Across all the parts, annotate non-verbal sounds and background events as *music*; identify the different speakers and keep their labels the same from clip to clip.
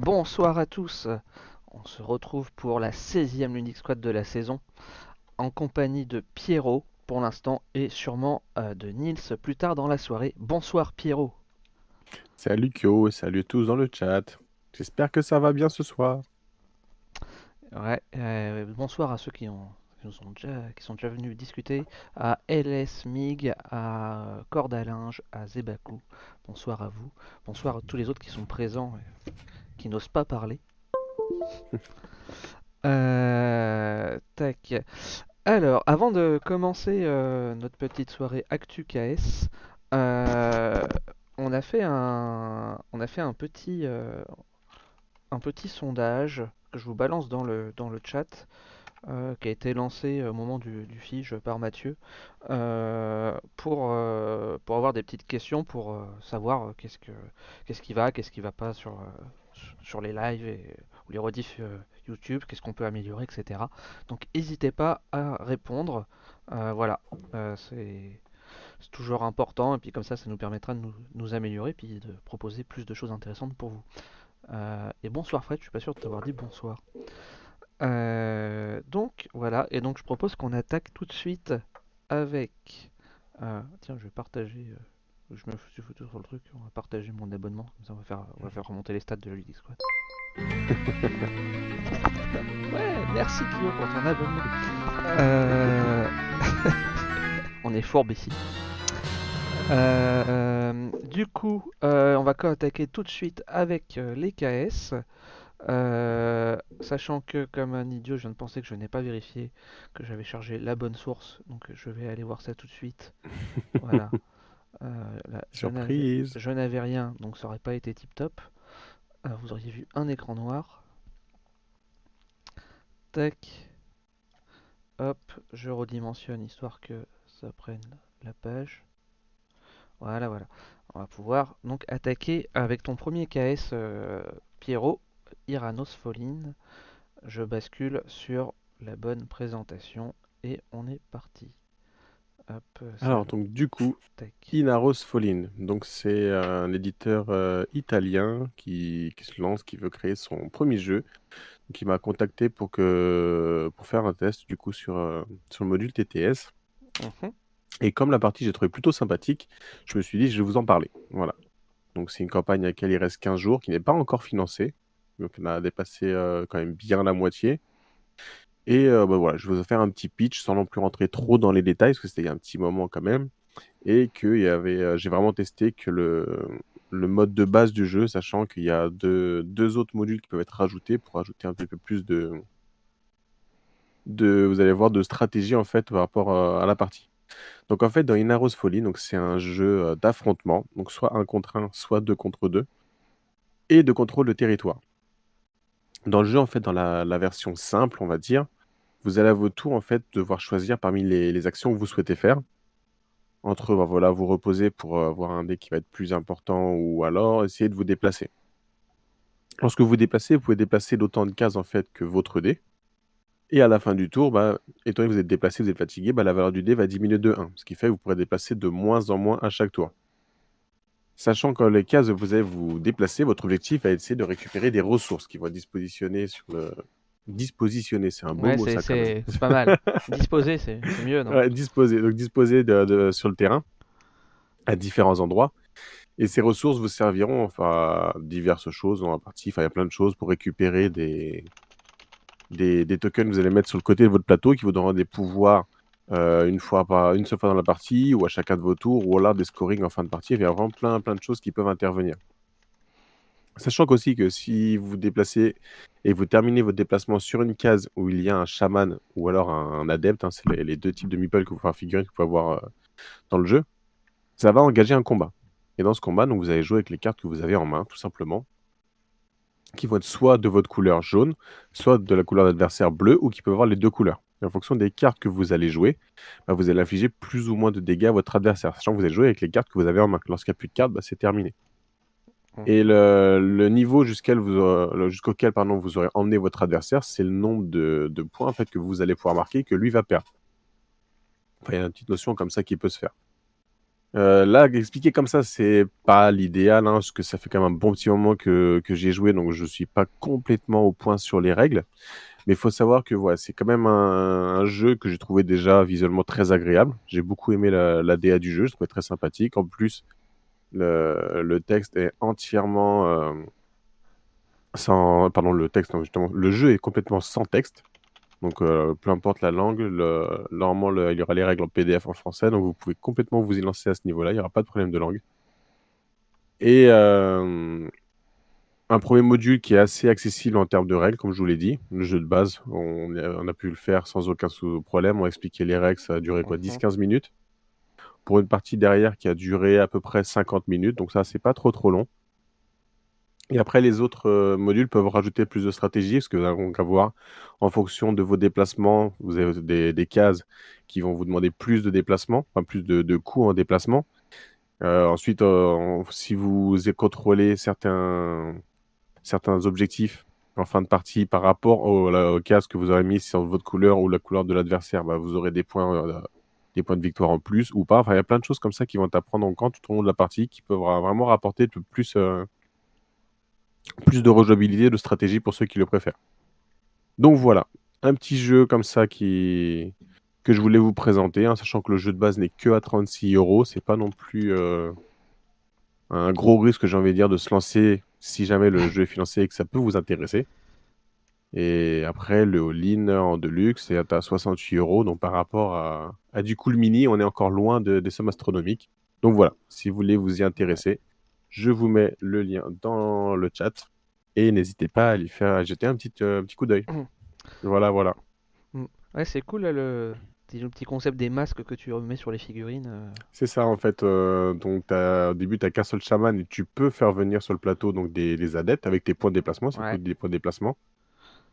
Speaker 1: Bonsoir à tous. On se retrouve pour la 16e Ludic Squad de la saison en compagnie de Pierrot pour l'instant et sûrement euh, de Nils plus tard dans la soirée. Bonsoir Pierrot.
Speaker 2: Salut Kyo et salut tous dans le chat. J'espère que ça va bien ce soir.
Speaker 1: Ouais, euh, bonsoir à ceux qui, ont, qui, nous sont déjà, qui sont déjà venus discuter, à LS Mig, à Corde à linge, à Zebaku. Bonsoir à vous. Bonsoir à tous les autres qui sont présents qui n'osent pas parler. *laughs* Euh, tac. Alors, avant de commencer euh, notre petite soirée Actu KS, euh, on a fait un, on a fait un petit, un petit sondage que je vous balance dans le, dans le chat, qui a été lancé au moment du, du Fige par Mathieu, pour, pour avoir des petites questions pour savoir qu'est-ce que, qu'est-ce qui va, qu'est-ce qui va pas sur, sur les lives et, ou les rediffs euh, YouTube, qu'est-ce qu'on peut améliorer, etc. Donc n'hésitez pas à répondre. Euh, voilà, Euh, c'est toujours important et puis comme ça, ça nous permettra de nous, améliorer puis de proposer plus de choses intéressantes pour vous. Euh, et bonsoir Fred, je suis pas sûr de t'avoir dit bonsoir. Euh, donc voilà, et donc je propose qu'on attaque tout de suite avec. euh, tiens, je vais partager. Je me suis foutu sur le truc, on va partager mon abonnement, comme ça on va faire, on va faire remonter les stats de la Ludic Squad. *laughs* Ouais, merci Clio pour ton abonnement. Euh, *laughs* on est fourbe ici. Euh, euh, du coup, euh, on va attaquer tout de suite avec les KS. Euh, sachant que, comme un idiot, je viens de penser que je n'ai pas vérifié que j'avais chargé la bonne source. Donc je vais aller voir ça tout de suite. *laughs* Voilà. Euh, là, je n'avais
Speaker 2: Surprise.
Speaker 1: je n'avais rien, donc ça aurait pas été tip top. Alors, vous auriez vu un écran noir. Tac. Hop, je redimensionne histoire que ça prenne la page. Voilà, voilà. On va pouvoir donc attaquer avec ton premier KS euh, Pierrot, Iranos Foline. Je bascule sur la bonne présentation et on est parti. Hop, ça,
Speaker 2: Alors donc du coup. Inaros Foline. Donc c'est un éditeur euh, italien qui, qui se lance, qui veut créer son premier jeu, qui m'a contacté pour que pour faire un test du coup sur, euh, sur le module TTS.
Speaker 1: Mhm.
Speaker 2: Et comme la partie j'ai trouvé plutôt sympathique, je me suis dit je vais vous en parler. Voilà. Donc c'est une campagne à laquelle il reste 15 jours, qui n'est pas encore financée. Donc on a dépassé euh, quand même bien la moitié. Et euh, bah, voilà, je vais vous faire un petit pitch sans non plus rentrer trop dans les détails, parce que c'était a un petit moment quand même. Et que y avait, euh, j'ai vraiment testé que le, le mode de base du jeu, sachant qu'il y a deux, deux autres modules qui peuvent être rajoutés pour ajouter un petit peu plus de, de, vous allez voir, de stratégie en fait par rapport euh, à la partie. Donc en fait, dans Inaros Folly, donc c'est un jeu d'affrontement, donc soit un contre un, soit deux contre deux, et de contrôle de territoire. Dans le jeu, en fait, dans la version simple, on va dire, vous allez à votre tour en fait devoir choisir parmi les, actions que vous souhaitez faire. Entre bah, voilà, vous reposer pour euh, avoir un dé qui va être plus important ou alors essayer de vous déplacer. Lorsque vous vous déplacez, vous pouvez déplacer d'autant de cases en fait que votre dé. Et à la fin du tour, bah, étant donné que vous êtes déplacé, vous êtes fatigué, bah, la valeur du dé va diminuer de 1. Ce qui fait que vous pourrez déplacer de moins en moins à chaque tour. Sachant que les cases vous allez vous déplacer, votre objectif va être d'essayer de récupérer des ressources qui vont être dispositionnées sur le. Dispositionner, c'est un beau
Speaker 1: Ouais,
Speaker 2: mot
Speaker 1: c'est pas mal. *laughs* Disposer, c'est mieux, non?
Speaker 2: Ouais, disposer, donc disposer de, de- sur le terrain à différents endroits. Et ces ressources vous serviront enfin, à diverses choses dans la partie. Enfin, il y a plein de choses pour récupérer des, des, des tokens que vous allez mettre sur le côté de votre plateau qui vous donneront des pouvoirs euh, une, fois par, une seule fois dans la partie ou à chacun de vos tours ou alors des scorings en fin de partie. Il y a vraiment plein, plein de choses qui peuvent intervenir. Sachant qu'aussi que si vous déplacez et vous terminez votre déplacement sur une case où il y a un chaman ou alors un, adepte, hein, c'est les, deux types de meeple que vous, enfin, figurines que vous pouvez avoir euh, dans le jeu, ça va engager un combat. Et dans ce combat, vous allez jouer avec les cartes que vous avez en main, tout simplement, qui vont être soit de votre couleur jaune, soit de la couleur d'adversaire bleu, ou qui peuvent avoir les deux couleurs. Et en fonction des cartes que vous allez jouer, bah, vous allez infliger plus ou moins de dégâts à votre adversaire, sachant que vous allez jouer avec les cartes que vous avez en main. Lorsqu'il n'y a plus de cartes, bah, c'est terminé. Et le, niveau jusqu'el vous jusqu'auquel pardon, vous aurez emmené votre adversaire, c'est le nombre de, points en fait, que vous allez pouvoir marquer que lui va perdre. Enfin, il y a une petite notion comme ça qui peut se faire. Euh, là, expliquer comme ça, c'est pas l'idéal, hein, parce que ça fait quand même un bon petit moment que, que j'ai joué, donc je suis pas complètement au point sur les règles. Mais il faut savoir que voilà, c'est quand même un, un jeu que j'ai trouvé déjà visuellement très agréable. J'ai beaucoup aimé la, la DA du jeu, je trouvais très sympathique. En plus, le, le texte est entièrement euh, sans, pardon, le texte, non, justement, le jeu est complètement sans texte. Donc, euh, peu importe la langue, le, normalement, le- il y aura les règles en PDF en français, donc vous pouvez complètement vous y lancer à ce niveau-là. Il n'y aura pas de problème de langue. Et euh, un premier module qui est assez accessible en termes de règles, comme je vous l'ai dit. Le jeu de base, on, a- on a pu le faire sans aucun problème. On a expliqué les règles, ça a duré quoi,
Speaker 1: Mhm.
Speaker 2: 10-15 minutes. Pour une partie derrière qui a duré à peu près 50 minutes, donc ça, c'est pas trop trop long. Et après, les autres euh, modules peuvent rajouter plus de stratégie, parce que vous allez avoir, en fonction de vos déplacements, vous avez des, cases qui vont vous demander plus de déplacements, enfin plus de, coûts en déplacement. Euh, ensuite, euh, si vous contrôlez certains, certains objectifs en fin de partie par rapport aux cases que vous aurez mis sur votre couleur ou la couleur de l'adversaire, bah, vous aurez des points, des points de victoire en plus ou pas. Enfin, il y a plein de choses comme ça qui vont t'apprendre en compte tout au long de la partie qui peuvent vraiment rapporter plus, euh, plus de rejouabilité, de stratégie pour ceux qui le préfèrent. Donc voilà, un petit jeu comme ça qui que je voulais vous présenter, hein, sachant que le jeu de base n'est que à 36 euros. C'est pas non plus euh, un gros risque, j'ai envie de dire, de se lancer si jamais le jeu est financé et que ça peut vous intéresser. Et après, le all-in en deluxe est à 68 euros. Donc par rapport à, à du cool mini, on est encore loin de- des sommes astronomiques. Donc voilà, si vous voulez vous y intéresser, je vous mets le lien dans le chat et n'hésitez pas à lui faire à jeter un petit, euh, petit coup d'œil.
Speaker 1: Mhm.
Speaker 2: Voilà, voilà.
Speaker 1: Ouais, c'est cool là, le... petit- le petit concept des masques que tu remets sur les figurines. euh.
Speaker 2: C'est ça en fait. euh, donc au début, tu n'as qu'un seul chaman et tu peux faire venir sur le plateau donc des, des adeptes avec tes points de déplacement. Ça
Speaker 1: Ouais.
Speaker 2: coûte des points de déplacement.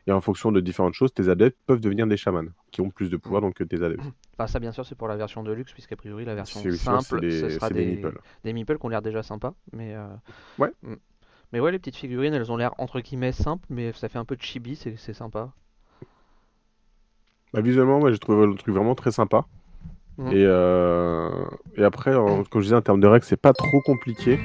Speaker 2: Et en fonction de différentes choses, tes adeptes peuvent devenir des chamans qui ont plus de pouvoir donc que tes adeptes.
Speaker 1: Enfin, ça, bien sûr, c'est pour la version de luxe, puisqu'a priori, la version
Speaker 2: sûr,
Speaker 1: simple,
Speaker 2: des,
Speaker 1: ce sera
Speaker 2: des
Speaker 1: des,
Speaker 2: meeples.
Speaker 1: des meeples qui ont l'air déjà sympas. Mais, euh,
Speaker 2: Ouais.
Speaker 1: mm. mais ouais, les petites figurines, elles ont l'air entre guillemets simples, mais ça fait un peu de chibi, c'est c'est sympa.
Speaker 2: Bah, visuellement, moi j'ai trouvé le truc vraiment très sympa. Et, euh, et après, en- *clears throat* comme je disais, en termes de règles, c'est pas trop compliqué.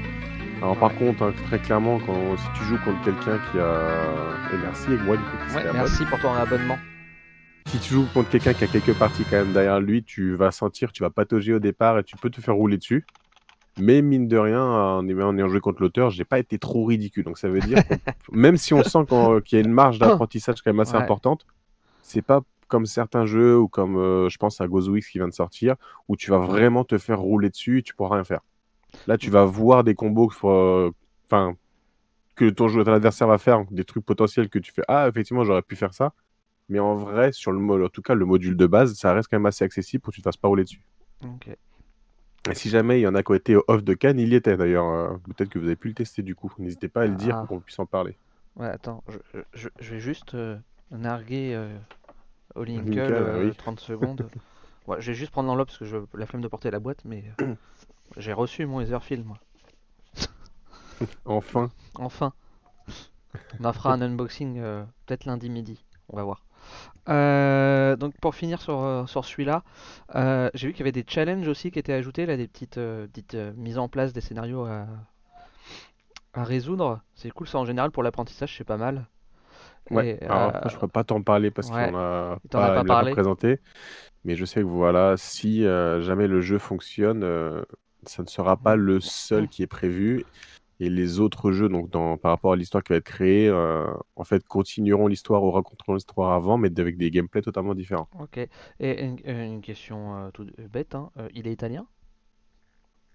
Speaker 2: Alors par contre, hein, très clairement, quand, si tu joues contre quelqu'un qui a... Et merci, et moi du coup, qui
Speaker 1: Ouais, merci pour ton abonnement.
Speaker 2: Si tu joues contre quelqu'un qui a quelques parties quand même derrière lui, tu vas sentir, tu vas patauger au départ et tu peux te faire rouler dessus. Mais mine de rien, en ayant joué contre l'auteur, j'ai pas été trop ridicule. Donc ça veut dire *laughs* même si on sent qu'il y a une marge d'apprentissage quand même assez
Speaker 1: Ouais.
Speaker 2: importante, c'est pas comme certains jeux ou comme euh, je pense à Gozowix qui vient de sortir, où tu vas vraiment te faire rouler dessus et tu pourras rien faire. Là, tu vas voir des combos, faut, euh, enfin, que ton joueur, adversaire va faire, des trucs potentiels que tu fais. Ah, effectivement, j'aurais pu faire ça. Mais en vrai, sur le en tout cas, le module de base, ça reste quand même assez accessible pour que tu te fasses pas rouler dessus.
Speaker 1: Ok.
Speaker 2: Et si jamais il y en a qui ont été au off de Cannes, il y était d'ailleurs. euh, Peut-être que vous avez pu le tester du coup. N'hésitez pas à le dire
Speaker 1: Ah.
Speaker 2: pour qu'on puisse en parler.
Speaker 1: Ouais, attends, je, je- je- je vais juste euh, narguer euh, euh,
Speaker 2: oui.
Speaker 1: 30 secondes. *laughs* Ouais, je vais juste prendre l'enveloppe parce que je la flemme de porter la boîte, mais j'ai reçu mon Etherfield, moi. *laughs*
Speaker 2: Enfin,
Speaker 1: Enfin. On en fera un unboxing euh, peut-être lundi midi. On va voir. Euh, donc pour finir sur, euh, sur celui-là, euh, j'ai vu qu'il y avait des challenges aussi qui étaient ajoutés, là, des petites, petites mises en place des scénarios à, à résoudre. C'est cool, ça en général pour l'apprentissage, c'est pas mal.
Speaker 2: ouais.
Speaker 1: Et,
Speaker 2: Alors après, je pourrais pas t'en parler parce
Speaker 1: ouais.
Speaker 2: qu'on a
Speaker 1: pas
Speaker 2: l'a
Speaker 1: parlé.
Speaker 2: présenté. Mais je sais que voilà, si jamais le jeu fonctionne, ça ne sera pas le seul qui est prévu. Et les autres jeux, donc dans, par rapport à l'histoire qui va être créée, euh, en fait, continueront l'histoire ou raconteront l'histoire avant, mais avec des gameplays totalement différents.
Speaker 1: Ok. Et une, euh, une question euh, toute bête, hein. Euh, il est italien?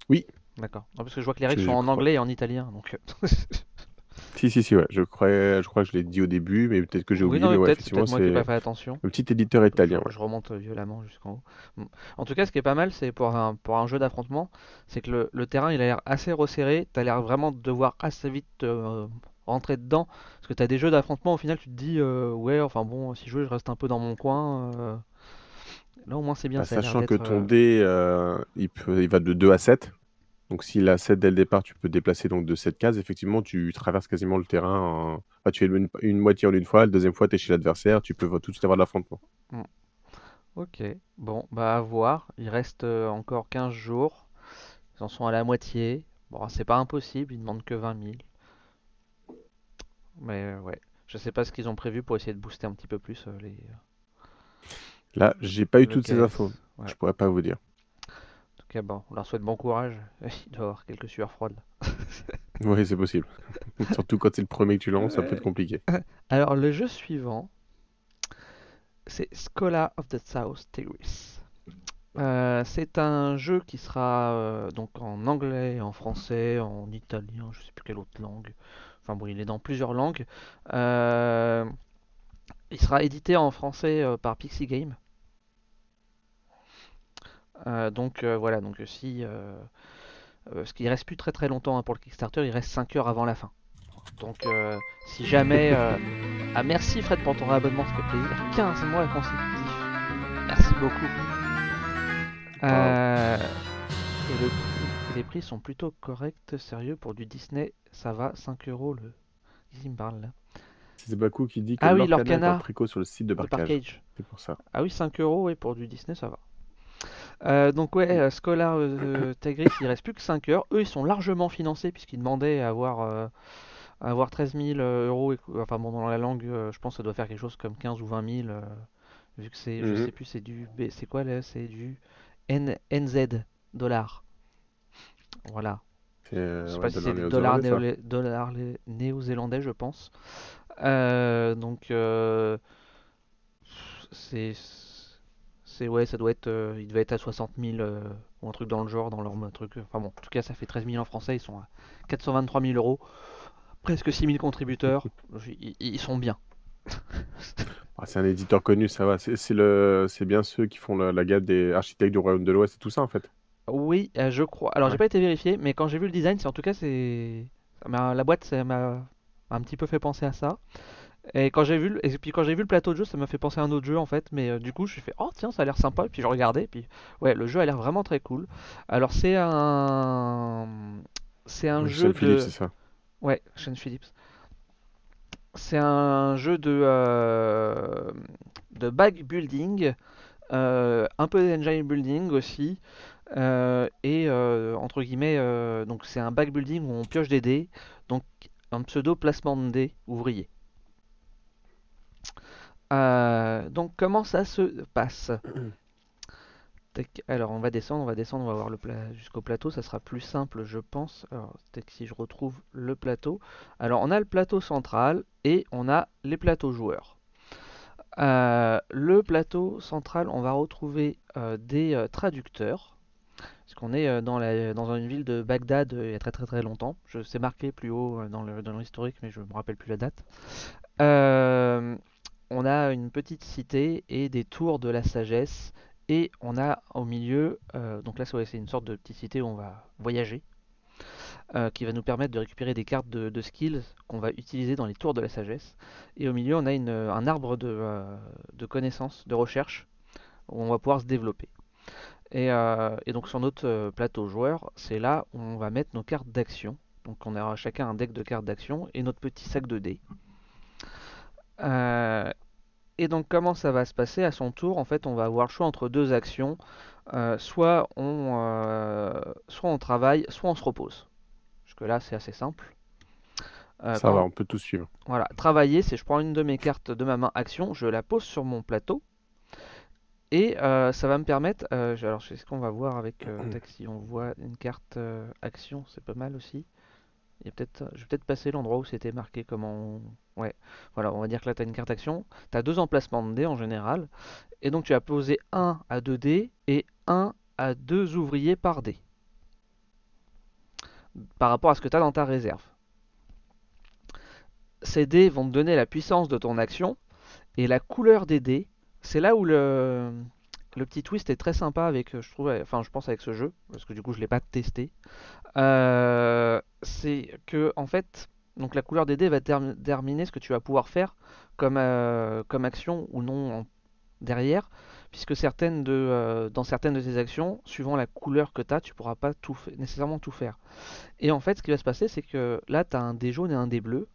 Speaker 2: Oui.
Speaker 1: D'accord. Parce que je vois que les règles sont en
Speaker 2: crois.
Speaker 1: anglais et en italien, donc. *laughs*
Speaker 2: Si, si, si, ouais. Je crois, je crois que je l'ai dit au début, mais peut-être que j'ai
Speaker 1: Oui,
Speaker 2: oublié.
Speaker 1: non, mais
Speaker 2: ouais, effectivement,
Speaker 1: moi qui pas fait attention.
Speaker 2: un petit éditeur italien.
Speaker 1: Je,
Speaker 2: ouais.
Speaker 1: je remonte violemment jusqu'en haut. En tout cas, ce qui est pas mal, c'est pour un, pour un jeu d'affrontement, c'est que le, le terrain il a l'air assez resserré. Tu as l'air vraiment de devoir assez vite euh, rentrer dedans. Parce que tu as des jeux d'affrontement, au final, tu te dis, euh, ouais, enfin bon, si je veux, je reste un peu dans mon coin. euh. Là, au moins, c'est bien.
Speaker 2: Bah,
Speaker 1: ça
Speaker 2: sachant que ton
Speaker 1: euh,
Speaker 2: dé, il, peut, il va de 2 à 7. Donc s'il a 7 dès le départ, tu peux déplacer donc de 7 cases. Effectivement, tu traverses quasiment le terrain. En... Enfin, tu es une, une moitié en une fois, la deuxième fois, tu es chez l'adversaire, tu peux tout de suite avoir de l'affrontement.
Speaker 1: Ok, bon, bah à voir. Il reste euh, encore 15 jours. Ils en sont à la moitié. Bon, c'est pas impossible, ils demandent que 20 000. Mais euh, ouais, je sais pas ce qu'ils ont prévu pour essayer de booster un petit peu plus euh, les,
Speaker 2: Là, j'ai pas eu toutes ces infos.
Speaker 1: Ouais.
Speaker 2: Je pourrais pas vous dire.
Speaker 1: Cas, bon, on leur souhaite bon courage. *laughs* Il doit avoir quelques sueurs froides. *laughs*
Speaker 2: Oui, c'est possible. *laughs* Surtout quand c'est le premier que tu lances, ça peut être compliqué.
Speaker 1: Alors, le jeu suivant, c'est Scholar of the South Tigris. Euh, c'est un jeu qui sera euh, donc en anglais, en français, en italien, je sais plus quelle autre langue. Enfin bon, il est dans plusieurs langues. Euh, il sera édité en français euh, par Pixie Game. Euh, donc euh, voilà, donc si euh, euh, parce qu'il reste plus très très longtemps hein, pour le Kickstarter, il reste 5 heures avant la fin. Donc euh, si jamais euh, ah merci Fred pour ton réabonnement, ça fait plaisir. 15 mois consécutifs. Merci beaucoup. Euh, et, le les prix sont plutôt corrects, sérieux, pour du Disney, ça va, 5 euros le... Il me parle là.
Speaker 2: C'est Baku qui dit que
Speaker 1: Ah oui,
Speaker 2: Lorcana est en préco sur le site de Barcage. C'est pour ça.
Speaker 1: Ah oui, 5 euros, et pour du Disney, ça va. Euh, donc ouais, euh, Scholar euh, Tigris, il reste plus que 5 heures. Eux, ils sont largement financés puisqu'ils demandaient à avoir, euh, à avoir 13 000 euros. et- enfin bon, dans la langue, euh, je pense que ça doit faire quelque chose comme 15 ou 20 000. euh, vu que c'est, je
Speaker 2: Mhm.
Speaker 1: sais plus, c'est du, B- c'est quoi là C'est du N, NZ dollars. Voilà.
Speaker 2: Euh,
Speaker 1: Je sais
Speaker 2: ouais,
Speaker 1: pas si c'est
Speaker 2: dollar
Speaker 1: du dollar,
Speaker 2: néo-zélandais,
Speaker 1: dollar je pense. Euh, donc, euh, c'est, c'est ouais, ça doit être, euh, il devait être à 60 000 euh, ou un truc dans le genre, dans leur truc. Enfin bon, en tout cas, ça fait 13 000 en français, ils sont à 423 000 euros, presque 6 000 contributeurs. *laughs* Ils, ils sont bien. *laughs*
Speaker 2: Ah, c'est un éditeur connu, ça va. C'est le, c'est bien ceux qui font la, la gamme des architectes du Royaume de l'Ouest et tout ça en fait.
Speaker 1: Oui, euh, je crois. Alors, j'ai pas été vérifié, mais quand j'ai vu le design, c'est en tout cas, c'est la boîte, ça m'a un petit peu fait penser à ça. Et quand j'ai vu, le- et puis quand j'ai vu le plateau de jeu, ça m'a fait penser à un autre jeu en fait. Mais euh, du coup, je suis fait, oh tiens, ça a l'air sympa. Et puis je regardais, et puis ouais, le jeu a l'air vraiment très cool. Alors c'est un, c'est un jeu
Speaker 2: Sean Phillips,
Speaker 1: de,
Speaker 2: c'est ça?
Speaker 1: ouais, Sean Phillips. C'est un jeu de euh, de bag building, euh, un peu d'engine building aussi. et entre guillemets, donc c'est un bag building où on pioche des dés, donc un pseudo placement de dés ouvrier. Euh, donc comment ça se passe? *clears throat* Alors on va descendre, on va descendre, on va voir le pla- jusqu'au plateau, ça sera plus simple je pense. Alors si je retrouve le plateau. Alors on a le plateau central et on a les plateaux joueurs. Euh, le plateau central, on va retrouver euh, des traducteurs. Parce qu'on est dans, la, dans une ville de Bagdad il y a très très très longtemps. Je sais marqué plus haut dans le, dans l'historique, mais je me rappelle plus la date. On a une petite cité et des tours de la sagesse. Et on a au milieu, euh, donc là c'est une sorte de petite cité où on va voyager, euh, qui va nous permettre de récupérer des cartes de, skills qu'on va utiliser dans les tours de la sagesse. Et au milieu on a un arbre de, euh, connaissances, de recherche, où on va pouvoir se développer. Et, donc sur notre plateau joueur, c'est là où on va mettre nos cartes d'action. Donc on aura chacun un deck de cartes d'action et notre petit sac de dés. Et donc comment ça va se passer? À son tour En fait, on va avoir le choix entre deux actions. Euh, soit on, euh, soit on travaille, soit on se repose. Jusque là, c'est assez simple. Euh,
Speaker 2: Ça va, on peut tout suivre.
Speaker 1: voilà, travailler, c'est je prends une de mes cartes de ma main action, je la pose sur mon plateau. Et ça va me permettre. je- alors, c'est ce qu'on va voir avec. Si on voit une carte action, c'est pas mal aussi. Il y a peut-être, je vais peut-être passer l'endroit où c'était marqué comment. on- Ouais, voilà, on va dire que là tu as une carte action. Tu as deux emplacements de dés en général. Et donc tu vas poser 1 à 2 dés et 1 à 2 ouvriers par dé. Par rapport à ce que tu as dans ta réserve. Ces dés vont te donner la puissance de ton action. Et la couleur des dés, c'est là où le, petit twist est très sympa avec, euh, je trouve, enfin je pense avec ce jeu, parce que du coup je l'ai pas testé. Euh, c'est que en fait, donc la couleur des dés va term- déterminer ce que tu vas pouvoir faire comme, euh, comme action ou non en- derrière, puisque certaines de, euh, dans certaines de tes actions, suivant la couleur que tu as, tu pourras pas tout nécessairement tout faire. Et en fait, ce qui va se passer, c'est que là, tu as un dé jaune et un dé bleu,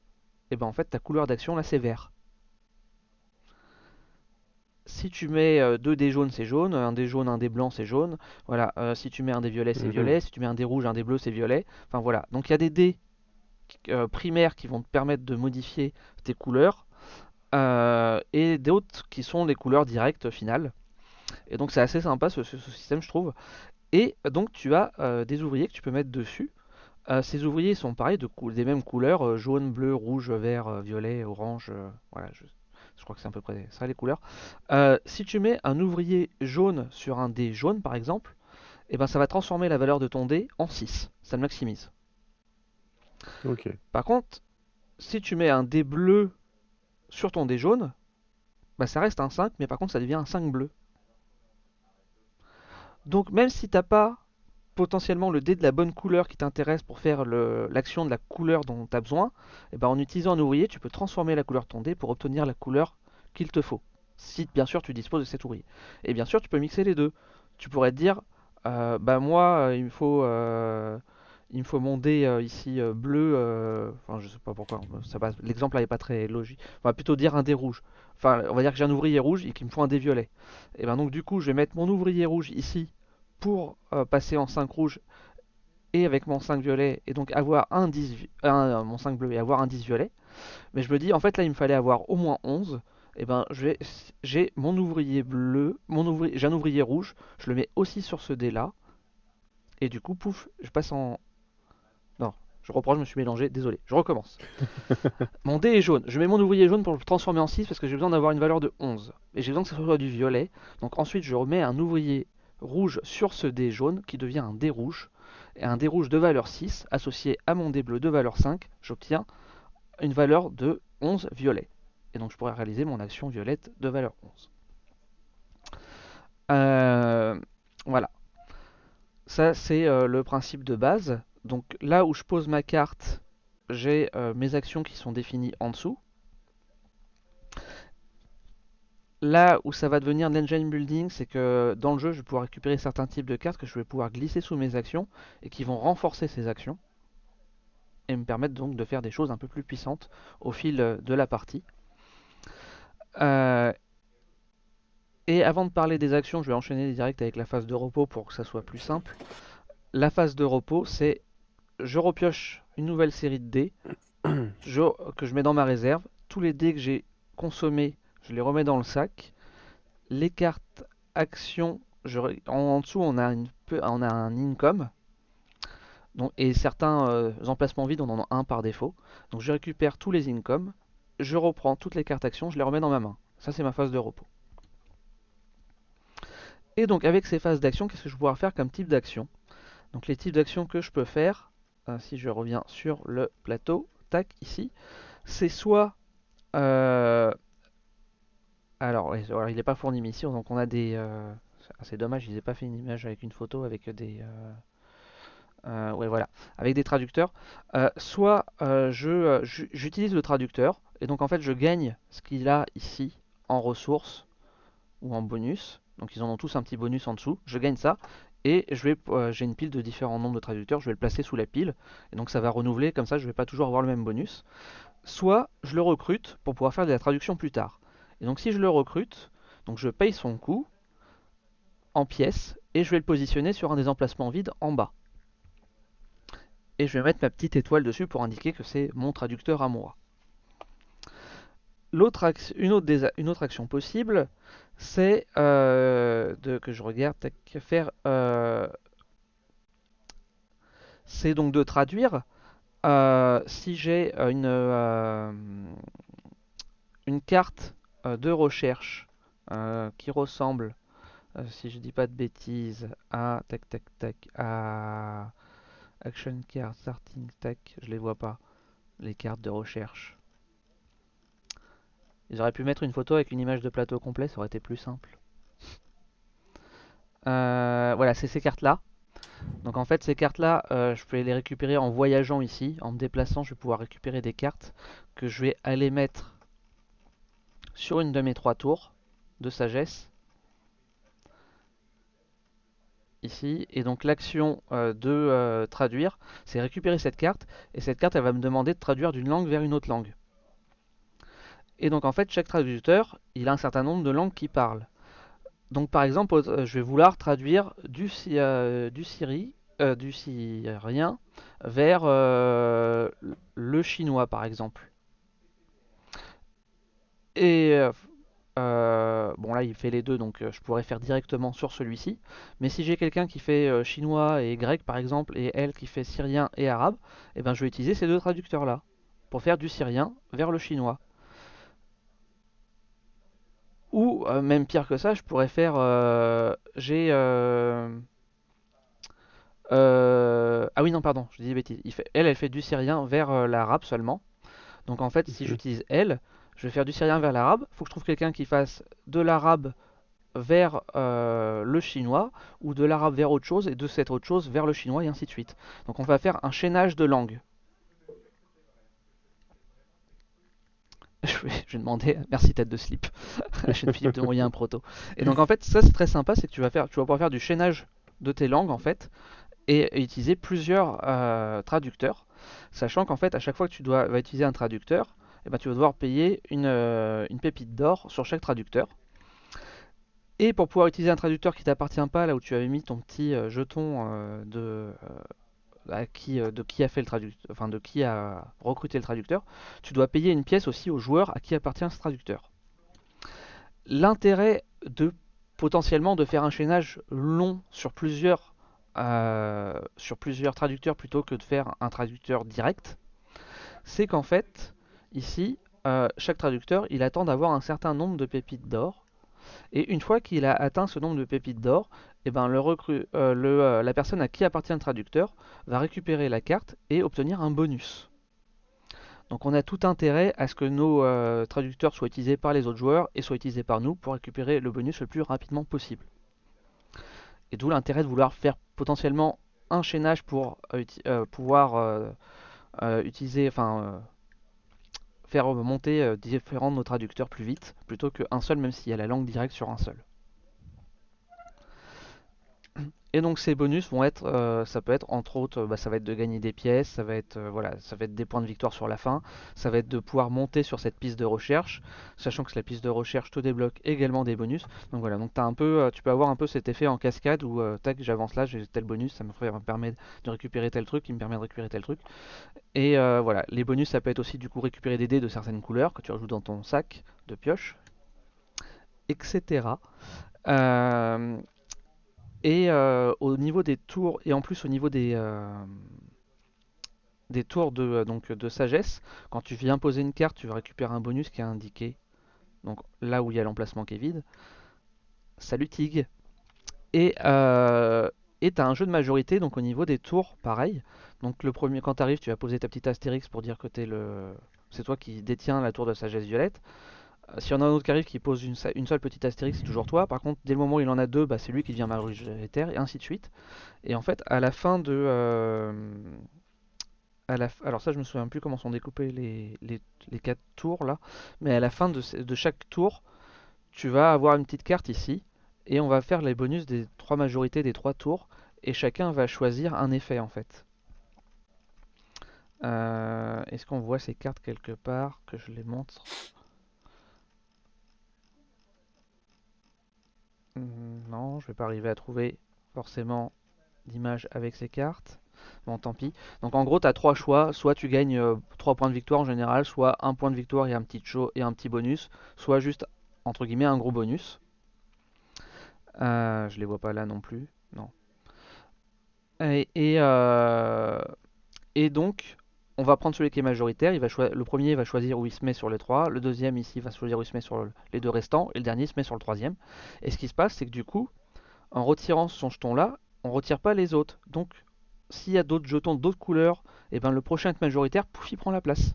Speaker 1: et ben en fait, ta couleur d'action là, c'est vert. si tu mets euh, deux dés jaunes, c'est jaune, un dé jaune, un dé blanc, c'est jaune. Voilà, si tu mets un dé violet, c'est violet. Si tu mets un dé rouge, un dé bleu, c'est violet. Enfin voilà. Donc il y a des dés euh, primaires qui vont te permettre de modifier tes couleurs euh, et d'autres qui sont des couleurs directes finales. Et donc c'est assez sympa ce, système, je trouve. Et donc tu as euh, des ouvriers que tu peux mettre dessus. Ces ouvriers sont pareils, des mêmes couleurs, jaune, bleu, rouge, vert, violet, orange. voilà, je, crois que c'est à peu près ça les couleurs. Si tu mets un ouvrier jaune sur un dé jaune par exemple, eh ben, ça va transformer la valeur de ton dé en 6. Ça le maximise. Par contre, si tu mets un dé bleu sur ton dé jaune, bah, ça reste un 5, mais par contre ça devient un 5 bleu. Donc même si t'as pas potentiellement le dé de la bonne couleur qui t'intéresse pour faire l'action de la couleur dont tu as besoin, et ben en utilisant un ouvrier, tu peux transformer la couleur de ton dé pour obtenir la couleur qu'il te faut. Si bien sûr tu disposes de cet ouvrier. Et bien sûr tu peux mixer les deux. Tu pourrais te dire, euh, bah moi euh, il me faut, euh, il me faut mon dé euh, ici euh, bleu. euh, enfin je sais pas pourquoi. L'exemple là est pas très logique. On va plutôt dire un dé rouge. Enfin on va dire que j'ai un ouvrier rouge et qu'il me faut un dé violet. Et ben donc du coup je vais mettre mon ouvrier rouge ici pour passer en 5 rouge et avec mon 5 violet et donc avoir un 10 vi- un- mon 5 bleu et avoir un 10 violet. Mais je me dis en fait là il me fallait avoir au moins 11. Et ben j'ai mon ouvrier bleu, mon ouvrier j'ai un ouvrier rouge, je le mets aussi sur ce dé là et du coup pouf, je passe en non, je reprends, je me suis mélangé, désolé, je recommence. *laughs* Mon dé est jaune, je mets mon ouvrier jaune pour le transformer en 6 parce que j'ai besoin d'avoir une valeur de 11 et j'ai besoin que ce soit du violet. Donc ensuite je remets un ouvrier rouge sur ce dé jaune qui devient un dé rouge et un dé rouge de valeur 6 associé à mon dé bleu de valeur 5, j'obtiens une valeur de 11 violet. Et donc je pourrais réaliser mon action violette de valeur 11. Euh, voilà. Ça c'est euh, le principe de base. Donc là où je pose ma carte, j'ai euh, mes actions qui sont définies en dessous. Là où ça va devenir de l'engine building, c'est que dans le jeu, je vais pouvoir récupérer certains types de cartes que je vais pouvoir glisser sous mes actions et qui vont renforcer ces actions et me permettre donc de faire des choses un peu plus puissantes au fil euh, de la partie. Euh, et avant de parler des actions, je vais enchaîner direct avec la phase de repos pour que ça soit plus simple. La phase de repos, c'est je repioche une nouvelle série de dés *clears throat* je- que je mets dans ma réserve. Tous les dés que j'ai consommés, je les remets dans le sac. Les cartes actions, je en, en dessous, on a, une peu- on a un income. Donc, et certains euh, emplacements vides, on en a un par défaut. Donc je récupère tous les incomes, je reprends toutes les cartes actions, je les remets dans ma main. Ça, c'est ma phase de repos. Et donc, avec ces phases d'action, qu'est-ce que je vais pouvoir faire comme type d'action? Donc, les types d'actions que je peux faire, si je reviens sur le plateau, tac, ici, c'est soit. euh, alors, il n'est pas fourni mais ici, donc on a des. euh, c'est dommage, ils n'aient pas fait une image avec une photo avec des. euh, euh, ouais, voilà, avec des traducteurs. Soit j'utilise le traducteur, et donc en fait je gagne ce qu'il a ici en ressources ou en bonus. Donc ils en ont tous un petit bonus en dessous. Je gagne ça, et euh, j'ai une pile de différents nombres de traducteurs. Je vais le placer sous la pile, et donc ça va renouveler. Comme ça, je vais pas toujours avoir le même bonus. Soit je le recrute pour pouvoir faire de la traduction plus tard. Et donc si je le recrute, donc je paye son coût en pièces, et je vais le positionner sur un des emplacements vides en bas et je vais mettre ma petite étoile dessus pour indiquer que c'est mon traducteur à moi. Une autre action possible, c'est euh, de que je regarde, faire, euh, c'est donc de traduire. euh, si j'ai une une carte de recherche qui ressemble, si je dis pas de bêtises, à tac tac tac à Action card, starting tac, je les vois pas. Les cartes de recherche. Ils auraient pu mettre une photo avec une image de plateau complet, ça aurait été plus simple. Euh, voilà, c'est ces cartes-là. Donc en fait, ces cartes-là, euh, je peux les récupérer en voyageant ici. En me déplaçant, je vais pouvoir récupérer des cartes que je vais aller mettre sur une de mes trois tours de sagesse. Ici. Et donc l'action euh, de traduire, c'est récupérer cette carte. Et cette carte, elle va me demander de traduire d'une langue vers une autre langue. Et donc en fait, chaque traducteur, il a un certain nombre de langues qu'il parle. Donc par exemple, euh, je vais vouloir traduire du, euh, euh, syrien vers le chinois par exemple. Et bon là il fait les deux donc je pourrais faire directement sur celui-ci. Mais si j'ai quelqu'un qui fait chinois et grec par exemple et elle qui fait syrien et arabe, et eh ben je vais utiliser ces deux traducteurs là pour faire du syrien vers le chinois. Ou euh, même pire que ça, je pourrais faire. Euh, j'ai. Euh, ah oui, non, pardon, je dis bêtise. Il fait, elle, elle fait du syrien vers l'arabe seulement. Donc en fait, si j'utilise elle, je vais faire du syrien vers l'arabe. Il faut que je trouve quelqu'un qui fasse de l'arabe vers le chinois ou de l'arabe vers autre chose et de cette autre chose vers le chinois et ainsi de suite. Donc on va faire un chaînage de langues. *laughs* je vais, demander merci tête de slip *laughs* la chaîne Philippe de Moyen un proto. Et donc en fait ça c'est très sympa, c'est que tu vas faire, tu vas pouvoir faire du chaînage de tes langues en fait et, utiliser plusieurs euh, traducteurs, sachant qu'en fait à chaque fois que tu dois vas utiliser un traducteur, eh ben, tu vas devoir payer une, euh, une pépite d'or sur chaque traducteur. Et pour pouvoir utiliser un traducteur qui t'appartient pas, là où tu avais mis ton petit euh, jeton de, qui, a recruté le traducteur, tu dois payer une pièce aussi au joueur à qui appartient ce traducteur. L'intérêt de potentiellement de faire un chaînage long sur plusieurs, euh, sur plusieurs traducteurs plutôt que de faire un traducteur direct, c'est qu'en fait, ici, euh, chaque traducteur, il attend d'avoir un certain nombre de pépites d'or. Et une fois qu'il a atteint ce nombre de pépites d'or, eh ben, euh, euh, la personne à qui appartient le traducteur va récupérer la carte et obtenir un bonus. Donc on a tout intérêt à ce que nos euh, traducteurs soient utilisés par les autres joueurs et soient utilisés par nous pour récupérer le bonus le plus rapidement possible. Et d'où l'intérêt de vouloir faire potentiellement un chaînage pour pouvoir utiliser, faire monter différents de nos traducteurs plus vite, plutôt qu'un seul même s'il y a la langue directe sur un seul. Et donc ces bonus vont être, euh, ça peut être entre autres, bah, ça va être de gagner des pièces, ça va être euh, voilà, ça va être des points de victoire sur la fin, ça va être de pouvoir monter sur cette piste de recherche, sachant que la piste de recherche te débloque également des bonus. Donc voilà, donc as un peu, euh, tu peux avoir un peu cet effet en cascade où tac, j'avance là, j'ai tel bonus, ça me permet de récupérer tel truc, qui me permet de récupérer tel truc. Et voilà, les bonus ça peut être aussi du coup récupérer des dés de certaines couleurs que tu rajoutes dans ton sac de pioche, etc. Et euh, au niveau des tours, et en plus au niveau des, euh, des tours de, euh, donc, de sagesse, quand tu viens poser une carte, tu vas récupérer un bonus qui est indiqué. Donc là où il y a l'emplacement qui est vide. Salut Tig. Et euh, tu as un jeu de majorité, donc au niveau des tours, pareil. Donc le premier, quand tu arrives, tu vas poser ta petite astérix pour dire que es le... c'est toi qui détiens la tour de sagesse violette. Euh, si on a un autre qui arrive qui pose une, seule petite astérix, c'est toujours toi. Par contre, dès le moment où il en a deux, bah, c'est lui qui devient majoritaire, et ainsi de suite. Et en fait, à la fin de. Euh, alors, ça, je me souviens plus comment sont découpés les, les, quatre tours là. Mais à la fin de, chaque tour, tu vas avoir une petite carte ici. Et on va faire les bonus des trois majorités des trois tours. Et chacun va choisir un effet en fait. Euh, est-ce qu'on voit ces cartes quelque part que je les montre? Non, je vais pas arriver à trouver forcément d'image avec ces cartes. Bon, tant pis. Donc en gros, tu as trois choix. Soit tu gagnes 3 euh, points de victoire en général, soit un point de victoire et un petit show et un petit bonus, soit juste entre guillemets un gros bonus. Euh, je les vois pas là non plus. Non. Et, euh, et donc, on va prendre celui qui est majoritaire. Le premier va choisir où il se met sur les trois. Le deuxième ici va choisir où il se met sur les deux restants. Et le dernier se met sur le troisième. Et ce qui se passe, c'est que du coup, en retirant son jeton là, on retire pas les autres. Donc, s'il y a d'autres jetons d'autres couleurs, et eh ben le prochain est majoritaire, pouf, il prend la place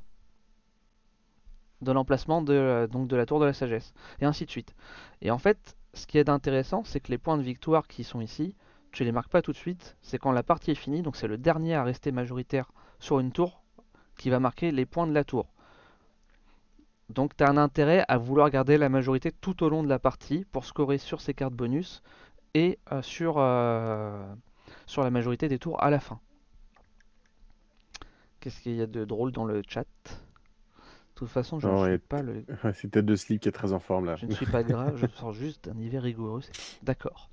Speaker 1: de l'emplacement de, donc de la tour de la sagesse. Et ainsi de suite. Et en fait, ce qui est intéressant, c'est que les points de victoire qui sont ici, tu les marques pas tout de suite. C'est quand la partie est finie, donc c'est le dernier à rester majoritaire sur une tour qui va marquer les points de la tour. Donc tu as un intérêt à vouloir garder la majorité tout au long de la partie pour scorer sur ces cartes bonus et euh, sur, euh, sur la majorité des tours à la fin. Qu'est-ce qu'il y a de drôle dans le chat? Toute façon, je ne suis pas le. *laughs*
Speaker 2: c'est tête de slip qui est très en forme là.
Speaker 1: Je ne suis pas *laughs* gras, je sors juste d'un hiver rigoureux. *laughs* D'accord.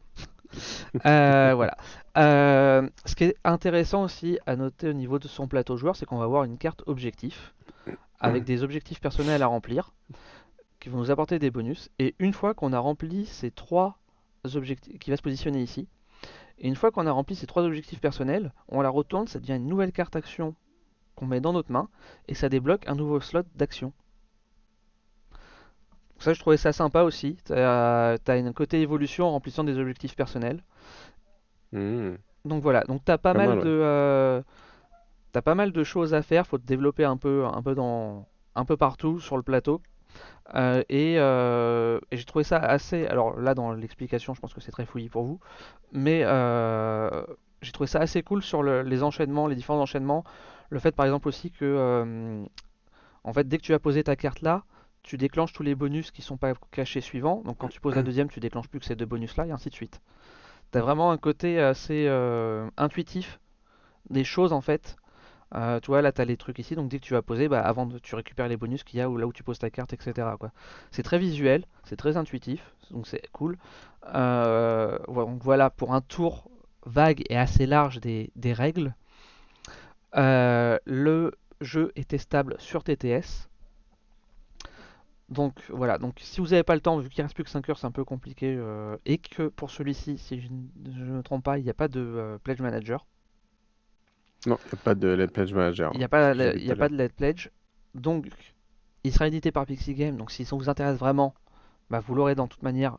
Speaker 1: Euh, *laughs* voilà. Euh, ce qui est intéressant aussi à noter au niveau de son plateau joueur, c'est qu'on va avoir une carte objectif avec des objectifs personnels à remplir qui vont nous apporter des bonus. Et une fois qu'on a rempli ces trois objectifs, qui va se positionner ici, et une fois qu'on a rempli ces trois objectifs personnels, on la retourne, ça devient une nouvelle carte action qu'on met dans notre main et ça débloque un nouveau slot d'action. Ça, je trouvais ça sympa aussi. T'as as un côté évolution en remplissant des objectifs personnels.
Speaker 2: Mmh.
Speaker 1: Donc voilà, donc t'as pas,
Speaker 2: Pas
Speaker 1: mal
Speaker 2: mal, ouais.
Speaker 1: de euh, t'as pas mal de choses à faire. Faut te développer un peu, un peu dans, un peu partout sur le plateau. Euh, et euh, et j'ai trouvé ça assez. Alors là, dans l'explication, je pense que c'est très fouillis pour vous, mais j'ai trouvé ça assez cool sur le- les enchaînements, les différents enchaînements. Le fait, par exemple, aussi que, en fait, dès que tu as posé ta carte là, tu déclenches tous les bonus qui sont pas cachés suivants. Donc quand tu poses la deuxième, tu déclenches plus que ces deux bonus là, et ainsi de suite. T'as vraiment un côté assez euh, intuitif des choses en fait. Euh, tu vois, là, tu as les trucs ici, donc dès que tu vas poser, bah, avant de, tu récupères les bonus qu'il y a ou là où tu poses ta carte, etc. C'est très visuel, c'est très intuitif, donc c'est cool. Euh, donc voilà, pour un tour vague et assez large des, règles, le jeu est testable sur TTS. Donc voilà, donc si vous n'avez pas le temps, vu qu'il reste plus que 5 heures, c'est un peu compliqué. euh, et que pour celui-ci, si je ne me trompe pas, il n'y a pas de euh, Pledge Manager.
Speaker 2: Non, il n'y a pas de Let's Pledge Manager.
Speaker 1: Il n'y a pas, y a
Speaker 2: à
Speaker 1: de Let Pledge. Donc, il sera édité par Pixie Game. Donc, si ça vous intéresse vraiment, bah, vous l'aurez dans toute manière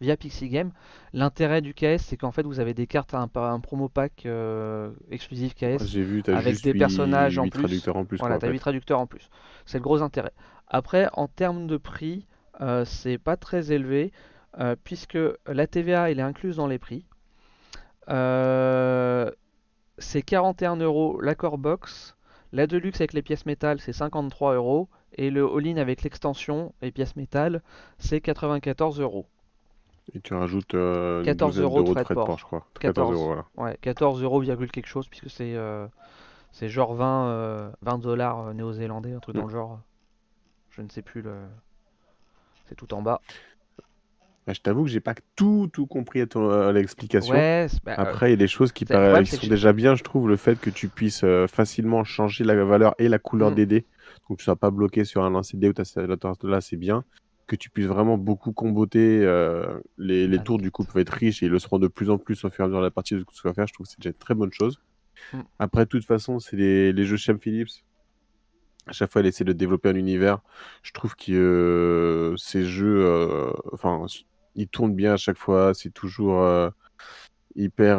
Speaker 1: via Pixie Game. L'intérêt du KS, c'est qu'en fait, vous avez des cartes, un, un promo pack euh, exclusif KS.
Speaker 2: J'ai vu,
Speaker 1: avec des personnages en plus.
Speaker 2: en plus.
Speaker 1: Voilà, t'as
Speaker 2: en
Speaker 1: 8
Speaker 2: fait.
Speaker 1: traducteurs en plus. C'est le gros intérêt. Après, en termes de prix, euh, c'est pas très élevé, euh, puisque la TVA, elle est incluse dans les prix. Euh, c'est 41 euros la core box. La deluxe avec les pièces métal, c'est 53 euros. Et le all-in avec l'extension et pièces métal, c'est 94 euros.
Speaker 2: Et tu rajoutes euh, une
Speaker 1: 14
Speaker 2: douzaine
Speaker 1: euros de frais de port.
Speaker 2: je crois.
Speaker 1: 14.
Speaker 2: 14 euros, voilà.
Speaker 1: Ouais, 14 euros virgule quelque chose, puisque c'est c'est genre 20, euh, 20 dollars néo-zélandais, un truc dans
Speaker 2: Mm.
Speaker 1: le genre. Je ne sais plus le. C'est tout en bas.
Speaker 2: Bah, je t'avoue que j'ai pas tout, tout compris à, ton- à l'explication.
Speaker 1: Ouais, bah, euh,
Speaker 2: Après, il y a des choses qui, paraissent-
Speaker 1: problème,
Speaker 2: qui sont déjà bien, je trouve, le fait que tu puisses euh, facilement changer la valeur et la couleur
Speaker 1: Mm.
Speaker 2: des dés. Donc, tu sois pas bloqué sur un lancer de dés ou là, c'est bien. Que tu puisses vraiment beaucoup comboter. euh, les, les
Speaker 1: Ah,
Speaker 2: tours, du coup, peuvent être riches et ils le seront de plus en plus au fur et à mesure de la partie de ce que tu vas faire. Je trouve que c'est déjà une très bonne chose.
Speaker 1: Mm.
Speaker 2: Après, de toute façon, c'est les, les jeux Shem Phillips. À chaque fois, elle essaie de développer un univers. Je trouve que euh, ces jeux, euh, enfin, ils tournent bien à chaque fois. C'est toujours euh, hyper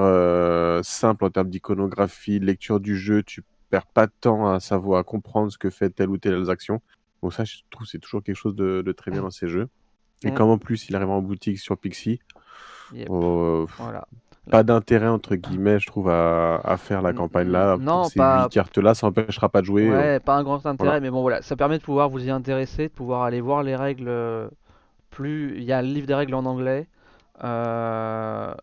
Speaker 2: simple en termes d'iconographie, de lecture du jeu. Tu perds pas de temps à savoir, à comprendre ce que fait telle ou telle action. Donc ça, je trouve que c'est toujours quelque chose de, de très bien dans ces jeux. Et
Speaker 1: Mm.
Speaker 2: comme en plus, il arrive en boutique sur Pixie,
Speaker 1: Yep.
Speaker 2: euh,
Speaker 1: Voilà.
Speaker 2: Pas d'intérêt entre guillemets, je trouve, à, à faire la campagne là.
Speaker 1: non,
Speaker 2: ces
Speaker 1: pas-
Speaker 2: cartes-là, ça n'empêchera pas de jouer. euh,
Speaker 1: Ouais, pas un grand intérêt,
Speaker 2: voilà.
Speaker 1: mais bon voilà, ça permet de pouvoir vous y intéresser, de pouvoir aller voir les règles. euh, Plus il y a le livre des règles en anglais. euh,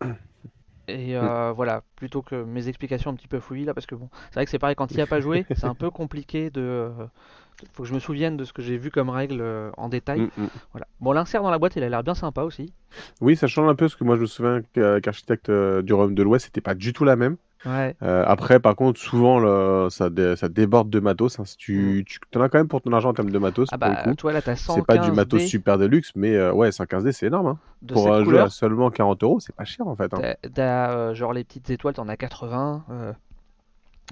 Speaker 1: Et
Speaker 2: Mm.
Speaker 1: voilà, plutôt que mes explications un petit peu fouillis là, parce que bon, c'est vrai que c'est pareil, quand il n'y a pas joué, *laughs* c'est un peu compliqué de. Euh, Faut que je me souvienne de ce que j'ai vu comme règles euh, en détail.
Speaker 2: Mm, mm.
Speaker 1: Voilà. Bon, l'insert dans la boîte, il a l'air bien sympa aussi.
Speaker 2: Oui, ça change un peu, parce que moi je me souviens qu'à- qu'Architecte euh, du Royaume de l'Ouest, c'était pas du tout la même.
Speaker 1: Ouais.
Speaker 2: Euh, après, par contre, souvent, le- ça, dé- ça déborde de matos. hein. Si tu, tu en as quand même pour ton argent en termes de matos,
Speaker 1: Ah bah, vois, là, t'as
Speaker 2: C'est pas du
Speaker 1: 115
Speaker 2: matos super de luxe, mais euh, ouais, 115D, c'est énorme. hein.
Speaker 1: de
Speaker 2: Pour un jeu à seulement 40 euros, c'est pas cher en fait. hein.
Speaker 1: Euh, genre les petites étoiles, t'en as 80.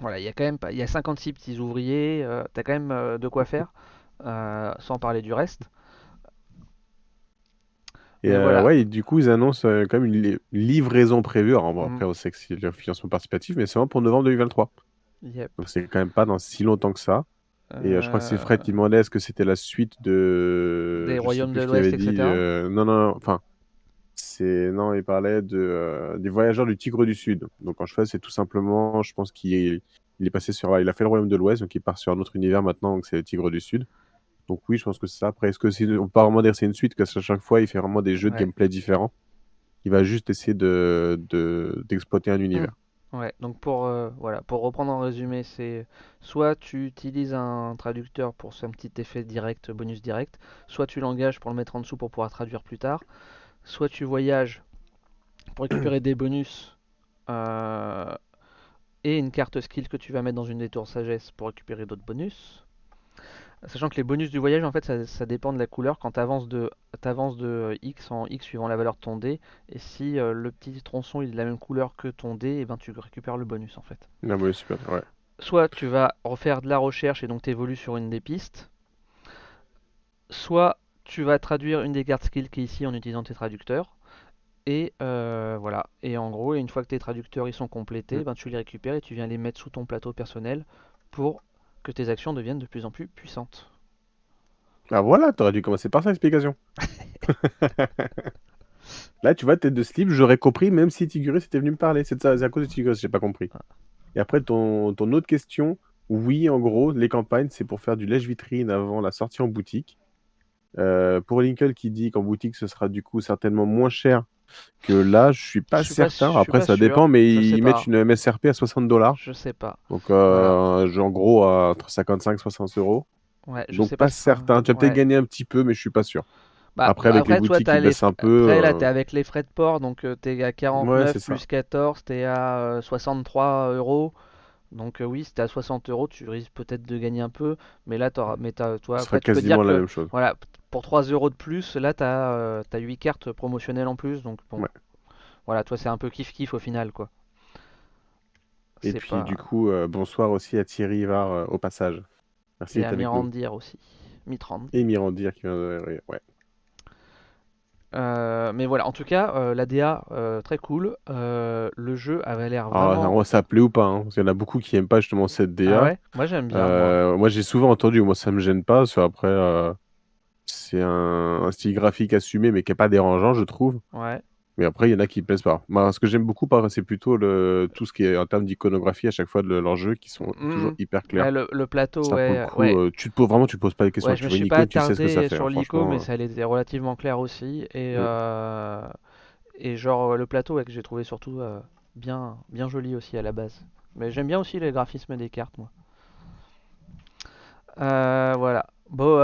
Speaker 1: Voilà, il y a quand même il y a 56 petits ouvriers. euh, t'as quand même euh, de quoi faire, euh, sans parler du reste.
Speaker 2: Et euh,
Speaker 1: voilà.
Speaker 2: ouais, et du coup, ils annoncent quand même une li- livraison prévue. Alors, bon,
Speaker 1: Mm.
Speaker 2: après, on sait que c'est le financement participatif, mais c'est vraiment pour novembre 2023.
Speaker 1: Yep.
Speaker 2: Donc, c'est quand même pas dans si longtemps que ça. Et je crois que c'est Fred qui demandait est-ce que c'était la suite de.
Speaker 1: Des
Speaker 2: je
Speaker 1: Royaumes de l'Ouest,
Speaker 2: dit,
Speaker 1: etc.
Speaker 2: Non, non, non, enfin. C'est non, il parlait de euh, des voyageurs du Tigre du Sud. Donc en fait, c'est tout simplement, je pense qu'il est, il est passé sur, il a fait le Royaume de l'Ouest, donc il part sur un autre univers maintenant, donc c'est le Tigre du Sud. Donc oui, je pense que c'est ça. Après, est-ce que c'est, on peut vraiment dire que c'est une suite, parce qu'à chaque fois, il fait vraiment des jeux de gameplay différents. Il va juste essayer de, de- d'exploiter un univers.
Speaker 1: Ouais, donc pour, euh, voilà, pour reprendre en résumé, c'est soit tu utilises un traducteur pour ce petit effet direct, bonus direct, soit tu l'engages pour le mettre en dessous pour pouvoir traduire plus tard, soit tu voyages pour récupérer des bonus euh, et une carte skill que tu vas mettre dans une des tours sagesse pour récupérer d'autres bonus. Sachant que les bonus du voyage, en fait, ça, ça dépend de la couleur. Quand tu avances de, de X en X suivant la valeur de ton dé. Et si euh, le petit tronçon il est de la même couleur que ton dé, et ben tu récupères le bonus en fait.
Speaker 2: Ah oui, super, ouais.
Speaker 1: Soit tu vas refaire de la recherche et donc tu évolues sur une des pistes. Soit tu vas traduire une des cartes skill qui est ici en utilisant tes traducteurs. Et euh, voilà. Et en gros, une fois que tes traducteurs ils sont complétés,
Speaker 2: Mm.
Speaker 1: ben, tu les récupères et tu viens les mettre sous ton plateau personnel pour que tes actions deviennent de plus en plus puissantes.
Speaker 2: Ah voilà, t'aurais dû commencer par ça, l'explication. *laughs* Là, tu vois, tête de slip, j'aurais compris, même si Tigurus était venu me parler. C'est à cause de Tigurus, j'ai pas compris.
Speaker 1: Ah.
Speaker 2: Et après, ton, ton autre question, oui, en gros, les campagnes, c'est pour faire du lèche-vitrine avant la sortie en boutique. Euh, pour Lincoln qui dit qu'en boutique, ce sera du coup certainement moins cher que là, je suis pas
Speaker 1: Je suis pas
Speaker 2: certain.
Speaker 1: su-
Speaker 2: Après,
Speaker 1: pas
Speaker 2: ça
Speaker 1: sûr,
Speaker 2: dépend, mais
Speaker 1: je
Speaker 2: ils mettent une MSRP à 60 dollars.
Speaker 1: Je sais pas.
Speaker 2: Donc, euh, en gros, à entre 55 et 60 euros.
Speaker 1: Ouais, je
Speaker 2: Donc,
Speaker 1: sais
Speaker 2: pas
Speaker 1: pas
Speaker 2: certain. Tu vas peut-être gagner un petit peu, mais je suis pas sûr.
Speaker 1: Bah,
Speaker 2: Après, avec les
Speaker 1: toi,
Speaker 2: boutiques
Speaker 1: t'as
Speaker 2: qui baissent un peu,
Speaker 1: Après, là,
Speaker 2: euh,
Speaker 1: t'es avec les frais de port, donc t'es à
Speaker 2: Ouais,
Speaker 1: 49
Speaker 2: c'est ça.
Speaker 1: plus 14, t'es à euh, 63 euros. Donc euh, oui, si t'es à 60 euros, tu risques peut-être de gagner un peu. Mais là, t'auras, mais t'as, toi, après, tu peux dire
Speaker 2: quasiment la
Speaker 1: que,
Speaker 2: même chose.
Speaker 1: voilà, pour 3 euros de plus, là, t'as, euh, t'as 8 cartes promotionnelles en plus. Donc bon,
Speaker 2: Ouais.
Speaker 1: voilà, toi, c'est un peu kiff-kiff au final, quoi.
Speaker 2: Et puis,
Speaker 1: pas...
Speaker 2: du coup, euh, bonsoir aussi à Thierry Ivar euh, au passage. Merci
Speaker 1: Et à. Mirandir aussi. Mitrand.
Speaker 2: Et Mirandir qui vient de... Ouais.
Speaker 1: Euh, mais voilà, en tout cas, euh, la DA, euh, très cool. Le jeu avait l'air
Speaker 2: Ah,
Speaker 1: vraiment...
Speaker 2: moi, ça plaît ou pas hein, Parce qu'il y en a beaucoup qui aiment pas justement cette DA.
Speaker 1: Ah ouais? Moi, j'aime bien. moi.
Speaker 2: Moi, j'ai souvent entendu, moi, ça me gêne pas. parce que Après, c'est un, un style graphique assumé, mais qui est pas dérangeant, je trouve.
Speaker 1: Ouais.
Speaker 2: Mais après, il y en a qui plaisent pas. Moi, ce que j'aime beaucoup, c'est plutôt le, tout ce qui est en termes d'iconographie à chaque fois de leurs jeux qui sont
Speaker 1: Mhm.
Speaker 2: toujours hyper clairs.
Speaker 1: Ouais, le, le plateau,
Speaker 2: Ça,
Speaker 1: ouais,
Speaker 2: coup,
Speaker 1: ouais.
Speaker 2: euh, tu te poses vraiment, tu poses pas de questions.
Speaker 1: Ouais,
Speaker 2: tu
Speaker 1: je me
Speaker 2: vois
Speaker 1: suis pas
Speaker 2: icône, tu sais ce que ça
Speaker 1: attardé
Speaker 2: fait.
Speaker 1: sur
Speaker 2: hein,
Speaker 1: l'ICO, mais
Speaker 2: euh.
Speaker 1: ça allait relativement clair aussi. Et,
Speaker 2: Mm.
Speaker 1: euh, et genre, le plateau, que j'ai trouvé surtout euh, bien, bien joli aussi à la base. Mais j'aime bien aussi les graphismes des cartes, moi. Euh, voilà. Bon,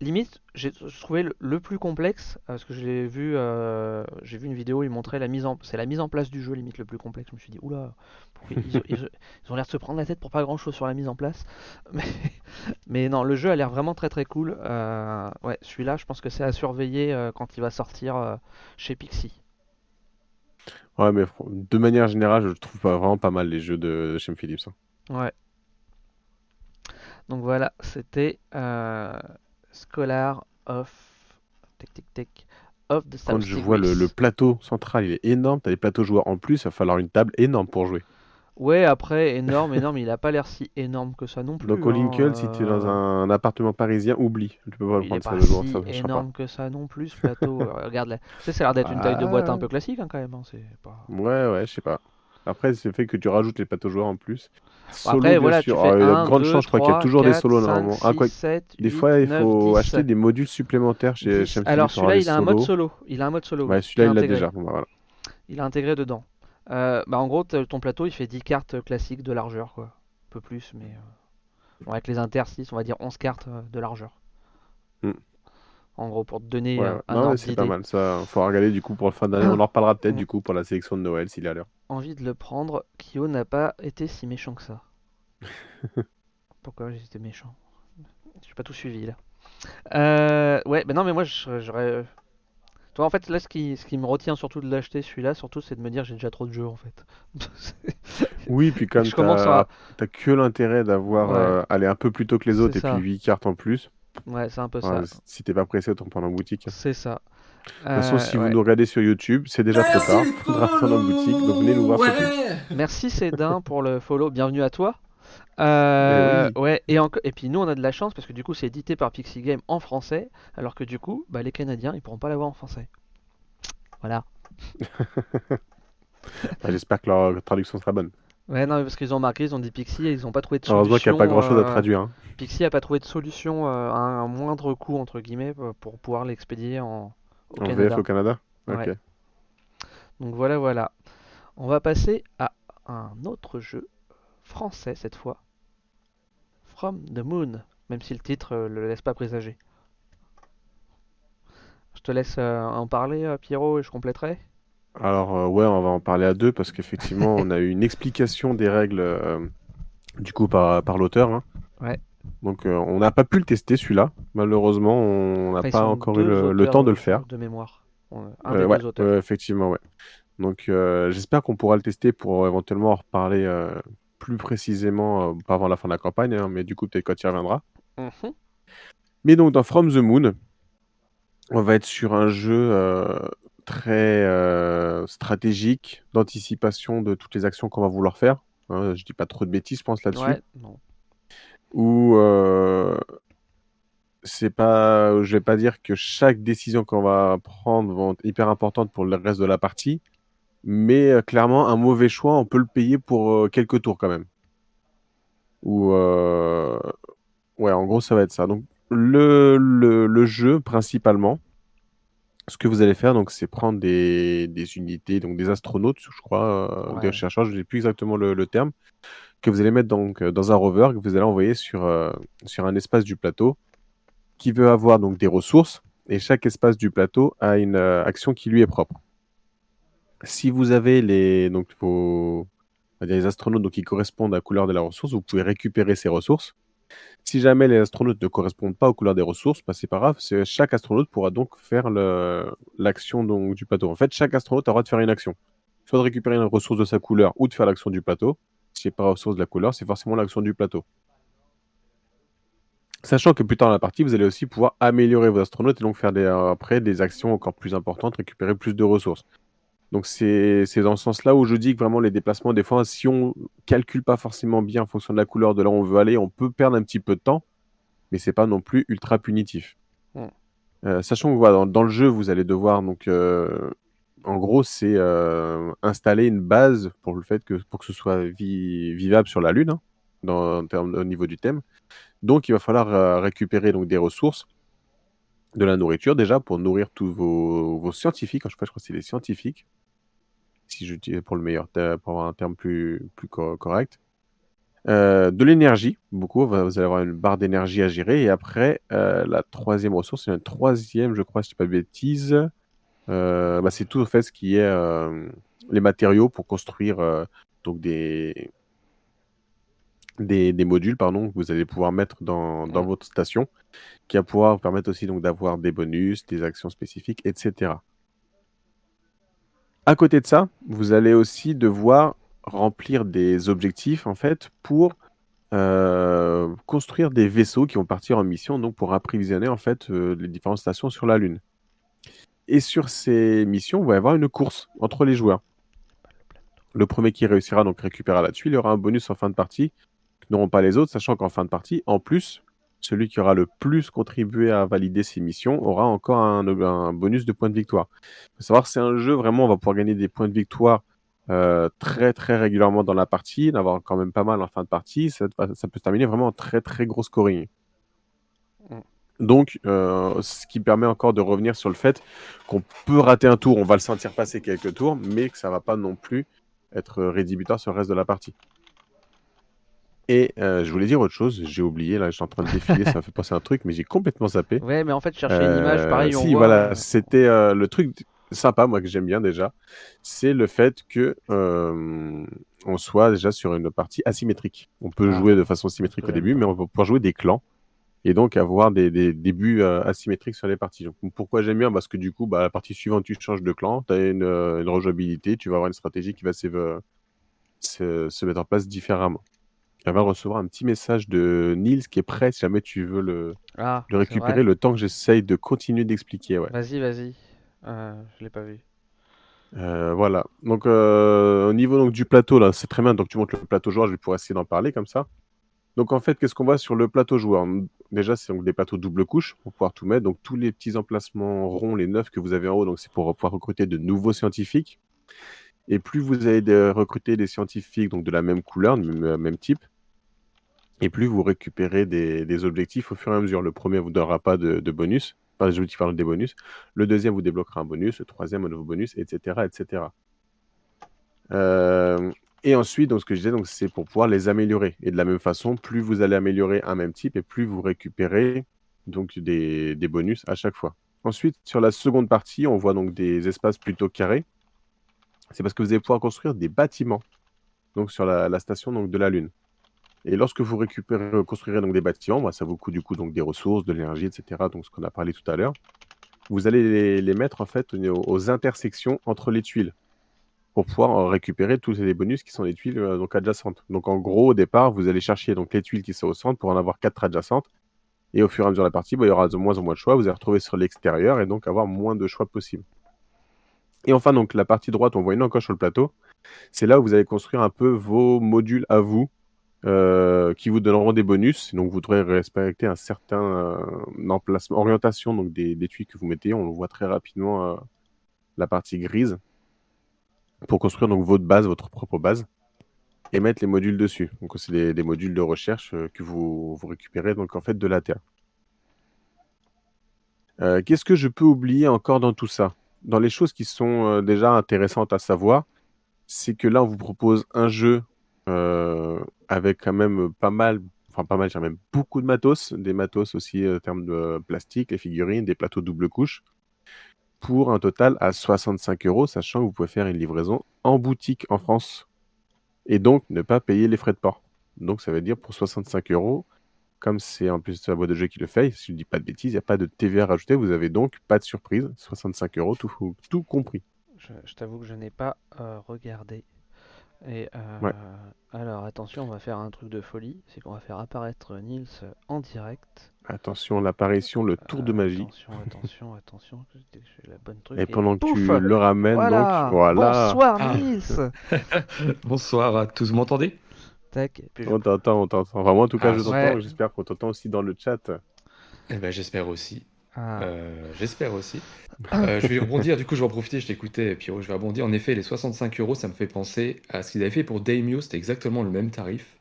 Speaker 1: limite, j'ai je trouvais le, le plus complexe, euh, parce que j'ai vu, euh, j'ai vu une vidéo, il montrait la mise en, c'est la mise en place du jeu limite le plus complexe. Je me suis dit, oula, ils, ils- *laughs* ils ont l'air de se prendre la tête pour pas grand chose sur la mise en place. *laughs* Mais, mais non, le jeu a l'air vraiment très très cool. Euh, ouais, celui-là, je pense que c'est à surveiller euh, quand il va sortir euh, chez Pixie.
Speaker 2: Ouais, mais de manière générale, je trouve pas- vraiment pas mal les jeux de, de Shem Phillips. hein.
Speaker 1: Ouais. Donc voilà, c'était euh, Scholar of tic tic tic of the
Speaker 2: Quand je vois le, plateau central, il est énorme. T'as des plateaux joueurs en plus, il va falloir une table énorme pour jouer.
Speaker 1: Ouais, après énorme, énorme, il a pas l'air si énorme que ça non plus.
Speaker 2: Donc au
Speaker 1: hein,
Speaker 2: Lincoln, si t'es dans
Speaker 1: euh,
Speaker 2: un, appartement parisien, oublie. Tu peux pas le prendre ça
Speaker 1: pas si
Speaker 2: ça marchera pas.
Speaker 1: énorme que ça non plus, ce plateau. *laughs* Regarde là. Tu sais, ça a l'air d'être une taille de boîte un
Speaker 2: Ah.
Speaker 1: peu classique hein, quand même. hein, pas...
Speaker 2: Ouais, ouais, je sais pas. Après, c'est le fait que tu rajoutes les plateaux joueurs en plus. Solo,
Speaker 1: Après,
Speaker 2: bien
Speaker 1: voilà,
Speaker 2: sûr.
Speaker 1: tu fais
Speaker 2: il y a de
Speaker 1: 1,
Speaker 2: grandes
Speaker 1: 2,
Speaker 2: chances, je crois qu'il y a
Speaker 1: 3,
Speaker 2: toujours des
Speaker 1: 4,
Speaker 2: solos
Speaker 1: 5,
Speaker 2: normalement. Ah,
Speaker 1: 6,
Speaker 2: quoi,
Speaker 1: 7,
Speaker 2: des
Speaker 1: 8,
Speaker 2: fois, il
Speaker 1: 9,
Speaker 2: faut
Speaker 1: 10.
Speaker 2: acheter des modules supplémentaires chez
Speaker 1: 10.
Speaker 2: Shem
Speaker 1: Alors celui-là, il a un mode solo. Il a un mode solo
Speaker 2: Ouais, celui-là, il l'a
Speaker 1: intégré.
Speaker 2: déjà. Voilà.
Speaker 1: Il est intégré dedans. Euh, bah, en gros, ton plateau, il fait 10 cartes classiques de largeur, quoi. Un peu plus, mais... euh, bon, avec les interstices, on va dire 11 cartes euh, de largeur.
Speaker 2: Hmm.
Speaker 1: En gros, pour te donner
Speaker 2: Ouais, ouais.
Speaker 1: un
Speaker 2: Non,
Speaker 1: ordre
Speaker 2: c'est pas mal. Ça, faudra regarder du coup pour le fin d'année. *clears throat* On en reparlera peut-être du coup pour la sélection de Noël s'il est à l'heure.
Speaker 1: Envie de le prendre. Kyo n'a pas été si méchant que ça. *laughs* Pourquoi été méchant? J'ai pas tout suivi, là. Euh, ouais, bah non, mais moi, je- j'aurais... Toi, en fait, là, ce qui, ce qui me retient surtout de l'acheter, celui-là, surtout, c'est de me dire j'ai déjà trop de jeux, en fait. *laughs*
Speaker 2: Oui, puis comme
Speaker 1: je
Speaker 2: t'as
Speaker 1: à...
Speaker 2: que l'intérêt d'avoir
Speaker 1: Ouais.
Speaker 2: euh, aller un peu plus tôt que les autres et
Speaker 1: ça.
Speaker 2: puis 8 cartes en plus.
Speaker 1: Ouais, c'est un peu
Speaker 2: Ouais,
Speaker 1: ça.
Speaker 2: si t'es pas pressé, autant prendre en boutique.
Speaker 1: C'est ça.
Speaker 2: Toute façon,
Speaker 1: Euh,
Speaker 2: si vous nous regardez sur YouTube, c'est déjà trop tard. Faudra retourner en boutique. Donc venez nous voir sur.
Speaker 3: Ouais
Speaker 1: Merci Cédin *laughs* pour le follow, bienvenue à toi. Euh, ouais, et, puis nous on a de la chance parce que du coup c'est édité par Pixie Game en français, alors que du coup bah, les Canadiens ils pourront pas l'avoir en français. Voilà. *laughs*
Speaker 2: Bah, J'espère que leur traduction sera bonne.
Speaker 1: Ouais, non, parce qu'ils ont marqué, ils ont dit Pixie et ils ont pas trouvé de
Speaker 2: Heureusement qu'il
Speaker 1: solution.
Speaker 2: n'y a pas grand chose à
Speaker 1: euh,
Speaker 2: traduire. hein.
Speaker 1: Pixie a pas trouvé de solution euh, à un moindre coût entre guillemets pour pouvoir l'expédier en, au
Speaker 2: En
Speaker 1: Canada.
Speaker 2: VF au Canada
Speaker 1: Ouais. Donc voilà, voilà. On va passer à un autre jeu, français cette fois, From the Moon, même si le titre euh, le laisse pas présager. Je te laisse euh, en parler, euh, Pierrot, et je compléterai.
Speaker 2: Alors, euh, ouais, on va en parler à deux parce qu'effectivement, *laughs* on a eu une explication des règles du coup par, par l'auteur. hein.
Speaker 1: Ouais.
Speaker 2: Donc, euh, on n'a pas pu le tester celui-là. Malheureusement, on n'a
Speaker 1: Enfin,
Speaker 2: pas encore eu le, temps de le faire.
Speaker 1: De mémoire. On- Un
Speaker 2: Euh,
Speaker 1: des
Speaker 2: ouais,
Speaker 1: deux auteurs.
Speaker 2: ouais, effectivement, ouais. Donc, euh, j'espère qu'on pourra le tester pour éventuellement en reparler euh, plus précisément, euh, pas avant la fin de la campagne, hein, mais du coup, peut-être quand il reviendra.
Speaker 1: Mhm.
Speaker 2: Mais donc, dans From the Moon, on va être sur un jeu euh, très euh, stratégique, d'anticipation de toutes les actions qu'on va vouloir faire. Hein, je dis pas trop de bêtises, je pense, là-dessus.
Speaker 1: Ouais, non.
Speaker 2: Où euh, c'est pas, je vais pas dire que chaque décision qu'on va prendre va être hyper importante pour le reste de la partie, mais euh, clairement, un mauvais choix, on peut le payer pour euh, quelques tours quand même. Ou euh, ouais, en gros, ça va être ça. Donc, le, le, le jeu, principalement, ce que vous allez faire, donc, c'est prendre des, des unités, donc des astronautes, je crois, des chercheurs, je ne sais plus exactement le, le terme, que vous allez mettre donc, euh, dans un rover que vous allez envoyer sur, euh, sur un espace du plateau qui veut avoir donc des ressources, et chaque espace du plateau a une euh, action qui lui est propre. Si vous avez les, donc, les astronautes donc, qui correspondent à la couleur de la ressource, vous pouvez récupérer ces ressources. Si jamais les astronautes ne correspondent pas aux couleurs des ressources, bah, c'est pas grave, chaque astronaute pourra donc faire l'action du plateau. En fait, chaque astronaute a le droit de faire une action. Soit de récupérer une ressource de sa couleur ou de faire l'action du plateau. Si c'est pas la ressource de la couleur, c'est forcément l'action du plateau. Sachant que plus tard dans la partie, vous allez aussi pouvoir améliorer vos astronautes et donc faire des, après des actions encore plus importantes, récupérer plus de ressources. Donc c'est dans ce sens-là où je dis que vraiment les déplacements, des fois, si on calcule pas forcément bien en fonction de la couleur de là où on veut aller, on peut perdre un petit peu de temps, mais c'est pas non plus ultra punitif.
Speaker 1: Mm.
Speaker 2: Euh, sachant que voilà, dans, dans le jeu, vous allez devoir donc euh, en gros, c'est euh, installer une base pour le fait que pour que ce soit vi- vivable sur la Lune, hein, dans, en termes, au niveau du thème. Donc, il va falloir euh, récupérer donc des ressources, de la nourriture déjà pour nourrir tous vos, scientifiques. Je je crois que c'est les scientifiques, si je pour le meilleur, pour avoir un terme plus, plus co- correct. Euh, de l'énergie, beaucoup. Vous allez avoir une barre d'énergie à gérer. Et après, la troisième ressource, c'est une troisième, je crois, si je dis pas de bêtises. Euh, bah, c'est tout en fait ce qui est euh, les matériaux pour construire euh, donc des, des, des modules pardon, que vous allez pouvoir mettre dans, dans votre station, qui va pouvoir vous permettre aussi donc d'avoir des bonus, des actions spécifiques, etc. À côté de ça, vous allez aussi devoir remplir des objectifs en fait pour euh, construire des vaisseaux qui vont partir en mission donc pour approvisionner en fait euh, les différentes stations sur la Lune. Et sur ces missions, il va y avoir une course entre les joueurs. Le premier qui réussira donc récupérer la tuile, il aura un bonus en fin de partie que n'auront pas les autres, sachant qu'en fin de partie, en plus, celui qui aura le plus contribué à valider ces missions aura encore un, un bonus de points de victoire. Il faut savoir que c'est un jeu, vraiment, on va pouvoir gagner des points de victoire euh, très très régulièrement dans la partie, d'avoir quand même pas mal en fin de partie. Ça, ça peut se terminer vraiment en très très gros scoring. Donc, euh, ce qui permet encore de revenir sur le fait qu'on peut rater un tour, on va le sentir passer quelques tours, mais que ça va pas non plus être rédhibitoire sur le reste de la partie. Et euh, je voulais dire autre chose, j'ai oublié, là, je suis en train de défiler, ça m'a fait penser à un truc, mais j'ai complètement zappé.
Speaker 1: Ouais, mais en fait, chercher une image,
Speaker 2: Euh,
Speaker 1: pareil, on
Speaker 2: si,
Speaker 1: voit.
Speaker 2: voilà, c'était le truc sympa, moi, que j'aime bien déjà, c'est le fait que on soit déjà sur une partie asymétrique. On peut
Speaker 1: Ah.
Speaker 2: jouer de façon symétrique
Speaker 1: Que
Speaker 2: au début, mais on va pouvoir jouer des clans et donc avoir des, des débuts euh, asymétriques sur les parties. Donc, pourquoi j'aime bien? Parce que du coup, bah, la partie suivante, tu changes de clan, tu as une, euh, une rejouabilité, tu vas avoir une stratégie qui va se, se, se mettre en place différemment. On va recevoir un petit message de Nils qui est prêt si jamais tu veux le,
Speaker 1: Ah,
Speaker 2: le récupérer le temps que j'essaye de continuer d'expliquer. Ouais.
Speaker 1: Vas-y, vas-y. Euh, je l'ai pas vu.
Speaker 2: Euh, voilà. Donc, euh, au niveau donc, du plateau, là, c'est très bien. Donc, tu montres le plateau joueur, je vais pouvoir essayer d'en parler comme ça. Donc, en fait, qu'est-ce qu'on voit sur le plateau joueur? Déjà, c'est des plateaux double couche pour pouvoir tout mettre. Donc, tous les petits emplacements ronds, les neuf que vous avez en haut, donc c'est pour pouvoir recruter de nouveaux scientifiques. Et plus vous allez recruter des scientifiques donc de la même couleur, du même, même type, et plus vous récupérez des, objectifs au fur et à mesure. Le premier vous donnera pas de, bonus, pas des objectifs, des bonus. Le deuxième vous débloquera un bonus, le troisième un nouveau bonus, etc., etc. Euh, Et ensuite, donc, ce que je disais, c'est pour pouvoir les améliorer. Et de la même façon, plus vous allez améliorer un même type, et plus vous récupérez donc des, des bonus à chaque fois. Ensuite, sur la seconde partie, on voit donc des espaces plutôt carrés. C'est parce que vous allez pouvoir construire des bâtiments donc sur la, station donc, de la Lune. Et lorsque vous récupérez, construirez donc des bâtiments, bah, ça vous coûte du coup donc des ressources, de l'énergie, etc. Donc ce qu'on a parlé tout à l'heure. Vous allez les, mettre en fait aux intersections entre les tuiles pour pouvoir euh, récupérer tous les bonus qui sont les tuiles euh, donc adjacentes. Donc en gros, au départ, vous allez chercher donc les tuiles qui sont au centre pour en avoir quatre adjacentes. Et au fur et à mesure de la partie, bah, il y aura de moins en moins de choix. Vous allez retrouver sur l'extérieur et donc avoir moins de choix possibles. Et enfin, donc la partie droite, on voit une encoche sur le plateau. C'est là où vous allez construire un peu vos modules à vous euh, qui vous donneront des bonus. Donc vous devrez respecter un certain emplacement, orientation des, des, tuiles que vous mettez. On voit très rapidement la partie grise pour construire donc votre base, votre propre base, et mettre les modules dessus. Donc c'est des, modules de recherche euh, que vous, vous, récupérez donc en fait de la Terre. Euh, Qu'est-ce que je peux oublier encore dans tout ça? Dans les choses qui sont euh, déjà intéressantes à savoir, c'est que là on vous propose un jeu avec quand même pas mal, enfin pas mal, j'ai même beaucoup de matos, des matos aussi en termes de plastique, les figurines, des plateaux double couche pour un total à 65 euros, sachant que vous pouvez faire une livraison en boutique en France et donc ne pas payer les frais de port. Donc ça veut dire pour 65 euros, comme c'est en plus la boîte de jeu qui le fait, si je ne dis pas de bêtises, il n'y a pas de TVA rajouté, vous avez donc pas de surprise, 65 euros tout, tout compris.
Speaker 1: Je, je t'avoue que je n'ai pas euh, regardé. Et euh,
Speaker 2: ouais.
Speaker 1: alors attention, on va faire un truc de folie, c'est qu'on va faire apparaître Nils en direct.
Speaker 2: Attention, l'apparition, le tour de magie.
Speaker 1: Attention, attention, attention, j'ai la bonne truc.
Speaker 2: Et, et pendant pouf, que tu le ramènes,
Speaker 1: voilà.
Speaker 2: donc voilà.
Speaker 1: Bonsoir ah. Nils. *laughs*
Speaker 3: Bonsoir à tous, vous m'entendez?
Speaker 1: Tac.
Speaker 2: Je... On t'entend, on t'entend. Enfin, moi en tout cas, ah, je t'entends. Ouais. J'espère qu'on t'entend aussi dans le chat.
Speaker 3: Eh ben, j'espère aussi. Ah. Euh, J'espère aussi. Euh, je vais rebondir, du coup, je vais en profiter, je t'écoutais, Pierrot. Je vais rebondir. En effet, les 65 euros, ça me fait penser à ce qu'ils avaient fait pour Daimyo. C'était exactement le même tarif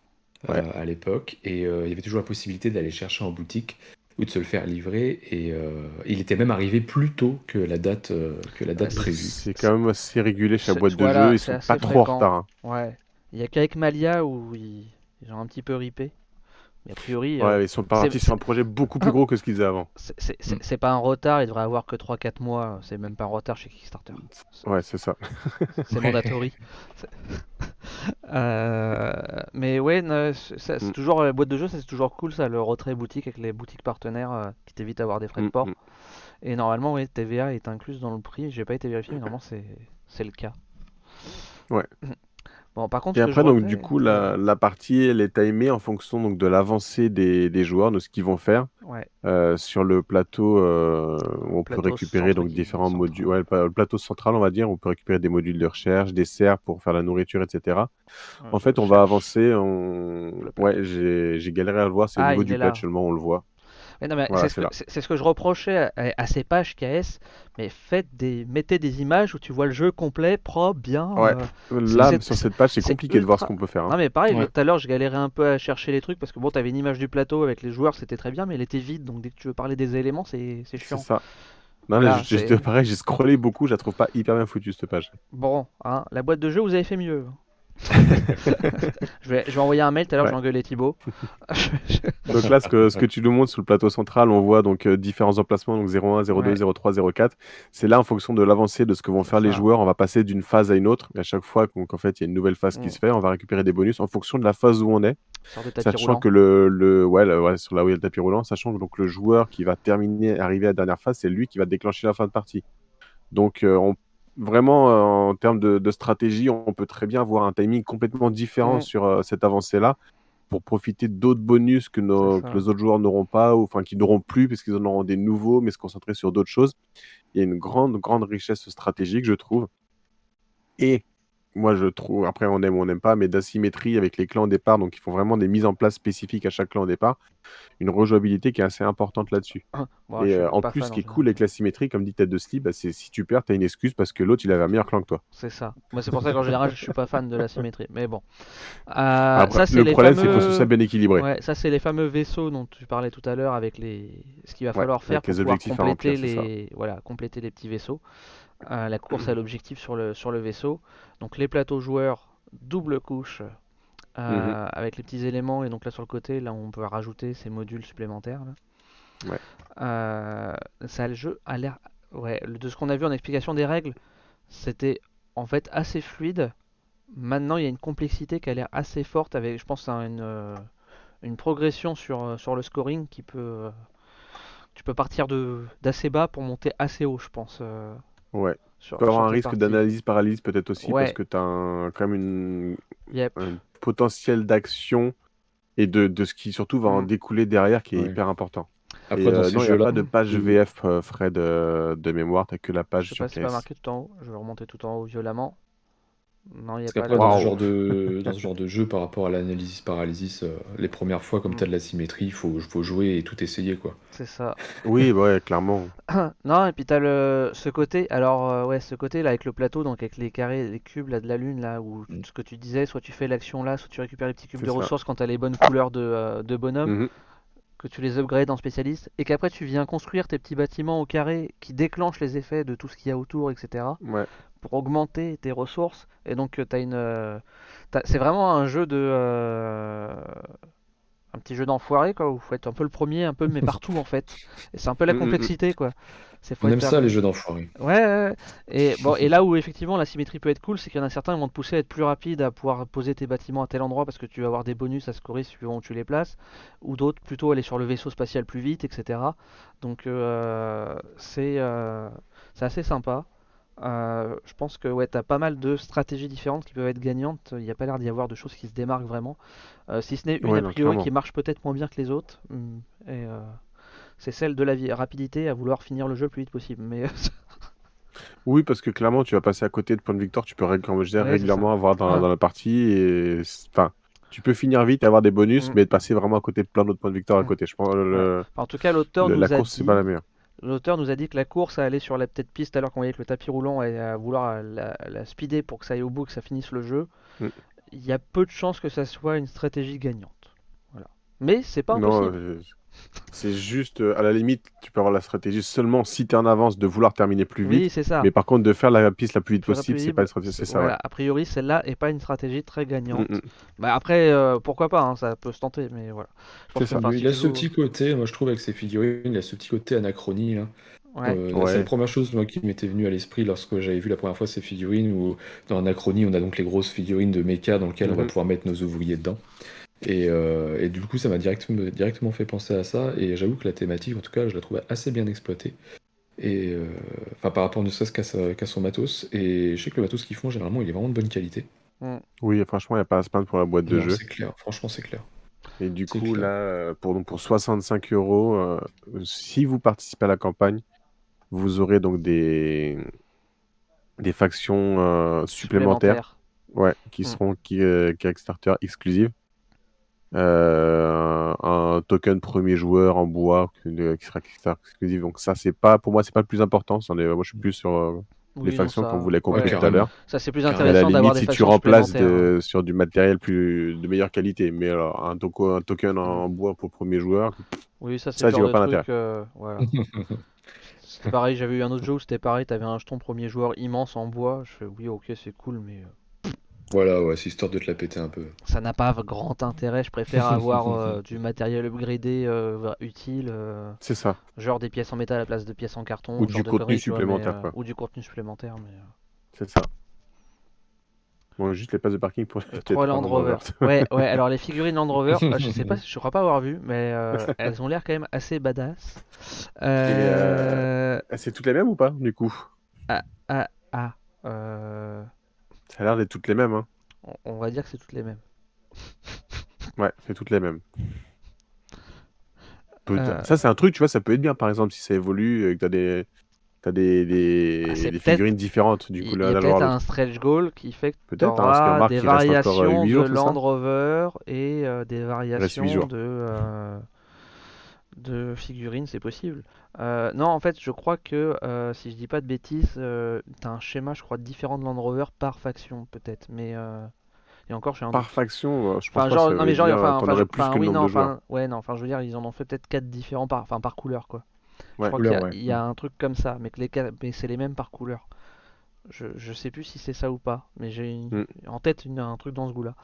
Speaker 3: ouais. euh, à l'époque. Et euh, il y avait toujours la possibilité d'aller chercher en boutique ou de se le faire livrer. Et il était même arrivé plus tôt que la date, que la date
Speaker 2: ouais,
Speaker 3: prévue.
Speaker 2: C'est quand même assez régulier chez la boîte de jeu. Ils sont pas trop en retard. Hein.
Speaker 1: Ouais. Il y a qu'avec Malia où ils... ils ont un petit peu ripé. Mais a priori.
Speaker 2: Ouais, euh, ils sont partis sur un projet beaucoup plus gros que ce qu'ils faisaient avant.
Speaker 1: C'est mm. pas un retard, il devrait avoir que 3-4 mois. C'est même pas un retard chez Kickstarter.
Speaker 2: Ouais, c'est ça.
Speaker 1: c'est *laughs* mandatory. *laughs* euh, mais ouais, c'est mm. toujours la boîte de jeu, c'est toujours cool ça, le retrait boutique avec les boutiques partenaires euh, qui t'évitent d'avoir des frais de port. Mm, Et normalement, ouais, TVA est incluse dans le prix. J'ai pas été vérifié, mais normalement c'est le cas.
Speaker 2: Ouais.
Speaker 1: Bon, par contre,
Speaker 2: et après, donc, du coup, la, la, partie, elle est timée en fonction donc, de l'avancée des, des, joueurs, de ce qu'ils vont faire.
Speaker 1: Ouais.
Speaker 2: Euh, sur le plateau, euh, on peut récupérer donc, différents modules. Ouais, le, plateau central, on va dire, on peut récupérer des modules de recherche, des serres pour faire la nourriture, etc. Ouais, en fait, on va avancer. On... Ouais, j'ai galéré à le voir, c'est ah, au niveau du patch seulement, on le voit.
Speaker 1: Mais non, mais voilà, c'est ce, ce, que je reprochais à, à, ces pages KS. Mais faites des, mettez des images où tu vois le jeu complet, propre, bien.
Speaker 2: Ouais. Euh, Là, sur cette page, c'est compliqué ultra... de voir ce qu'on peut faire. Hein.
Speaker 1: Non, mais pareil, ouais. tout à l'heure, je galérais un peu à chercher les trucs parce que bon, t'avais une image du plateau avec les joueurs, c'était très bien, mais elle était vide. Donc dès que tu veux parler des éléments, c'est chiant.
Speaker 2: C'est ça. Non, voilà, mais pareil, j'ai scrollé beaucoup, je la trouve pas hyper bien foutue cette page.
Speaker 1: Bon, hein, la boîte de jeu, vous avez fait mieux *laughs* je, vais, je, vais, envoyer un mail tout à l'heure, ouais. j'ai engueulé Thibaut. *laughs*
Speaker 2: donc là, ce que, ce que tu nous montres sur le plateau central, on voit donc euh, différents emplacements, donc 01, 02, ouais. 03, 04. C'est là en fonction de l'avancée de ce que vont faire les joueurs, on va passer d'une phase à une autre. Et à chaque fois qu'en en fait il y a une nouvelle phase mmh. qui se fait, on va récupérer des bonus en fonction de la phase où on est. Sachant
Speaker 1: roulant.
Speaker 2: que le, le, ouais, le, ouais, sur là où il y a le tapis roulant, sachant que donc le joueur qui va terminer, arriver à la dernière phase, c'est lui qui va déclencher la fin de partie. Donc euh, on vraiment, euh, en termes de, de, stratégie, on peut très bien avoir un timing complètement différent mmh. sur euh, cette avancée-là pour profiter d'autres bonus que, nos, que, les autres joueurs n'auront pas, ou enfin qui n'auront plus, parce qu'ils en auront des nouveaux, mais se concentrer sur d'autres choses. Il y a une grande, grande richesse stratégique, je trouve. Et moi je trouve, après on aime ou on n'aime pas, mais d'asymétrie avec les clans au départ, donc ils font vraiment des mises en place spécifiques à chaque clan au départ, une rejouabilité qui est assez importante là-dessus.
Speaker 1: Ah,
Speaker 2: et euh, en plus, ce qui est cool avec l'asymétrie, comme dit Tête de Slip, bah, c'est si tu perds, tu as une excuse parce que l'autre il avait un meilleur clan que toi.
Speaker 1: C'est ça. Moi c'est pour ça qu'en *laughs* général je suis pas fan de l'asymétrie, mais bon.
Speaker 2: Euh, après, ça, le problème c'est qu'il faut que ce soit bien équilibré.
Speaker 1: Ouais, ça c'est les fameux vaisseaux dont tu parlais tout à l'heure avec les... ce qu'il va falloir ouais, faire pour pouvoir compléter, remplir, les... Voilà, compléter les petits vaisseaux. Euh, la course à *clears throat* l'objectif sur le, sur le vaisseau. Donc les plateaux joueurs, double couche mhm. avec les petits éléments et donc là sur le côté, là on peut rajouter ces modules supplémentaires. Ouais. ça, le jeu a l'air, ouais, de ce qu'on a vu en explication des règles, c'était en fait assez fluide. Maintenant, il y a une complexité qui a l'air assez forte avec, je pense, une, une progression sur, sur le scoring qui peut tu peux partir de d'assez bas pour monter assez haut, je pense. Euh,
Speaker 2: ouais. tu peux avoir un risque d'analyse paralyse peut-être aussi parce que tu as quand même une, un potentiel d'action et de, de, ce qui surtout va en mm. découler derrière qui est hyper important. Après, euh, non, il n'y a pas de page VF, euh, Fred, de mémoire, tu que la page
Speaker 1: je sais
Speaker 2: sur
Speaker 1: pas, pas marqué tout en haut. Je vais remonter tout en haut violemment.
Speaker 3: Non, y a pas dans, ce genre de, *laughs* dans ce genre de jeu, par rapport à l'analysis paralysis, euh, les premières fois, comme mm. tu as de la symétrie, il faut, faut jouer et tout essayer. quoi.
Speaker 1: C'est ça. *laughs*
Speaker 2: Oui, ouais, clairement. *coughs*
Speaker 1: non, et puis tu as le, ce côté, alors, euh, ouais, ce côté là avec le plateau, donc avec les carrés, les cubes là, de la lune, là, où mm. ce que tu disais, soit tu fais l'action là, soit tu récupères les petits cubes de ressources quand tu as les bonnes couleurs de, euh, de bonhomme. Mm-hmm. que tu les upgrades en spécialiste, et qu'après tu viens construire tes petits bâtiments au carré qui déclenchent les effets de tout ce qu'il y a autour, etc.
Speaker 2: Ouais
Speaker 1: pour augmenter tes ressources. Et donc, euh, tu as une. Euh, c'est vraiment un jeu de. Euh, un petit jeu d'enfoiré, quoi, où faut être un peu le premier, un peu, mais *laughs* partout, en fait. Et c'est un peu la complexité, quoi.
Speaker 3: On aime ça, les jeux d'enfoiré.
Speaker 1: Ouais, Et, bon, et là où effectivement la symétrie peut être cool, c'est qu'il y en a certains qui vont te pousser à être plus rapide, à pouvoir poser tes bâtiments à tel endroit parce que tu vas avoir des bonus à scorer suivant où tu les places, ou d'autres plutôt aller sur le vaisseau spatial plus vite, etc. Donc c'est c'est assez sympa. Euh, je pense que ouais, tu as pas mal de stratégies différentes qui peuvent être gagnantes. Il n'y a pas l'air d'y avoir de choses qui se démarquent vraiment. Euh, si ce n'est une a priori qui marche peut-être moins bien que les autres. Mm, et euh, c'est celle de la rapidité à vouloir finir le jeu le plus vite possible. Mais *laughs*
Speaker 2: oui, parce que clairement, tu vas passer à côté de points de victoire. Tu peux régulièrement avoir dans, la partie. Et... Enfin, tu peux finir vite et avoir des bonus, mm. mais passer vraiment à côté de plein d'autres points de victoire à mm. côté. Je pense,
Speaker 1: En tout cas, l'auteur nous la course, c'est pas la meilleure. L'auteur nous a dit que la course à aller sur la petite piste alors qu'on voyait que le tapis roulant et à vouloir la, speeder pour que ça aille au bout, que ça finisse le jeu, mm. il y a peu de chances que ça soit une stratégie gagnante. Voilà. Mais c'est pas impossible. Non,
Speaker 2: c'est juste, euh, à la limite, tu peux avoir la stratégie seulement si tu es en avance de vouloir terminer plus vite.
Speaker 1: Oui, c'est ça.
Speaker 2: Mais par contre, de faire la piste la plus vite possible, c'est pas une stratégie. C'est ça.
Speaker 1: A priori, celle-là est pas une stratégie très gagnante. Mm. Bah, après, euh, pourquoi pas, hein, ça peut se tenter, mais voilà.
Speaker 3: C'est ça. il a ce petit côté, moi je trouve, avec ses figurines, il a ce petit côté anachronie. Là. Euh, c'est la première chose moi, qui m'était venue à l'esprit lorsque j'avais vu la première fois ces figurines, où dans Anachronie, on a donc les grosses figurines de mecha dans lesquelles on va mm-hmm. pouvoir mettre nos ouvriers dedans. Euh, et, du coup, ça m'a directement, directement fait penser à ça. Et j'avoue que la thématique, en tout cas, je la trouve assez bien exploitée. Et euh, enfin, par rapport ne serait-ce qu'à, son matos. Et je sais que le matos qu'ils font, généralement, il est vraiment de bonne qualité.
Speaker 2: Mm. Oui, franchement, il n'y a pas à se plaindre pour la boîte de jeu.
Speaker 3: C'est clair, franchement, c'est clair.
Speaker 2: Et du coup, là, pour, donc, pour 65 euros, euh, si vous participez à la campagne, vous aurez donc des, des factions supplémentaires, Ouais, qui mm. seront qui, Kickstarter exclusives. Euh, un token premier joueur en bois qui sera exclusif. Donc ça, c'est pas pour moi, c'est pas le plus important. Est, moi, je suis plus sur euh, les factions qu'on voulait compris tout à l'heure.
Speaker 1: Ça, c'est plus intéressant d'avoir des
Speaker 2: si tu remplaces sur du matériel plus de meilleure qualité, mais alors un, un token en bois pour premier joueur.
Speaker 1: Oui, ça, c'est pas l'intérêt. Euh, c'était pareil, j'avais eu un autre jeu où c'était pareil, t'avais un jeton premier joueur immense en bois. Je fais oui, ok, c'est cool, mais
Speaker 3: voilà, ouais, c'est histoire de te la péter un peu.
Speaker 1: Ça n'a pas grand intérêt, je préfère avoir *laughs* euh, du matériel upgradé euh, utile. Euh,
Speaker 2: c'est ça.
Speaker 1: Genre des pièces en métal à la place de pièces en carton.
Speaker 2: Ou du contenu supplémentaire.
Speaker 1: Ou du contenu supplémentaire. mais...
Speaker 2: C'est ça. Bon, juste les places de parking pour
Speaker 1: les trois Land Rover. ouais, ouais, *laughs* alors les figurines Land Rover, je sais pas, *laughs* je crois pas avoir vu, mais elles ont l'air quand même assez badass.
Speaker 2: C'est toutes les mêmes ou pas, du coup?
Speaker 1: Ah, ah, ah.
Speaker 2: Ça a l'air d'être toutes les mêmes. Hein.
Speaker 1: On, va dire que c'est toutes les mêmes. *laughs*
Speaker 2: ouais, c'est toutes les mêmes. Euh. Ça, c'est un truc, tu vois, ça peut être bien, par exemple, si ça évolue et que tu as des. T'as des, des, ah, des figurines différentes du coup.
Speaker 1: Il y a peut-être un stretch goal qui fait que tu hein, auras des variations de Land Rover et euh, des variations de, euh, de figurines, c'est possible. Euh, non, en fait, je crois que euh, si je dis pas de bêtises, euh, t'as un schéma, je crois, différent de Land Rover par faction, peut-être. Mais et encore, j'ai un
Speaker 2: par faction, je
Speaker 1: pense
Speaker 2: enfin, genre,
Speaker 1: non mais genre, enfin, enfin, plus enfin oui, non, enfin, ouais, non, enfin, je veux dire, ils en ont fait peut-être quatre différents par, enfin, par couleur, quoi. je crois qu'il y, a un truc comme ça, mais que les mais c'est les mêmes par couleur. Je, je sais plus si c'est ça ou pas, mais j'ai
Speaker 2: Mm.
Speaker 1: en tête une- un truc dans ce goût-là.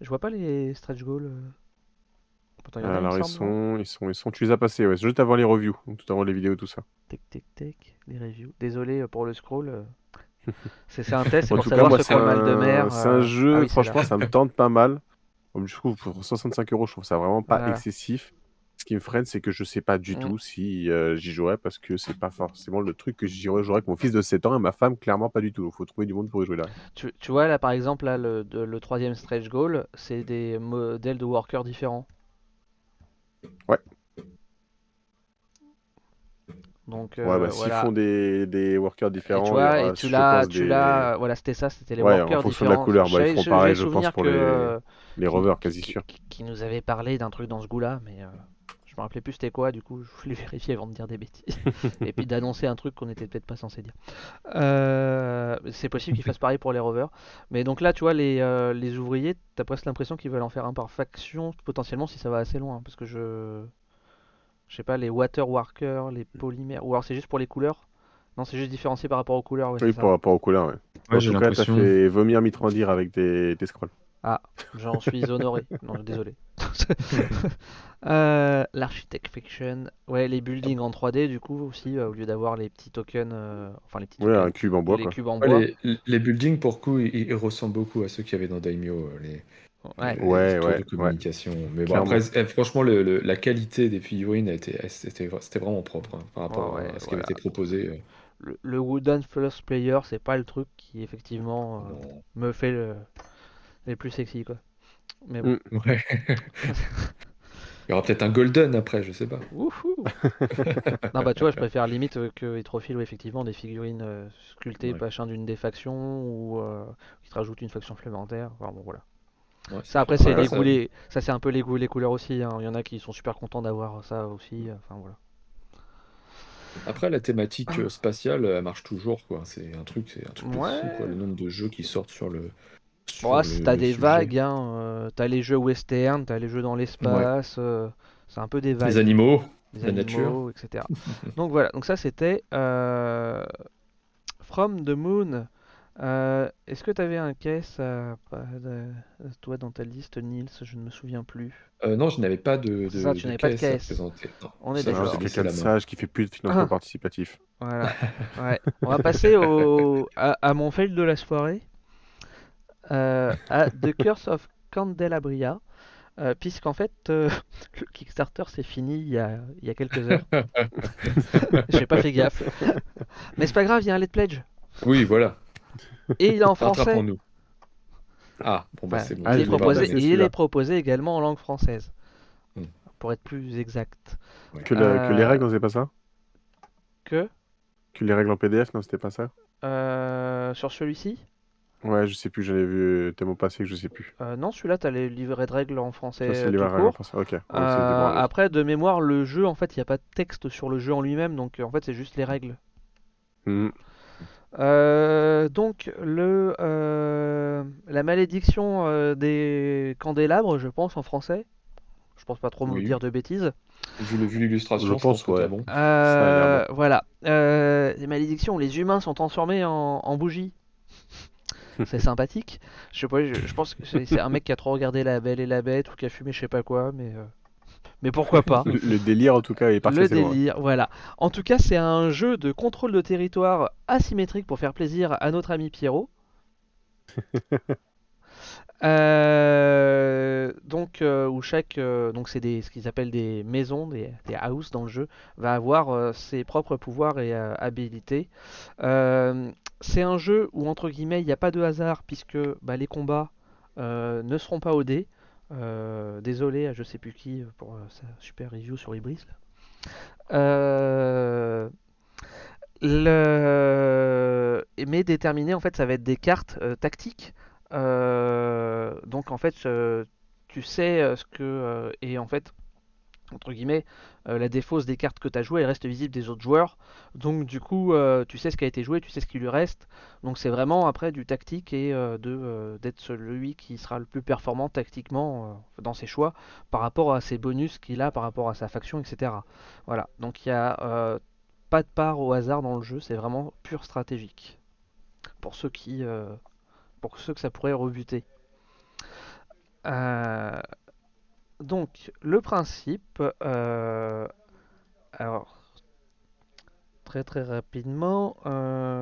Speaker 1: Je vois pas les stretch goals. euh. Faut t'en regarder, il me
Speaker 2: Alors, ils
Speaker 1: non
Speaker 2: sont, ils sont, ils sont, tu les as passés, ouais. C'est juste avant les reviews, donc tout avant les vidéos, tout ça.
Speaker 1: Tic tic tic, les reviews. Désolé euh, pour le scroll. euh. *laughs* C'est un test, c'est
Speaker 2: En
Speaker 1: pour
Speaker 2: tout cas,
Speaker 1: savoir
Speaker 2: moi,
Speaker 1: ce le mal de
Speaker 2: un,
Speaker 1: mer.
Speaker 2: c'est
Speaker 1: euh.
Speaker 2: un jeu,
Speaker 1: Ah oui,
Speaker 2: franchement, ça me tente pas mal. Je trouve, pour 65 euros, je trouve ça vraiment pas
Speaker 1: Voilà.
Speaker 2: excessif. Ce qui me freine, c'est que je sais pas du
Speaker 1: Mm.
Speaker 2: tout si euh, j'y jouerais parce que c'est pas forcément le truc que j'y jouerais. J'aurais avec mon fils de 7 ans et ma femme, clairement pas du tout. Il faut trouver du monde pour y jouer là.
Speaker 1: Tu, tu vois là par exemple là le, de- le troisième stretch goal, c'est des modèles de workers différents.
Speaker 2: Ouais.
Speaker 1: Donc
Speaker 2: Ouais,
Speaker 1: euh,
Speaker 2: bah, s'ils
Speaker 1: voilà.
Speaker 2: font des, des workers
Speaker 1: Et
Speaker 2: différents,
Speaker 1: tu
Speaker 2: il y
Speaker 1: vois,
Speaker 2: aura,
Speaker 1: et tu l'as, tu
Speaker 2: des-
Speaker 1: l'as, voilà, c'était ça, c'était les
Speaker 2: Ouais, en
Speaker 1: workers
Speaker 2: fonction de la
Speaker 1: différents.
Speaker 2: couleur. Bah, ils feront pareil, je pense, pour
Speaker 1: que,
Speaker 2: les-
Speaker 1: euh,
Speaker 2: les rovers, quasi sûr.
Speaker 1: Qui, qui nous avait parlé d'un truc dans ce goût-là, mais euh, me rappelais plus c'était quoi, du coup je voulais *laughs* vérifier avant de dire des bêtises. *laughs* et puis d'annoncer un truc qu'on était peut-être pas censé dire. Euh, c'est possible qu'ils fassent pareil pour les rovers. Mais donc là, tu vois, les, euh, les ouvriers, t'as presque l'impression qu'ils veulent en faire un par faction, potentiellement si ça va assez loin. Parce que je. Je sais pas, les water workers, les polymères. Ou alors c'est juste pour les couleurs Non, c'est juste différencié par rapport aux couleurs, ouais,
Speaker 2: Oui, par rapport aux couleurs, ouais.
Speaker 3: Ouais,
Speaker 2: en
Speaker 3: j'ai
Speaker 2: tout cas, t'as
Speaker 3: l'impression.
Speaker 2: fait vomir Mitrandir avec tes, tes scrolls.
Speaker 1: Ah, j'en suis honoré. Non, désolé. *laughs* Euh, L'architect fiction. Ouais, les buildings en 3D, du coup, aussi, euh, au lieu d'avoir les petits tokens. euh, Enfin, les petits
Speaker 2: Ouais,
Speaker 1: tokens.
Speaker 2: un cube en bois,
Speaker 1: les
Speaker 2: quoi.
Speaker 1: cubes en
Speaker 3: Ouais,
Speaker 1: bois.
Speaker 3: les, les buildings, pour coup, ils, ils ressemblent beaucoup à ceux qu'il y avait dans Daimyo, euh, les,
Speaker 1: Ouais.
Speaker 3: les
Speaker 2: Ouais,
Speaker 3: tours
Speaker 2: ouais,
Speaker 3: de communication. Mais bon, après, eh, franchement, le- le- la qualité des figurines, c'était vraiment propre hein, par rapport
Speaker 1: Ouais,
Speaker 3: à ce qui avait été proposé.
Speaker 1: Le, le Wooden First Player, c'est pas le truc qui, effectivement, euh, me fait le, les plus sexy, quoi. Mais bon.
Speaker 2: Mm.
Speaker 3: Ouais. *laughs* Il y aura peut-être un Golden après, je sais pas. *laughs*
Speaker 1: Non, bah tu vois, je préfère limite euh, que Etrophile ou effectivement des figurines euh, sculptées,
Speaker 3: Ouais.
Speaker 1: machin d'une des factions ou euh, qui te rajoutent une faction supplémentaire. Enfin, bon, voilà.
Speaker 3: Ouais,
Speaker 1: Ça, après, c'est les
Speaker 3: ça-
Speaker 1: goûts, les... ça, c'est un peu les goûts les couleurs aussi. hein. Il y en a qui sont super contents d'avoir ça aussi. Enfin, voilà.
Speaker 3: Après, la thématique spatiale, elle marche toujours, quoi. C'est un truc, c'est un truc
Speaker 1: Ouais.
Speaker 3: quoi. Le nombre de jeux qui sortent sur le. Sur
Speaker 1: Bon,
Speaker 3: le-
Speaker 1: si t'as des
Speaker 3: sujet.
Speaker 1: vagues, hein, euh, t'as les jeux western, t'as les jeux dans l'espace, euh, c'est un peu des vagues.
Speaker 3: Les animaux.
Speaker 1: des
Speaker 3: la
Speaker 1: animaux,
Speaker 3: nature.
Speaker 1: etc. *laughs* Donc voilà, donc ça c'était euh, From the Moon. Euh, Est-ce que tu avais un caisse à, toi dans ta liste, Nils? Je ne me souviens plus.
Speaker 3: Euh, non, je n'avais pas de, de,
Speaker 1: ça, tu
Speaker 3: de
Speaker 1: pas de
Speaker 3: caisse
Speaker 1: On est d'accord.
Speaker 2: c'est quelqu'un de sage qui fait plus de financement
Speaker 1: Ah. *laughs*
Speaker 2: participatif.
Speaker 1: Voilà. *laughs* Ouais. On va passer au, à, à mon fail de la soirée. Euh, à The Curse of Candelabria. Euh, Puisqu'en fait, euh, *laughs* le Kickstarter s'est fini il y a, il y a quelques heures. *laughs* J'ai pas fait gaffe. Mais c'est pas grave, il y a un Let's Pledge.
Speaker 3: Oui, voilà.
Speaker 1: Et il est en français.
Speaker 3: Ah, bon, bah
Speaker 1: Ouais,
Speaker 3: c'est bon.
Speaker 2: Ah,
Speaker 1: il, est
Speaker 2: l'ai
Speaker 1: proposé, il est également en langue française.
Speaker 3: Hmm.
Speaker 1: Pour être plus exact.
Speaker 2: Que, que les
Speaker 1: Euh,
Speaker 2: règles, non, c'est pas ça?
Speaker 1: Que?
Speaker 2: Que les règles en PDF, non, c'était pas ça?
Speaker 1: Euh, sur celui-ci?
Speaker 2: Ouais, je sais plus, j'en ai vu tellement passé que je sais plus.
Speaker 1: euh, Non, celui-là, tu as les livrets de règles en français
Speaker 2: Ça, c'est
Speaker 1: euh,
Speaker 2: les
Speaker 1: tout
Speaker 2: règles en français. Ok. Ouais,
Speaker 1: Euh, après, de mémoire, le jeu, en fait, il n'y a pas de texte sur le jeu en lui-même, donc euh, en fait, c'est juste les règles. Euh, donc, le, euh, la malédiction euh, des candélabres, je pense, en français. Je pense pas trop me dire de bêtises.
Speaker 3: Vu, vu l'illustration,
Speaker 2: Je
Speaker 3: je pense
Speaker 2: ouais.
Speaker 3: t'as bon.
Speaker 1: Euh, voilà. Euh, les malédictions, les humains sont transformés en, en bougies. C'est sympathique. Je sais pas, je, je pense que c'est un mec qui a trop regardé La Belle et la Bête ou qui a fumé je sais pas quoi, mais, euh, mais pourquoi pas.
Speaker 2: Le, le délire, en tout cas, est parti
Speaker 1: Le
Speaker 2: loin.
Speaker 1: délire, voilà. En tout cas, c'est un jeu de contrôle de territoire asymétrique pour faire plaisir à notre ami Pierrot. *laughs* Euh, donc, euh, où chaque, euh, donc c'est des, ce qu'ils appellent des maisons, des, des houses dans le jeu, va avoir ses propres pouvoirs et habilités. C'est un jeu où entre guillemets il n'y a pas de hasard puisque bah, les combats ne seront pas au dé. Désolé à je sais plus qui pour sa super review sur Ibris. Mais déterminé, en fait, ça va être des cartes tactiques. Euh, donc, en fait, tu sais euh, ce que. euh, et en fait, entre guillemets, la défausse des cartes que tu as jouées, elle reste visible des autres joueurs. Donc, du coup, tu sais ce qui a été joué, tu sais ce qui lui reste. Donc, c'est vraiment après du tactique et d'être celui qui sera le plus performant tactiquement dans ses choix par rapport à ses bonus qu'il a, par rapport à sa faction, etc. Voilà. Donc, il y a pas de part au hasard dans le jeu, c'est vraiment pur stratégique. pour ceux qui pour ceux que ça pourrait rebuter. donc le principe, alors très très rapidement,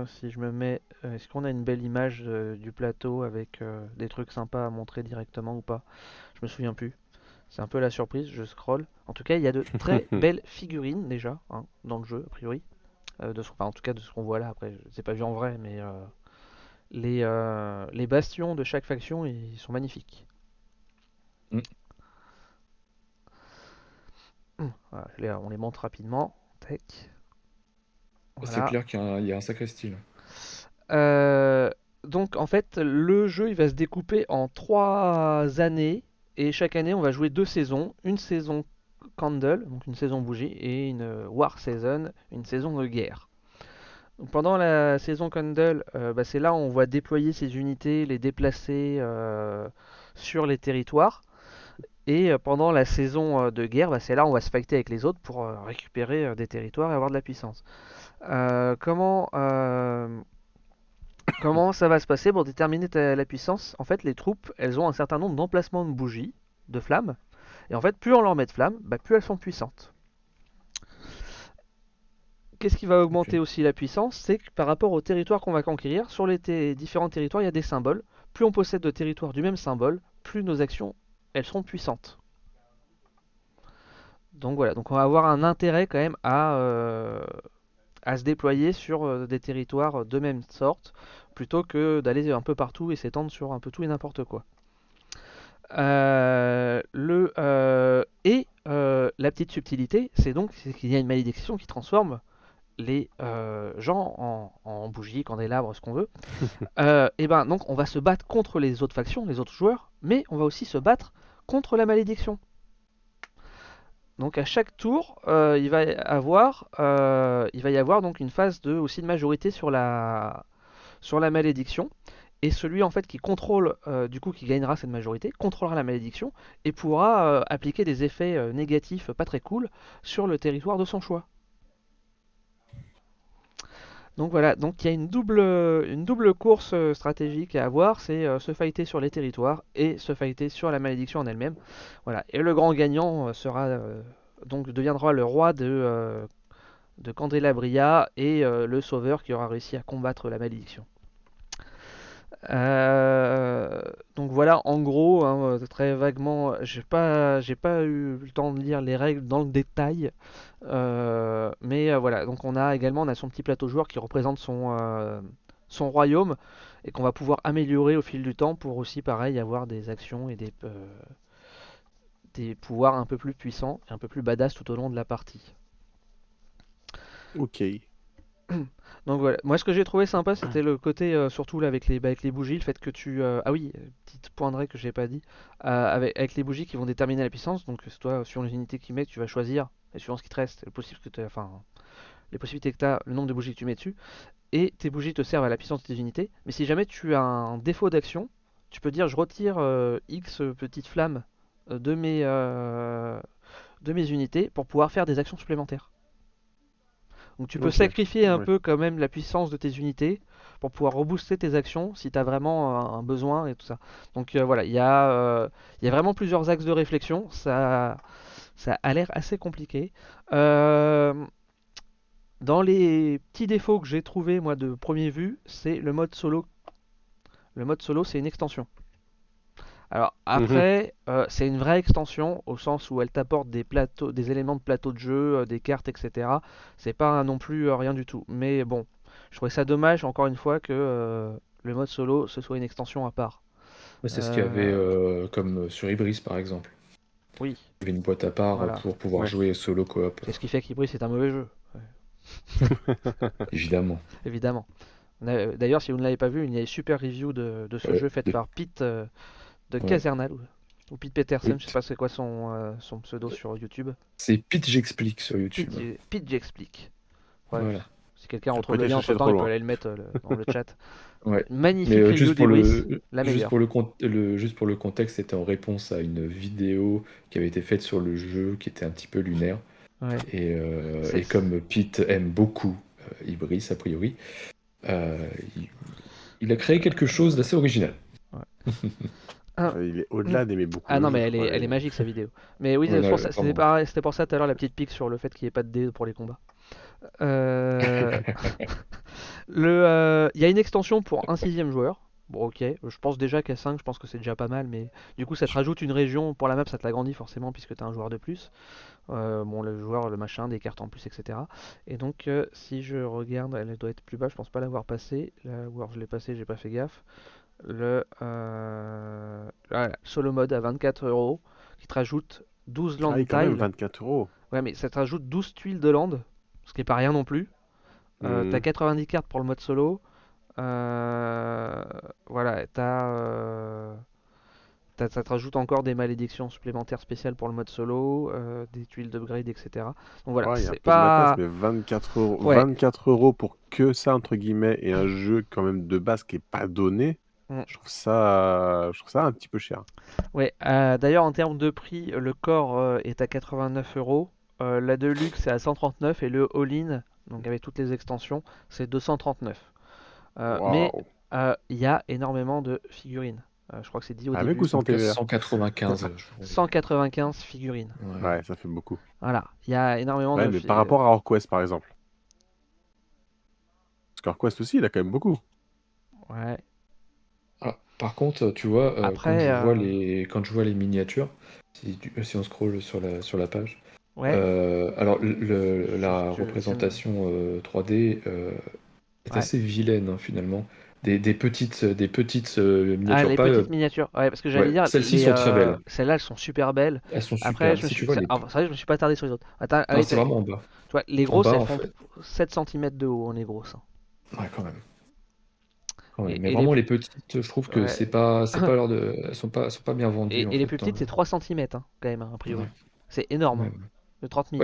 Speaker 1: si je me mets, est-ce qu'on a une belle image du plateau avec des trucs sympas à montrer directement ou pas? Je me souviens plus. C'est un peu la surprise, je scroll. En tout cas, il y a de *laughs* très belles figurines déjà hein, dans le jeu, a priori. Euh, de ce, en tout cas, de ce qu'on voit là. Après, je ne pas vu en vrai, mais euh, les, euh, les bastions de chaque faction, ils sont magnifiques. Mm. Hum, on les montre rapidement.
Speaker 3: C'est clair qu'il y, a un sacré style.
Speaker 1: donc en fait, le jeu il va se découper en trois années et chaque année, on va jouer deux saisons. Une saison Candle, donc une saison bougie, et une euh, War Season, une saison de guerre. Pendant la saison Candle, euh, bah, c'est là où on va déployer ces unités, les déplacer euh, sur les territoires. Et pendant la saison de guerre, bah, c'est là où on va se fighter avec les autres pour récupérer des territoires et avoir de la puissance. comment Comment ça va se passer pour déterminer la puissance? En fait, les troupes, elles ont un certain nombre d'emplacements de bougies, de flammes. Et en fait, plus on leur met de flammes, bah, plus elles sont puissantes. Qu'est-ce qui va augmenter aussi la puissance C'est que par rapport au territoire qu'on va conquérir, sur les différents territoires, il y a des symboles. Plus on possède de territoires du même symbole, plus nos actions, elles seront puissantes. Donc voilà, donc on va avoir un intérêt quand même à, euh, à se déployer sur euh, des territoires de même sorte, plutôt que d'aller un peu partout et s'étendre sur un peu tout et n'importe quoi. Euh, le, euh, et la petite subtilité, c'est donc qu'il y a une malédiction qui transforme les gens en, en bougies, candélabres, ce qu'on veut. *laughs* et ben donc on va se battre contre les autres factions, les autres joueurs, mais on va aussi se battre contre la malédiction. Donc à chaque tour, euh, il va y avoir, euh, il va y avoir donc une phase de aussi de majorité sur la sur la malédiction. Et celui en fait qui contrôle, euh, du coup qui gagnera cette majorité, contrôlera la malédiction et pourra appliquer des effets négatifs pas très cool sur le territoire de son choix. Donc voilà, donc il y a une double, une double course euh, stratégique à avoir, c'est euh, se fighter sur les territoires et se fighter sur la malédiction en elle-même. Voilà, et le grand gagnant euh, sera donc deviendra le roi de, de Candelabria et le sauveur qui aura réussi à combattre la malédiction. Euh, donc voilà, en gros, hein, très vaguement, j'ai pas, j'ai pas eu le temps de lire les règles dans le détail, euh, mais euh, voilà. Donc on a également, on a son petit plateau joueur qui représente son son royaume et qu'on va pouvoir améliorer au fil du temps pour aussi, pareil, avoir des actions et des des pouvoirs un peu plus puissants et un peu plus badass tout au long de la partie.
Speaker 2: Ok. *clears throat*
Speaker 1: Donc voilà, moi ce que j'ai trouvé sympa c'était le côté euh, surtout là avec les, avec les bougies, le fait que tu... Euh, ah oui, petit point de règle que j'ai pas dit, euh, avec, avec, les bougies qui vont déterminer la puissance, donc c'est toi sur les unités que tu mets tu vas choisir, et suivant ce qui te reste, le possible que enfin, les possibilités que tu as, le nombre de bougies que tu mets dessus, et tes bougies te servent à la puissance de tes unités, mais si jamais tu as un défaut d'action, tu peux dire je retire X petites flammes de mes, de mes unités pour pouvoir faire des actions supplémentaires. Donc tu peux sacrifier un peu quand même la puissance de tes unités pour pouvoir rebooster tes actions si tu as vraiment un besoin et tout ça. Donc euh, voilà, il y, a, euh, y a vraiment plusieurs axes de réflexion. Ça, ça a l'air assez compliqué. Euh, dans les petits défauts que j'ai trouvé moi de premier vue, c'est le mode solo. Le mode solo, c'est une extension. Alors mhm. après, euh, c'est une vraie extension au sens où elle t'apporte des plateaux, des éléments de plateau de jeu, euh, des cartes, etc. C'est pas non plus euh, rien du tout. Mais bon, je trouvais ça dommage encore une fois que le mode solo ce soit une extension à part.
Speaker 3: c'est ce qu'il y avait comme sur Ibris par exemple.
Speaker 1: Oui.
Speaker 3: Il y avait une boîte à part pour pouvoir jouer solo coop.
Speaker 1: C'est ce qui fait qu'Ibris est un mauvais jeu. *laughs*
Speaker 3: Évidemment. *laughs*
Speaker 1: Évidemment. D'ailleurs, si vous ne l'avez pas vu, il y a une super review de, ce jeu fait par Pete de Casernal ou, Pete Peterson, je sais pas c'est quoi son, euh, son pseudo sur YouTube.
Speaker 3: C'est Pete J'explique sur YouTube.
Speaker 1: Pete, J'explique. voilà. Si quelqu'un retrouve le lien entre temps, il peut aller le mettre euh, dans le chat. *laughs*
Speaker 3: Ouais.
Speaker 1: Magnifique Mais, euh,
Speaker 3: juste, pour le, juste pour le, le, juste pour le contexte, c'était en réponse à une vidéo qui avait été faite sur le jeu qui était un petit peu lunaire. Et, et, comme Pete aime beaucoup Ibris, a priori, il, il a créé quelque chose d'assez original. *laughs*
Speaker 2: Ah. Il est au-delà d'aimer beaucoup.
Speaker 1: Ah non, mais elle est, elle est magique sa vidéo. Mais oui, c'était pour, ça, c'était pour ça tout à l'heure la petite pique sur le fait qu'il n'y ait pas de dés pour les combats. Euh... *laughs* le, euh, il y a une extension pour un sixième joueur. Bon, ok, je pense déjà qu'à 5, je pense que c'est déjà pas mal, mais du coup, ça te rajoute une région pour la map, ça te l'agrandit forcément puisque tu as un joueur de plus. Euh, bon, le joueur, le machin, des cartes en plus, etc. Et donc, euh, si je regarde, elle doit être plus bas, je pense pas l'avoir passé. Là, ou alors je l'ai passé, j'ai pas fait gaffe. Le euh, solo mode à 24 euros qui te rajoute 12 land
Speaker 2: ah, 24 euros.
Speaker 1: Ouais, mais ça te rajoute 12 tuiles de land, ce qui est pas rien non plus. Euh, T'as 90 cartes pour le mode solo. Euh, voilà, t'as. Euh, ça te rajoute encore des malédictions supplémentaires spéciales pour le mode solo, des tuiles d'upgrade, etc.
Speaker 2: Donc voilà, c'est pas. 24 euros, 24 euros pour que ça, entre guillemets, et un jeu quand même de base qui est pas donné. Mm. Je, trouve ça, je trouve ça un petit peu cher.
Speaker 1: Ouais, d'ailleurs, en termes de prix, le corps est à 89 euros. la Deluxe est à 139 et le All-in, donc avec toutes les extensions, c'est 239. Euh, mais euh, il y a énormément de figurines. Euh, je crois que c'est dit au
Speaker 2: Avec
Speaker 1: début.
Speaker 2: ou sans TVA
Speaker 3: 195.
Speaker 1: 195 figurines.
Speaker 2: Ouais. ça fait beaucoup.
Speaker 1: Voilà, il y a énormément
Speaker 2: ouais,
Speaker 1: de.
Speaker 2: Mais par rapport à Orquest par exemple. Parce qu'Orquest aussi, il a quand même beaucoup.
Speaker 1: Ouais.
Speaker 3: Ah, par contre, tu vois, Après, quand, je vois les... quand je vois les miniatures, si, si on scrolle sur la, sur la page, ouais. alors le, la représentation 3D est assez vilaine hein, finalement. Des, des, petites, des petites euh, miniatures.
Speaker 1: Ah, les
Speaker 3: pas,
Speaker 1: petites miniatures. Ouais, parce que j'allais dire.
Speaker 3: Celles-ci sont très belles. Euh,
Speaker 1: celles-là, elles sont super belles.
Speaker 3: Elles sont super.
Speaker 1: Après, je, me suis... c'est vrai, je me suis pas attardé sur les autres.
Speaker 3: Attends, c'est vraiment en bas.
Speaker 1: Tu vois, les grosses, elles font 7 cm de haut, on est grosses.
Speaker 3: Hein. Ouais, quand même. Mais vraiment, les... petites, je trouve que c'est pas, c'est pas *laughs* leur de, elles sont pas, sont pas bien vendues.
Speaker 1: Et, les plus petites, c'est 3 cm hein, quand même, a priori. C'est énorme. Le 30 mm.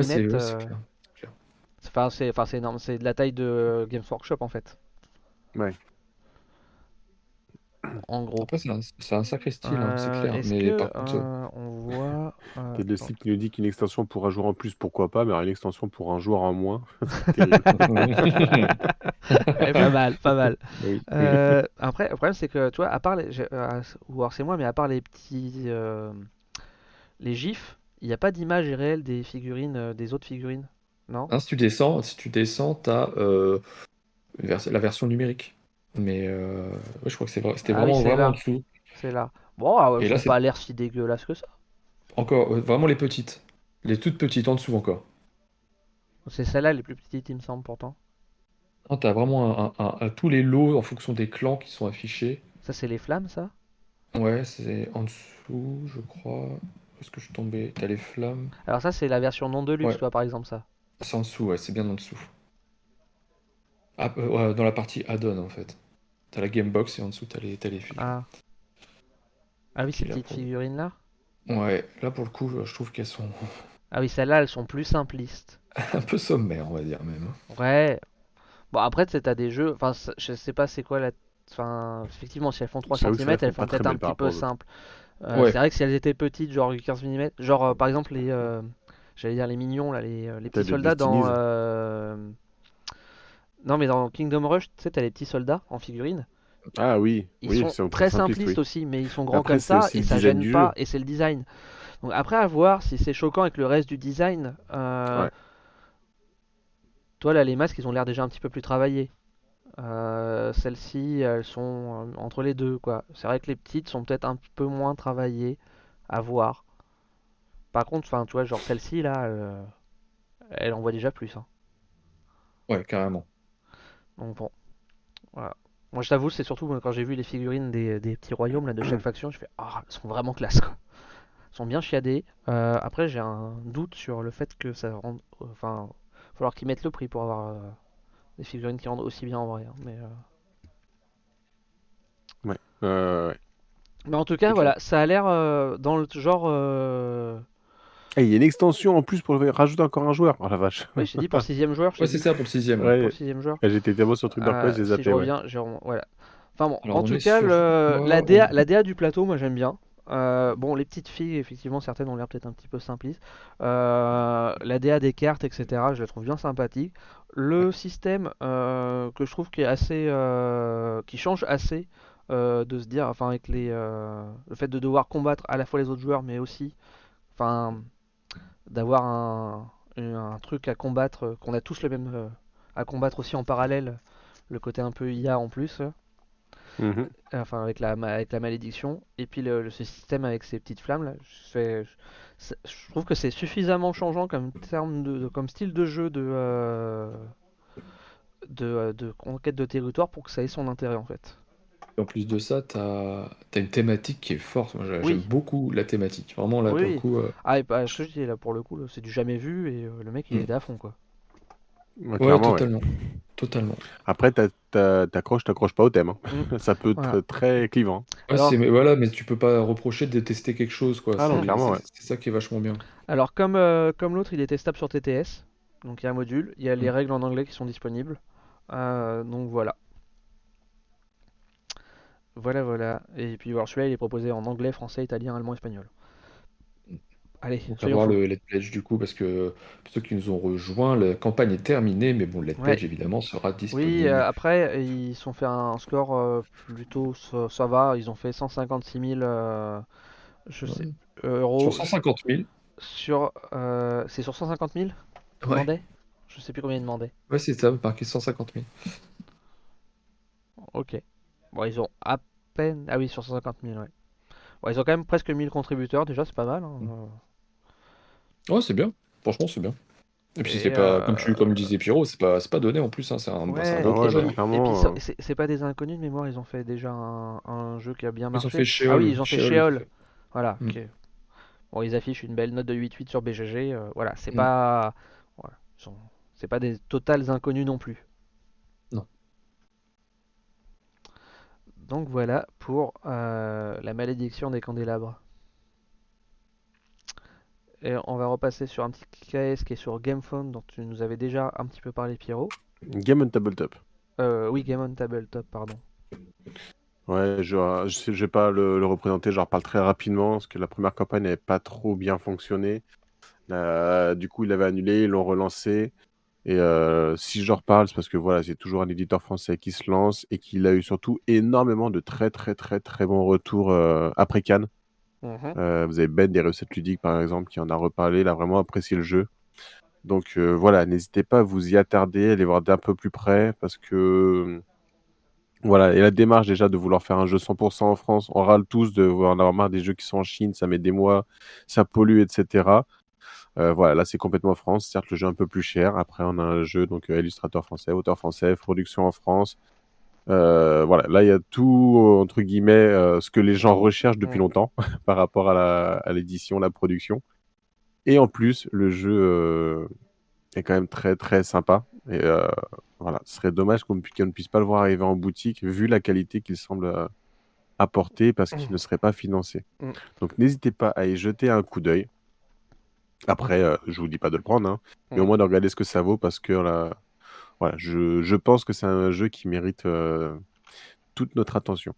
Speaker 1: Enfin, c'est enfin, énorme. C'est de la taille de Games Workshop en fait.
Speaker 2: Ouais.
Speaker 1: En gros.
Speaker 3: Après, c'est un, un, sacré style, hein, c'est clair. Mais
Speaker 1: que,
Speaker 3: par contre,
Speaker 1: euh, on voit. *laughs*
Speaker 2: Euh, le site qui nous dit qu'une extension pour un joueur en plus, pourquoi pas, mais une extension pour un joueur en moins, *laughs* *laughs*
Speaker 1: pas mal, pas mal. Euh, après, le problème, c'est que, tu vois, à part les. Euh, ou alors c'est moi, mais à part les petits. les gifs, il n'y a pas d'image réelle des figurines, des autres figurines. Non?
Speaker 3: Hein, si tu descends, si tu descends, t'as euh, la version numérique. Mais euh, je crois que c'était ah vraiment, vraiment en dessous.
Speaker 1: C'est là. Bon, ah ouais, ça pas l'air si dégueulasse que ça.
Speaker 3: Encore, euh, vraiment les petites. Les toutes petites en dessous encore.
Speaker 1: C'est celles-là les plus petites, il me semble pourtant.
Speaker 3: Non, t'as vraiment un, tous les lots en fonction des clans qui sont affichés.
Speaker 1: Ça, c'est les flammes, ça?
Speaker 3: Ouais, c'est en dessous, je crois. Est-ce que je suis tombé? T'as les flammes.
Speaker 1: Alors, ça, c'est la version non de luxe, toi, par exemple, ça?
Speaker 3: C'est en dessous, ouais, c'est bien en dessous. Ah, euh, dans la partie add-on en fait. T'as la Gamebox et en dessous t'as les, as les
Speaker 1: Ah. ah oui, ces petites figurines là
Speaker 3: Ouais, là pour le coup, je trouve qu'elles sont. *laughs*
Speaker 1: Ah oui, celles-là, elles sont plus simplistes.
Speaker 3: Un peu sommaires, on va dire même.
Speaker 1: Ouais. Bon, après, t'as des jeux. Enfin, je sais pas c'est quoi la. Enfin, effectivement, si elles font 3 cm, elles font peut-être un petit peu simple. Euh, c'est vrai que si elles étaient petites, genre 15 mm, genre euh, par exemple les j'allais dire les mignons là, les, euh, les petits soldats dans. Euh, non mais dans Kingdom Rush, tu sais, t'as les petits soldats en figurine.
Speaker 2: Ah oui,
Speaker 1: ils sont très simplistes, aussi, mais ils sont grands comme ça et ça gêne pas et c'est le design. Donc après à voir si c'est choquant avec le reste du design. Euh... Toi là les masques ils ont l'air déjà un petit peu plus travaillés. Euh, celles-ci elles sont entre les deux quoi. C'est vrai que les petites sont peut-être un peu moins travaillées à voir. Par contre, enfin, tu vois, genre celle-ci là, euh, elle envoie déjà plus. Hein.
Speaker 3: Ouais, carrément.
Speaker 1: Donc bon, voilà. Moi, je t'avoue, c'est surtout quand j'ai vu les figurines des, petits royaumes là de chaque *clears throat* faction, je fais ah, elles sont vraiment classe quoi. Elles sont bien chiadées. Euh, après, j'ai un doute sur le fait que ça rende, enfin, falloir qu'ils mettent le prix pour avoir euh, des figurines qui rendent aussi bien en vrai. Hein, mais
Speaker 2: ouais. ouais.
Speaker 1: Mais en tout cas, voilà, ça a l'air dans le genre
Speaker 2: eh, il y a une extension en plus pour rajouter encore un joueur. Oh la vache.
Speaker 1: Oui, j'ai dit pour le sixième joueur.
Speaker 3: Ouais, c'est ça pour le sixième.
Speaker 1: Pour le sixième joueur.
Speaker 2: J'étais tellement sur le truc euh,
Speaker 1: j'ai zappé. Si je reviens, voilà. Enfin bon, en tout cas, la, DA, la DA du plateau, moi j'aime bien. Euh, bon, les petites filles, effectivement, certaines ont l'air peut-être un petit peu simplistes. Euh, la DA des cartes, etc., je la trouve bien sympathique. Le système que je trouve qui est assez, qui change assez de se dire, enfin, avec les, le fait de devoir combattre à la fois les autres joueurs, mais aussi, enfin, d'avoir un, un truc à combattre, qu'on a tous le même à combattre aussi en parallèle, le côté un peu IA en plus. Mhm. Enfin, avec la, avec la malédiction. Et puis le, ce système avec ces petites flammes, là, je, je trouve que c'est suffisamment changeant comme, terme de, comme style de jeu de, euh, de, euh, de, conquête de territoire pour que ça ait son intérêt en fait.
Speaker 3: En plus de ça, tu as, une thématique qui est forte. Moi, j'aime beaucoup la thématique. Vraiment, là, pour le coup. Euh,
Speaker 1: ah, et bah, je te dis, là, pour le coup, c'est du jamais vu et le mec, il mm. est à fond, quoi.
Speaker 3: Ouais, totalement. Totalement.
Speaker 2: Après, t'accroches, t'accroches pas au thème. Hein. Mm. *laughs* Ça peut être très clivant.
Speaker 3: mais, voilà, mais tu peux pas reprocher de détester quelque chose. Quoi. Ah c'est, ça qui est vachement bien.
Speaker 1: Alors, comme, euh, comme l'autre, il est testable sur TTS. Donc, il y a un module. Il y a les mm. règles en anglais qui sont disponibles. Euh, donc, voilà. Voilà, voilà. Et puis, voir celui-là, il est proposé en anglais, français, italien, allemand, espagnol.
Speaker 3: Allez, on va voir le Let's Pledge du coup, parce que pour ceux qui nous ont rejoints, la campagne est terminée, mais bon, le Let's Pledge évidemment sera disponible.
Speaker 1: Oui, euh, après, ils ont fait un score euh, plutôt, ça, va, ils ont fait 156 000 euh, je sais, euros.
Speaker 3: Sur 150 000
Speaker 1: Sur, c'est sur 150 000 ouais. Je sais plus combien ils demandaient.
Speaker 3: Ouais, c'est ça, marqué 150 000.
Speaker 1: Ok. Bon, ils ont à peine. Ah oui, sur 150 000, ouais. Bon, ils ont quand même presque 1000 contributeurs, déjà, c'est pas mal. Hein. Mm.
Speaker 3: Ouais, c'est bien. Franchement, c'est bien. Et puis c'est pas, comme, tu, comme disait Pierrot, c'est pas, pas donné en plus, hein, c'est un,
Speaker 1: ouais, un beau projet. et puis c'est pas des inconnus de mémoire, ils ont fait déjà un, un jeu qui a bien marché. Ils ont fait Sheol. Ah oui, ils ont fait Sheol. Voilà, mm. ok. Bon, ils affichent une belle note de 8-8 sur BGG, euh, voilà, c'est mm. pas... Voilà, c'est pas des totales inconnus non plus. Donc voilà pour euh, la malédiction des candélabres. Et on va repasser sur un petit KS qui est sur GamePhone, dont tu nous avais déjà un petit peu parlé, Pierrot.
Speaker 2: Game on Tabletop.
Speaker 1: Euh, oui, Game on Tabletop, pardon.
Speaker 2: Ouais, je, je, vais pas le, représenter, je reparle très rapidement, parce que la première campagne n'avait pas trop bien fonctionné. du coup, il avait annulé, ils l'ont relancé. Et euh, si je reparle, c'est parce que voilà, c'est toujours un éditeur français qui se lance et qu'il a eu surtout énormément de très très très très bons retours euh, après Cannes. Mhm. Euh, vous avez Ben des recettes ludiques, par exemple, qui en a reparlé. Il a vraiment apprécié le jeu. Donc voilà, n'hésitez pas à vous y attarder, à les voir d'un peu plus près, parce que voilà, et la démarche déjà de vouloir faire un jeu 100% en France, on râle tous de en avoir marre des jeux qui sont en Chine, ça met des mois, ça pollue, etc. Euh, voilà, là c'est complètement en France. Certes, le jeu est un peu plus cher. Après, on a un jeu donc illustrateur français, auteur français, production en France. Euh, voilà, là il y a tout entre guillemets euh, ce que les gens recherchent depuis longtemps *laughs* par rapport à l'édition, la, production. Et en plus, le jeu euh, est quand même très très sympa. Et voilà, ce serait dommage qu'on ne puisse pas le voir arriver en boutique vu la qualité qu'il semble apporter parce qu'il ne serait pas financé. Mm. Donc n'hésitez pas à y jeter un coup d'œil. Après, je vous dis pas de le prendre, hein, mais au mm. moins de regarder ce que ça vaut parce que là, voilà, je, je pense que c'est un jeu qui mérite euh, toute notre attention.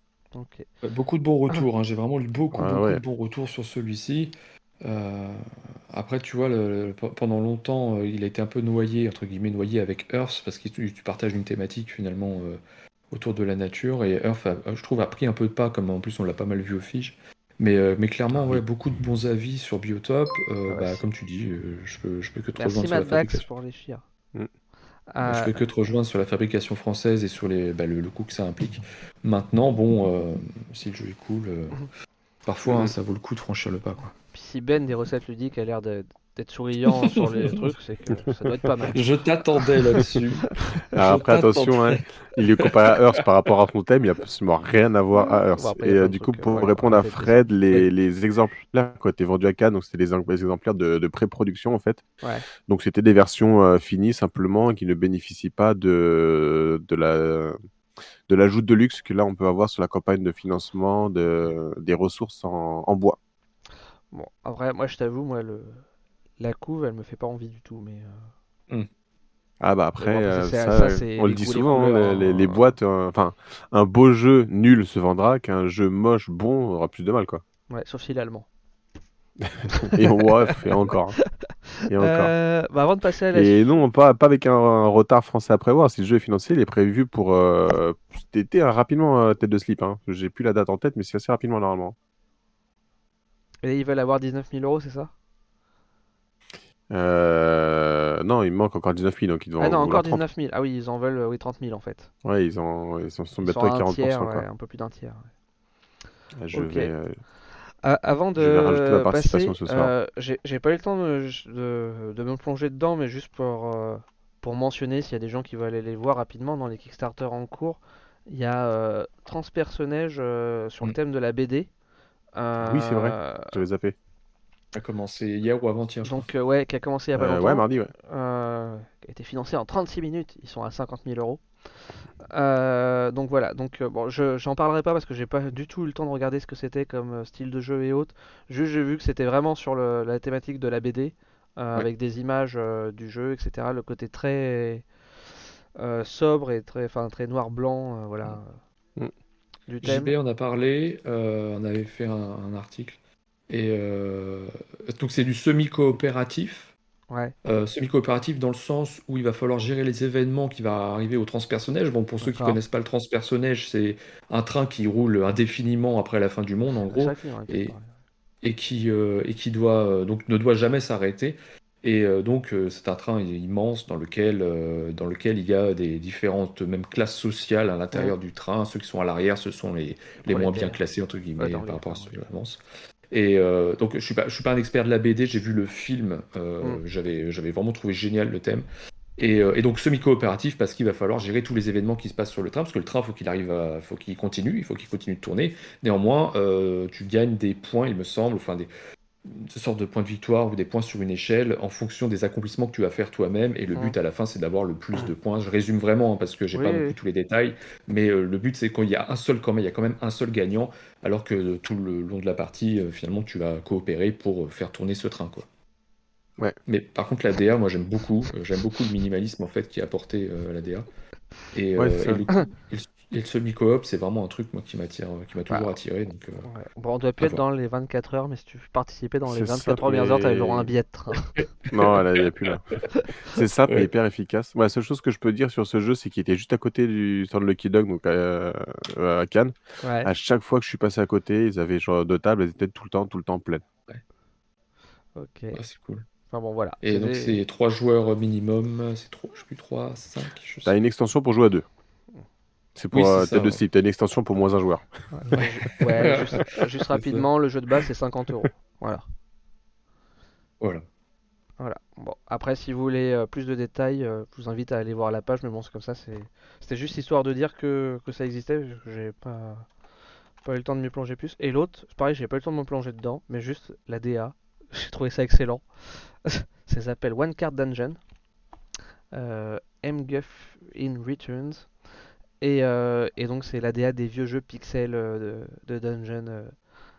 Speaker 3: Beaucoup de bons retours, hein. j'ai vraiment lu beaucoup, ah beaucoup de bons retours sur celui-ci. Euh, après, tu vois, le, pendant longtemps, euh, il a été un peu noyé, entre guillemets, noyé avec Earth, parce que tu, partages une thématique finalement autour de la nature, et Earth, je trouve, a pris un peu de pas, comme en plus on l'a pas mal vu au Fige. Mais, mais clairement, ouais, beaucoup de bons avis sur Biotop. bah, comme tu dis, je, peux, je peux que te rejoindre sur la
Speaker 1: pour les chiens. Mm.
Speaker 3: Je fais que te rejoindre sur la fabrication française et sur les, bah, le, coût que ça implique. Maintenant, bon, euh, si le jeu est cool, euh, mhm. parfois hein, ça vaut le coup de franchir le pas. Quoi.
Speaker 1: Puis si Ben des recettes ludiques a l'air d'être souriant *laughs* sur les trucs, c'est que ça doit être pas mal.
Speaker 3: Je t'attendais là-dessus. *laughs*
Speaker 2: après, attention, hein, il est comparé à Earth par rapport à Fontaine, il n'y a absolument rien à voir à Earth. et euh, du coup, pour répondre à Fred, les, les, exemplaires qui ont été vendus à Cannes, donc c'était des, exemplaires de, de pré-production en fait. Donc c'était des versions euh, finies simplement qui ne bénéficient pas de, de la de l'ajout de luxe que là on peut avoir sur la campagne de financement de, des ressources en, en bois.
Speaker 1: Bon, après, moi je t'avoue, moi le, la couve, elle me fait pas envie du tout, mais. Euh, hmm.
Speaker 2: Ah bah après, euh, ça, on le dit souvent, hein, les, euh, boîtes, enfin, un beau jeu nul se vendra qu'un jeu moche bon aura plus de mal, quoi.
Speaker 1: Ouais, sauf s'il est allemand. *laughs*
Speaker 2: et et encore. Et encore.
Speaker 1: Euh, bah, avant de passer à la
Speaker 2: Et non, pas, pas avec un, retard français à prévoir. Si le jeu est financier, il est prévu pour euh, cet été, hein, rapidement, euh, tête de slip. Hein. J'ai plus la date en tête, mais c'est assez rapidement normalement.
Speaker 1: Et ils veulent avoir 19 000 euros, c'est ça?
Speaker 2: Euh... Non, il manque encore 19 000, donc ils
Speaker 1: Ah non, encore 19 000. Ah oui, ils en veulent oui, 30 000 en fait.
Speaker 2: Ouais, ils, en... ils sont bientôt à 40%.
Speaker 1: Tiers, un peu plus d'un tiers.
Speaker 2: Ah, je vais
Speaker 1: avant de passer, euh, j'ai pas eu le temps de, de, me plonger dedans, mais juste pour, euh, pour mentionner, s'il y a des gens qui veulent aller les voir rapidement dans les Kickstarter en cours, il y a euh, Transpersonnage sur le mm. thème de la BD.
Speaker 2: oui, c'est vrai, j'avais zappé.
Speaker 3: A commencé hier ou avant-hier.
Speaker 1: Donc, ouais, qui a commencé il y a pas longtemps.
Speaker 2: Ouais, mardi, ouais.
Speaker 1: qui a été financé en 36 minutes, ils sont à 50 000 euros. Euh, donc voilà, donc euh, bon, je j'en parlerai pas parce que j'ai pas du tout eu le temps de regarder ce que c'était comme euh, style de jeu et autres. Juste j'ai vu que c'était vraiment sur la thématique de la BD, avec des images du jeu, etc. Le côté très sobre et très, enfin très noir blanc, voilà.
Speaker 3: Mm. Du thème. JB on a parlé, on avait fait un article et donc c'est du semi coopératif.
Speaker 1: Ouais.
Speaker 3: Euh, semi-coopératif dans le sens où il va falloir gérer les événements qui va arriver au transpersonnage. Bon, pour ceux qui connaissent pas le transpersonnage, c'est un train qui roule indéfiniment après la fin du monde, en gros, et, et, qui, euh, et qui doit, euh, donc, ne doit jamais s'arrêter. Et donc, c'est un train immense dans lequel, dans lequel il y a des différentes même classes sociales à l'intérieur du train. Ceux qui sont à l'arrière, ce sont les, les moins bien classés, entre guillemets, par rapport à ceux qui avancent. Et euh, donc, je suis pas, je suis pas un expert de la BD. J'ai vu le film. Euh, mm. J'avais, j'avais vraiment trouvé génial le thème. Et, euh, et donc semi-coopératif parce qu'il va falloir gérer tous les événements qui se passent sur le train parce que le train faut qu'il arrive à, faut qu'il continue, il faut qu'il continue de tourner. Néanmoins, tu gagnes des points, il me semble, enfin des, ce sorte de points de victoire ou des points sur une échelle en fonction des accomplissements que tu vas faire toi-même. Et le but à la fin, c'est d'avoir le plus de points. Je résume vraiment hein, parce que j'ai pas beaucoup tous les détails, mais euh, le but c'est qu'il y a un seul quand même, il y a quand même un seul gagnant, alors que tout le long de la partie, euh, finalement, tu vas coopérer pour euh, faire tourner ce train, quoi.
Speaker 2: Ouais.
Speaker 3: Mais par contre, la DA, moi j'aime beaucoup. j'aime beaucoup le minimalisme en fait qui est apporté à la DA. Et, et, le, et le semi-coop, c'est vraiment un truc moi qui m'attire, qui m'a toujours bah, attiré. Donc, euh,
Speaker 1: Bon, on doit plus être dans les 24 heures, mais si tu participais dans les 24 premières heures, tu avais un billet de train. *laughs*
Speaker 2: non, il n'y a plus là. *laughs* C'est simple mais hyper efficace. la seule chose que je peux dire sur ce jeu, c'est qu'il était juste à côté du stand Lucky Dog, donc à, à Cannes. À chaque fois que je suis passé à côté, ils avaient genre deux tables, elles étaient tout le temps, tout le temps pleines.
Speaker 1: Ok.
Speaker 3: Ah, c'est cool.
Speaker 1: Enfin bon, voilà.
Speaker 3: Et donc, c'est 3 joueurs minimum, c'est trop, je sais plus, 3, 5.
Speaker 2: T'as une extension pour jouer à deux. C'est pour euh, de ouais. T'as une extension pour moins un joueur.
Speaker 1: Ouais, *laughs* juste, rapidement, le jeu de base c'est 50 euros. Voilà.
Speaker 3: Voilà.
Speaker 1: Voilà. Bon, après, si vous voulez euh, plus de détails, euh, je vous invite à aller voir la page, mais bon, c'est comme ça. C'était juste histoire de dire que, que ça existait. J'ai pas, pas eu le temps de m'y plonger plus. Et l'autre, pareil, j'ai pas eu le temps de me plonger dedans, mais juste la DA. *laughs* J'ai trouvé ça excellent. *laughs* ça s'appelle One Card Dungeon. Euh, MGuff in Returns. Euh, et, donc c'est l'ADA des vieux jeux pixels euh, de, dungeon, euh,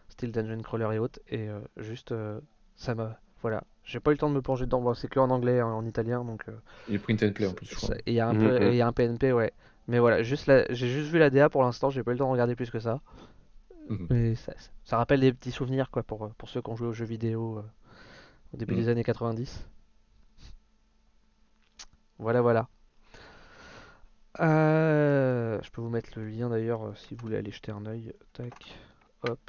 Speaker 1: style dungeon crawler et autres. Et juste, ça m'a. Voilà. J'ai pas eu le temps de me plonger dedans. c'est que en anglais, en, italien. donc...
Speaker 3: il est print and play en plus, je crois.
Speaker 1: Il y, a un mm, mm. y a un PNP, ouais. Mais voilà, juste j'ai juste vu l'ADA pour l'instant, j'ai pas eu le temps de regarder plus que ça. Mm-hmm. Mais ça, rappelle des petits souvenirs quoi pour, pour ceux qui ont joué aux jeux vidéo au début mm. des années 90. Voilà, voilà. Euh, je peux vous mettre le lien d'ailleurs euh, si vous voulez aller jeter un oeil. Tac, hop.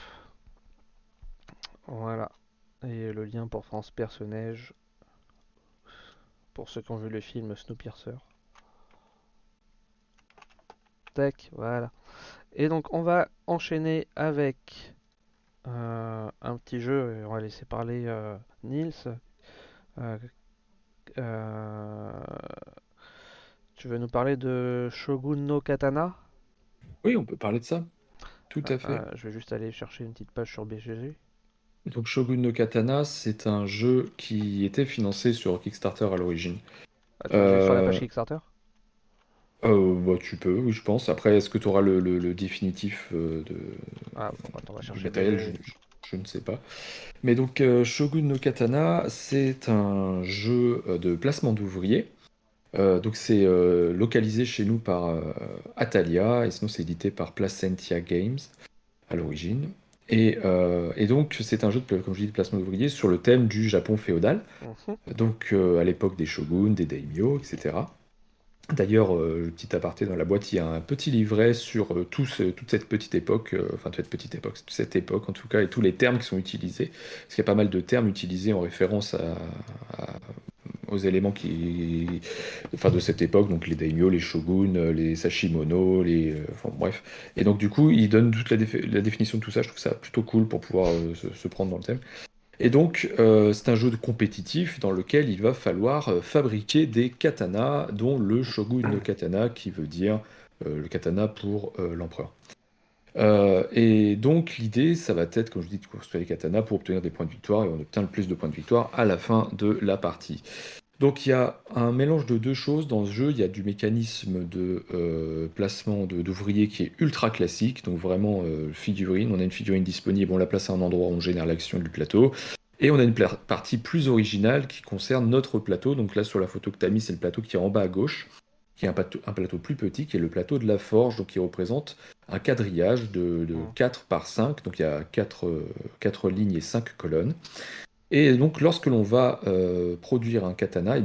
Speaker 1: Voilà. Et le lien pour France Personnage. Pour ceux qui ont vu le film Snowpiercer. Tac, voilà. Et donc on va enchaîner avec euh, un petit jeu. On va laisser parler Nils. Tu veux nous parler de Shogun no Katana?
Speaker 3: Oui, on peut parler de ça. Tout à fait.
Speaker 1: Euh, je vais juste aller chercher une petite page sur BGG.
Speaker 3: Donc Shogun no Katana, c'est un jeu qui était financé sur Kickstarter à l'origine.
Speaker 1: Ah, sur la page euh, Kickstarter?
Speaker 3: euh, bah, tu peux, oui, je pense. Après, est-ce que tu auras le, le, définitif de
Speaker 1: ah, on va chercher
Speaker 3: je, ne sais pas. Mais donc, Shogun no Katana, c'est un jeu de placement d'ouvriers euh, donc c'est euh, localisé chez nous par euh, Atalia et sinon c'est édité par Placentia Games à l'origine. Et, donc, c'est un jeu, de, comme je dis, de placement d'ouvriers sur le thème du Japon féodal. Mhm. Donc, à l'époque des shoguns, des daimyo, etc. D'ailleurs, euh, petit aparté dans la boîte, il y a un petit livret sur euh, toute cette petite époque, euh, enfin cette petite époque, toute cette époque en tout cas, et tous les termes qui sont utilisés. Parce qu'il y a pas mal de termes utilisés en référence aux éléments qui, enfin, de cette époque, donc les daimyo, les shoguns, les sashimono, les, enfin, bref. Et donc du coup, il donne toute la, définition de tout ça. Je trouve ça plutôt cool pour pouvoir se prendre dans le thème. Et donc, euh, c'est un jeu de compétitif dans lequel il va falloir euh, fabriquer des katanas, dont le shogun no katana, qui veut dire euh, le katana pour l'empereur. et donc, l'idée, ça va être, comme je dis, de construire les katanas pour obtenir des points de victoire, et on obtient le plus de points de victoire à la fin de la partie. Donc il y a un mélange de deux choses dans ce jeu. Il y a du mécanisme de placement d'ouvriers qui est ultra classique, donc vraiment figurine. On a une figurine disponible, on la place à un endroit, on génère l'action du plateau. Et on a une partie plus originale qui concerne notre plateau. Donc là sur la photo que tu as mis, c'est le plateau qui est en bas à gauche, qui est un plateau, plus petit, qui est le plateau de la forge, donc qui représente un quadrillage de, 4 par 5. Donc il y a 4, 4 lignes et 5 colonnes. Et donc, lorsque l'on va euh, produire un katana, eh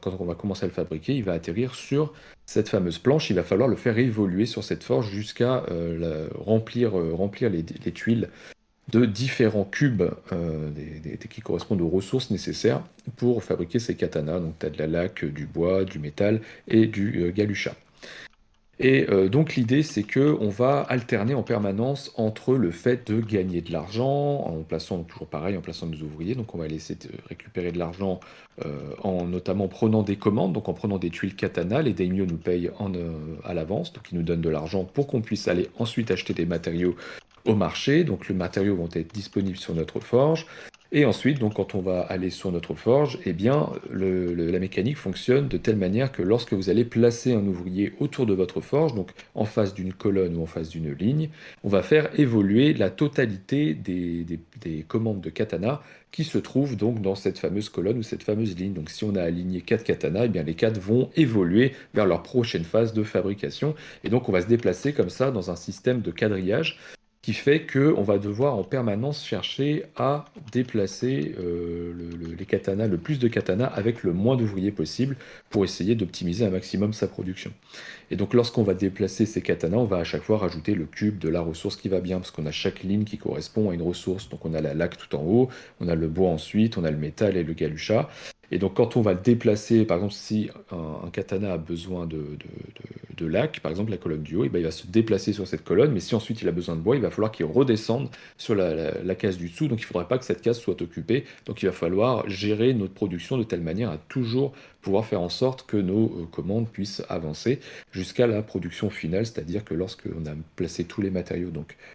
Speaker 3: quand on va commencer à le fabriquer, il va atterrir sur cette fameuse planche. Il va falloir le faire évoluer sur cette forge jusqu'à euh, remplir, euh, les, tuiles de différents cubes qui correspondent aux ressources nécessaires pour fabriquer ces katanas. Donc, tu as de la laque, du bois, du métal et du galucha. Et euh, donc l'idée, c'est que on va alterner en permanence entre le fait de gagner de l'argent, en plaçant toujours pareil, en plaçant nos ouvriers. Donc on va laisser récupérer de l'argent euh, en notamment prenant des commandes, donc en prenant des tuiles katana. Les daimyo nous payent euh, à l'avance, donc ils nous donnent de l'argent pour qu'on puisse aller ensuite acheter des matériaux au marché. Donc les matériaux vont être disponibles sur notre forge. Et ensuite, quand on va aller sur notre forge, eh bien, la mécanique fonctionne de telle manière que lorsque vous allez placer un ouvrier autour de votre forge, donc en face d'une colonne ou en face d'une ligne, on va faire évoluer la totalité des, commandes de katana qui se trouvent donc dans cette fameuse colonne ou cette fameuse ligne. Donc si on a aligné 4 katanas, eh les 4 vont évoluer vers leur prochaine phase de fabrication. Et donc on va se déplacer comme ça dans un système de quadrillage qui fait qu'on va devoir en permanence chercher à déplacer euh, les katanas, le plus de katanas avec le moins d'ouvriers possible pour essayer d'optimiser un maximum sa production. Et donc lorsqu'on va déplacer ces katanas, on va à chaque fois rajouter le cube de la ressource qui va bien, parce qu'on a chaque ligne qui correspond à une ressource. Donc on a la laque tout en haut, on a le bois ensuite, on a le métal et le galucha. Et donc, quand on va déplacer, par exemple, si un, katana a besoin de, de, lac, par exemple la colonne du haut, eh ben, il va se déplacer sur cette colonne, mais si ensuite il a besoin de bois, il va falloir qu'il redescende sur la, case du dessous, donc il ne faudrait pas que cette case soit occupée, donc il va falloir gérer notre production de telle manière à toujours pouvoir faire en sorte que nos euh, commandes puissent avancer jusqu'à la production finale, c'est-à-dire que lorsqu'on a placé tous les matériaux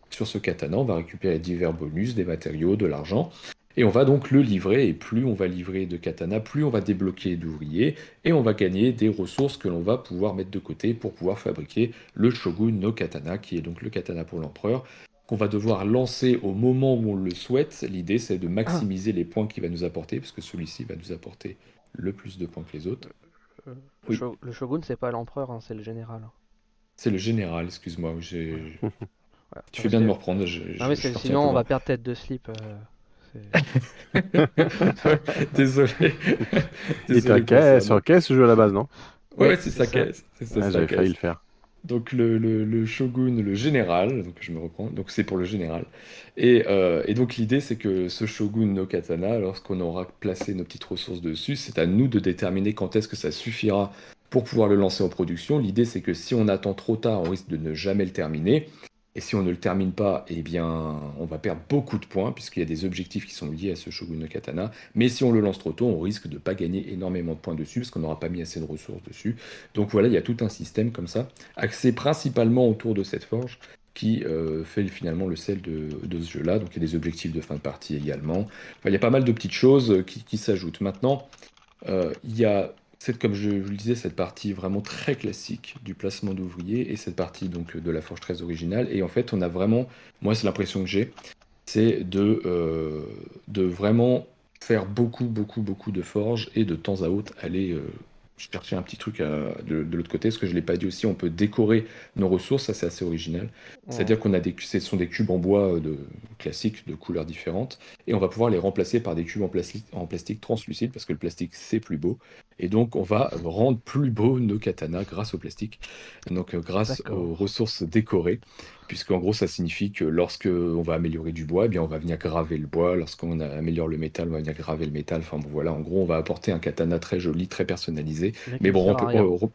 Speaker 3: sur ce katana, on va récupérer divers bonus, des matériaux, de l'argent, et on va donc le livrer, et plus on va livrer de katana, plus on va débloquer d'ouvriers, et on va gagner des ressources que l'on va pouvoir mettre de côté pour pouvoir fabriquer le shogun no katana, qui est donc le katana pour l'empereur, qu'on va devoir lancer au moment où on le souhaite. L'idée, c'est de maximiser les points qu'il va nous apporter, parce que celui-ci va nous apporter le plus de points que les autres.
Speaker 1: Euh, le shogun, c'est pas l'empereur, hein, c'est le général.
Speaker 3: C'est le général, excuse-moi. tu fais bien de me reprendre.
Speaker 1: sinon, on va perdre tête de slip. Euh. *laughs*
Speaker 3: Désolé.
Speaker 2: C'est un caisse, sur caisse ce jeu à la base, non?
Speaker 3: Ouais, c'est sa caisse.
Speaker 2: Ah, j'avais failli le faire.
Speaker 3: Donc le, le, shogun, le général, donc je me reprends, donc c'est pour le général. Et, euh, et donc l'idée c'est que ce shogun no katana, lorsqu'on aura placé nos petites ressources dessus, c'est à nous de déterminer quand est-ce que ça suffira pour pouvoir le lancer en production. L'idée c'est que si on attend trop tard, on risque de ne jamais le terminer. Et si on ne le termine pas, eh bien, on va perdre beaucoup de points, puisqu'il y a des objectifs qui sont liés à ce Shogun no Katana. Mais si on le lance trop tôt, on risque de ne pas gagner énormément de points dessus, parce qu'on n'aura pas mis assez de ressources dessus. Donc voilà, il y a tout un système comme ça, axé principalement autour de cette forge, qui euh, fait finalement le sel de, ce jeu-là. Donc il y a des objectifs de fin de partie également. il y a pas mal de petites choses qui, s'ajoutent. Maintenant, euh, il y a c'est comme je vous le disais, cette partie vraiment très classique du placement d'ouvriers et cette partie donc de la forge très originale. Et en fait, on a vraiment, moi c'est l'impression que j'ai, c'est de, euh, de vraiment faire beaucoup, beaucoup, beaucoup de forges et de temps à autre aller euh, chercher un petit truc de, de l'autre côté. Ce que je l'ai pas dit aussi, on peut décorer nos ressources. Ça, c'est assez original. C'est-à-dire qu'on a des, ce sont des cubes en bois de classiques, de couleurs différentes, et on va pouvoir les remplacer par des cubes en plastique, en plastique translucide parce que le plastique c'est plus beau. Et donc, on va rendre plus beau nos katanas grâce au plastique. Donc, euh, grâce aux ressources décorées puisqu'en gros, ça signifie que lorsque on va améliorer du bois, eh bien, on va venir graver le bois. Lorsqu'on améliore le métal, on va venir graver le métal. Enfin, bon, voilà, en gros, on va apporter un katana très joli, très personnalisé. Mais bon, on peut.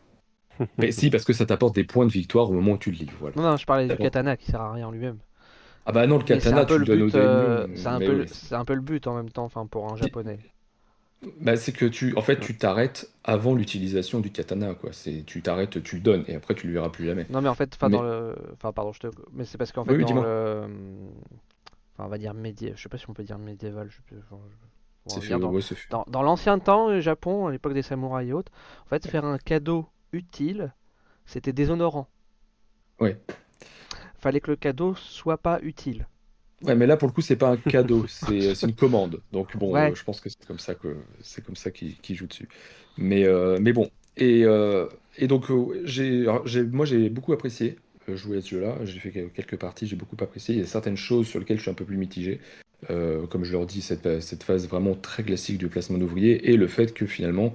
Speaker 3: *laughs* Mais si, parce que ça t'apporte des points de victoire au moment où tu le lis. Voilà.
Speaker 1: Non, non, je parlais du katana qui sert à rien en lui-même.
Speaker 3: Ah bah non, le katana, tu le donnes au
Speaker 1: euh, C'est un, peu un peu le but en même temps, enfin, pour un japonais.
Speaker 3: Bah, c'est que tu, en fait, tu t'arrêtes avant l'utilisation du katana, quoi. C'est, tu t'arrêtes, tu le donnes, et après tu le verras plus jamais.
Speaker 1: Non, mais en fait, enfin, dans le, enfin, pardon, je te, mais c'est parce qu'en fait, dans le, enfin, on va dire médiéval, je sais pas si on peut dire médiéval, je... dans, dans, l'ancien temps, au Japon, à l'époque des samouraïs et autres, en fait, faire un cadeau utile, c'était déshonorant.
Speaker 3: Ouais.
Speaker 1: Fallait que le cadeau soit pas utile.
Speaker 3: Ouais, mais là pour le coup c'est pas un cadeau, *laughs* c'est une commande. Donc bon, euh, je pense que c'est comme ça que c'est comme ça qu'il joue dessus. Mais euh, mais bon et, euh, et donc j'ai moi j'ai beaucoup apprécié jouer à ce jeu-là. J'ai fait quelques parties, j'ai beaucoup apprécié. Il y a certaines choses sur lesquelles je suis un peu plus mitigé. comme je leur dis, cette, cette phase vraiment très classique du placement d'ouvriers et le fait que finalement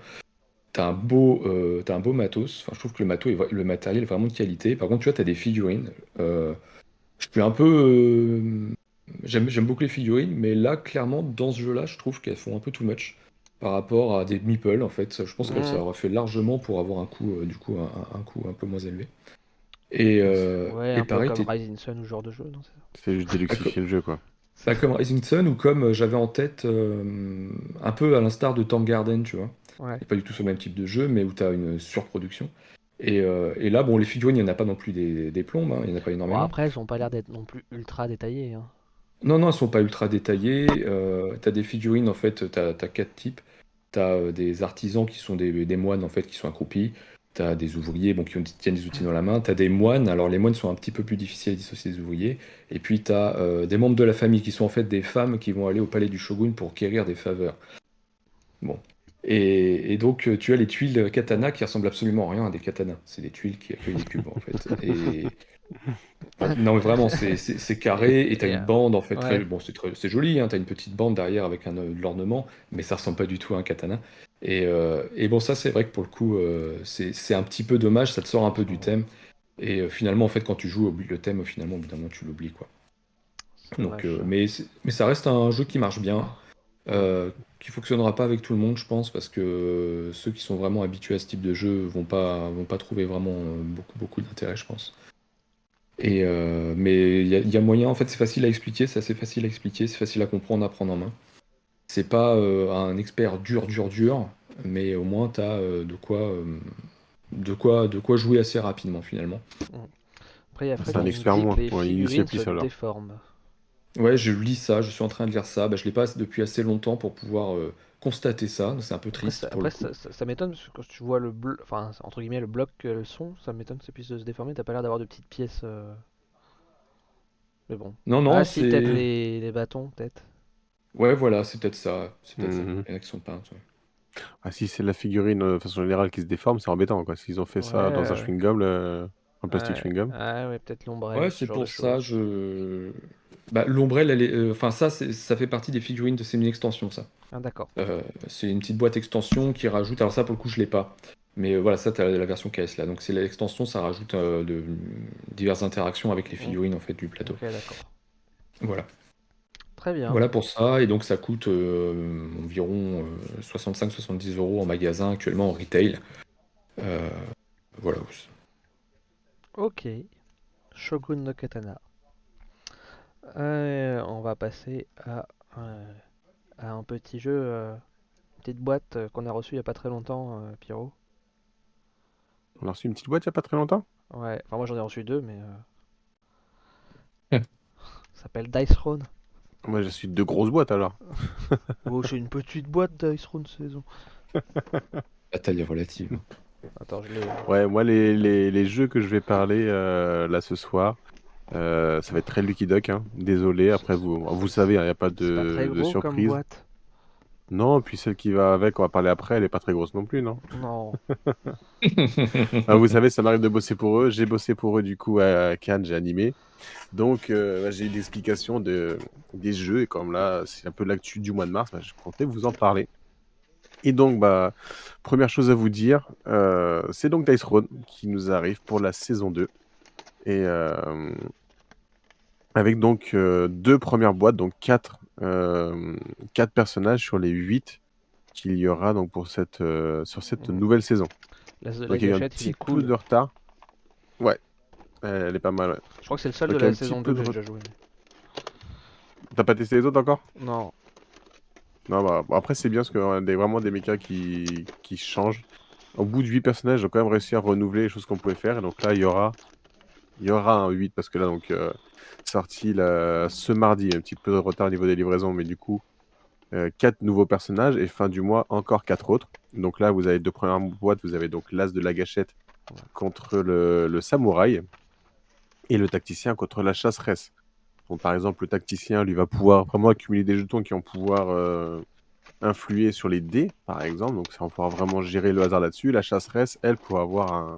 Speaker 3: tu as un beau as un beau matos. Enfin, je trouve que le matos le matériel est vraiment de qualité. Par contre, tu vois, tu as des figurines. je suis un peu J'aime beaucoup les figurines, mais là, clairement, dans ce jeu-là, je trouve qu'elles font un peu too much par rapport à des meeples, en fait. Je pense que ça aurait fait largement pour avoir un coût, euh, du coup, un, coût un peu moins élevé. Et, euh,
Speaker 1: ouais, un peu comme Rising Sun ou ce genre de jeu, non
Speaker 2: C'est juste déluxifier le jeu, quoi.
Speaker 3: Bah, comme Rising Sun ou comme euh, j'avais en tête, un peu à l'instar de Tank Garden, tu vois. Ouais. pas du tout ce même type de jeu, mais où tu as une surproduction. Et, et, là, bon, les figurines, il n'y en a pas non plus des, des plombes, hein, il n'y en a pas énormément.
Speaker 1: après, elles n'ont pas l'air d'être non plus ultra détaillées. Hein.
Speaker 3: Non, non, elles sont pas ultra détaillées. Euh, tu as des figurines, en fait, tu as, quatre types. Tu as euh, des artisans qui sont des, des, moines, en fait, qui sont accroupis. Tu as des ouvriers bon, qui tiennent des outils dans la main. Tu as des moines. Alors, les moines sont un petit peu plus difficiles à dissocier des ouvriers. Et puis, tu as euh, des membres de la famille qui sont en fait des femmes qui vont aller au palais du shogun pour quérir des faveurs. Bon. Et, et donc, tu as les tuiles katana qui ressemblent absolument à rien à des katanas. C'est des tuiles qui accueillent des cubes, en fait. Et, non, mais vraiment, c'est carré et t'as une bande en fait. Très, bon, c'est joli, hein, t'as une petite bande derrière avec un, de l'ornement, mais ça ressemble pas du tout à un katana. Et, euh, et bon, ça, c'est vrai que pour le coup, euh, c'est un petit peu dommage, ça te sort un peu du thème. Et euh, finalement, en fait, quand tu joues le thème, finalement, au bout d'un moment, tu l'oublies quoi. Donc, mais, mais ça reste un jeu qui marche bien, qui fonctionnera pas avec tout le monde, je pense, parce que ceux qui sont vraiment habitués à ce type de jeu vont pas, vont pas trouver vraiment beaucoup, beaucoup d'intérêt, je pense. Et euh, mais il y, a moyen, en fait, c'est facile à expliquer, c'est assez facile à expliquer, c'est facile à comprendre, à prendre en main. C'est pas euh, un expert dur, dur, dur, mais au moins tu as euh, de quoi, de quoi, de quoi jouer assez rapidement finalement.
Speaker 1: Après, il y a c'est un expert moins, il se déforme.
Speaker 3: Ouais, je lis ça, je suis en train de lire ça. Bah, je l'ai pas depuis assez longtemps pour pouvoir constater ça. C'est un peu triste.
Speaker 1: Après, ça, m'étonne parce que quand tu vois le bloc, enfin entre guillemets le bloc le son, ça m'étonne que ça puisse se déformer. T'as pas l'air d'avoir de petites pièces. Euh. Mais bon.
Speaker 3: Non, non,
Speaker 1: ah, c'est peut-être les, bâtons, peut-être.
Speaker 3: Ouais, voilà, c'est peut-être ça. C'est peut-être ça. Mhm. Il y en a qui sont peints.
Speaker 2: Ah, si c'est la figurine euh, de façon générale qui se déforme, c'est embêtant quoi. S'ils ont fait ça dans un chewing-gum, en plastique chewing-gum.
Speaker 1: Ah ouais, peut-être l'ombrelle.
Speaker 3: Ouais, c'est pour ça. Je bah, L'ombrelle, elle est... Euh, enfin, ça, ça fait partie des figurines de ces mini-extensions, ça.
Speaker 1: Ah, d'accord.
Speaker 3: Euh, c'est une petite boîte extension qui rajoute. Alors, ça, pour le coup, je l'ai pas. Mais euh, voilà, ça, tu as la version KS là. Donc, c'est l'extension, ça rajoute de, diverses interactions avec les figurines en fait du plateau.
Speaker 1: Ok, d'accord.
Speaker 3: Voilà.
Speaker 1: Très bien.
Speaker 3: Voilà pour ça. Et donc, ça coûte environ 65-70 euros en magasin actuellement en retail. voilà.
Speaker 1: Ok. Shogun no Katana. Euh, on va passer à, euh, à, un petit jeu, euh, une petite boîte qu'on a reçue il n'y a pas très longtemps, Pierrot.
Speaker 2: On a reçu une petite boîte il n'y a pas très longtemps?
Speaker 1: Ouais, enfin moi j'en ai reçu deux, mais. Ça s'appelle Dice Throne.
Speaker 2: Moi j'ai reçu deux grosses boîtes alors. *laughs*
Speaker 1: oh, j'ai une petite boîte Dice Throne saison.
Speaker 3: La taille relative.
Speaker 1: Attends, je
Speaker 2: ouais, moi les, les, les, jeux que je vais parler là ce soir, euh, ça va être très Lucky Duck, hein. désolé. Après, vous, vous savez, il hein, n'y a pas de, de surprise. Non, puis celle qui va avec, on va parler après, elle est pas très grosse non plus, non?
Speaker 1: Non. *laughs*
Speaker 2: Ah, vous savez, ça m'arrive de bosser pour eux. J'ai bossé pour eux, du coup, à Cannes, j'ai animé. Donc, euh, bah, j'ai eu l'explication de, des jeux. Et comme là, c'est un peu l'actu du mois de mars, bah, je comptais vous en parler. Et donc, bah, première chose à vous dire, euh, c'est donc Dice Road qui nous arrive pour la saison 2. Et euh, avec donc deux premières boîtes, donc quatre, quatre personnages sur les huit qu'il y aura donc pour cette, sur cette nouvelle saison.
Speaker 1: La,
Speaker 2: donc, il y a un petit coup de retard. Ouais, elle est pas mal. Ouais.
Speaker 1: Je crois que c'est le seul de la saison 2 que j'ai déjà joué.
Speaker 2: T'as pas testé les autres encore?
Speaker 1: Non.
Speaker 2: Non, bah, après, c'est bien parce y a vraiment des mechas qui, qui changent. Au bout de 8 personnages, j'ai quand même réussi à renouveler les choses qu'on pouvait faire. Et donc là, il y aura, il y aura un 8 parce que là, donc, euh, sorti ce mardi, un petit peu de retard au niveau des livraisons, mais du coup, 4 euh, nouveaux personnages et fin du mois, encore 4 autres. Donc là, vous avez deux premières boîtes. Vous avez donc l'as de la gâchette contre le, samouraï et le tacticien contre la chasseresse. Donc, par exemple, le tacticien, lui, va pouvoir vraiment accumuler des jetons qui vont pouvoir euh, influer sur les dés, par exemple. Donc, ça va pouvoir vraiment gérer le hasard là-dessus. La chasseresse, elle, pourra avoir un...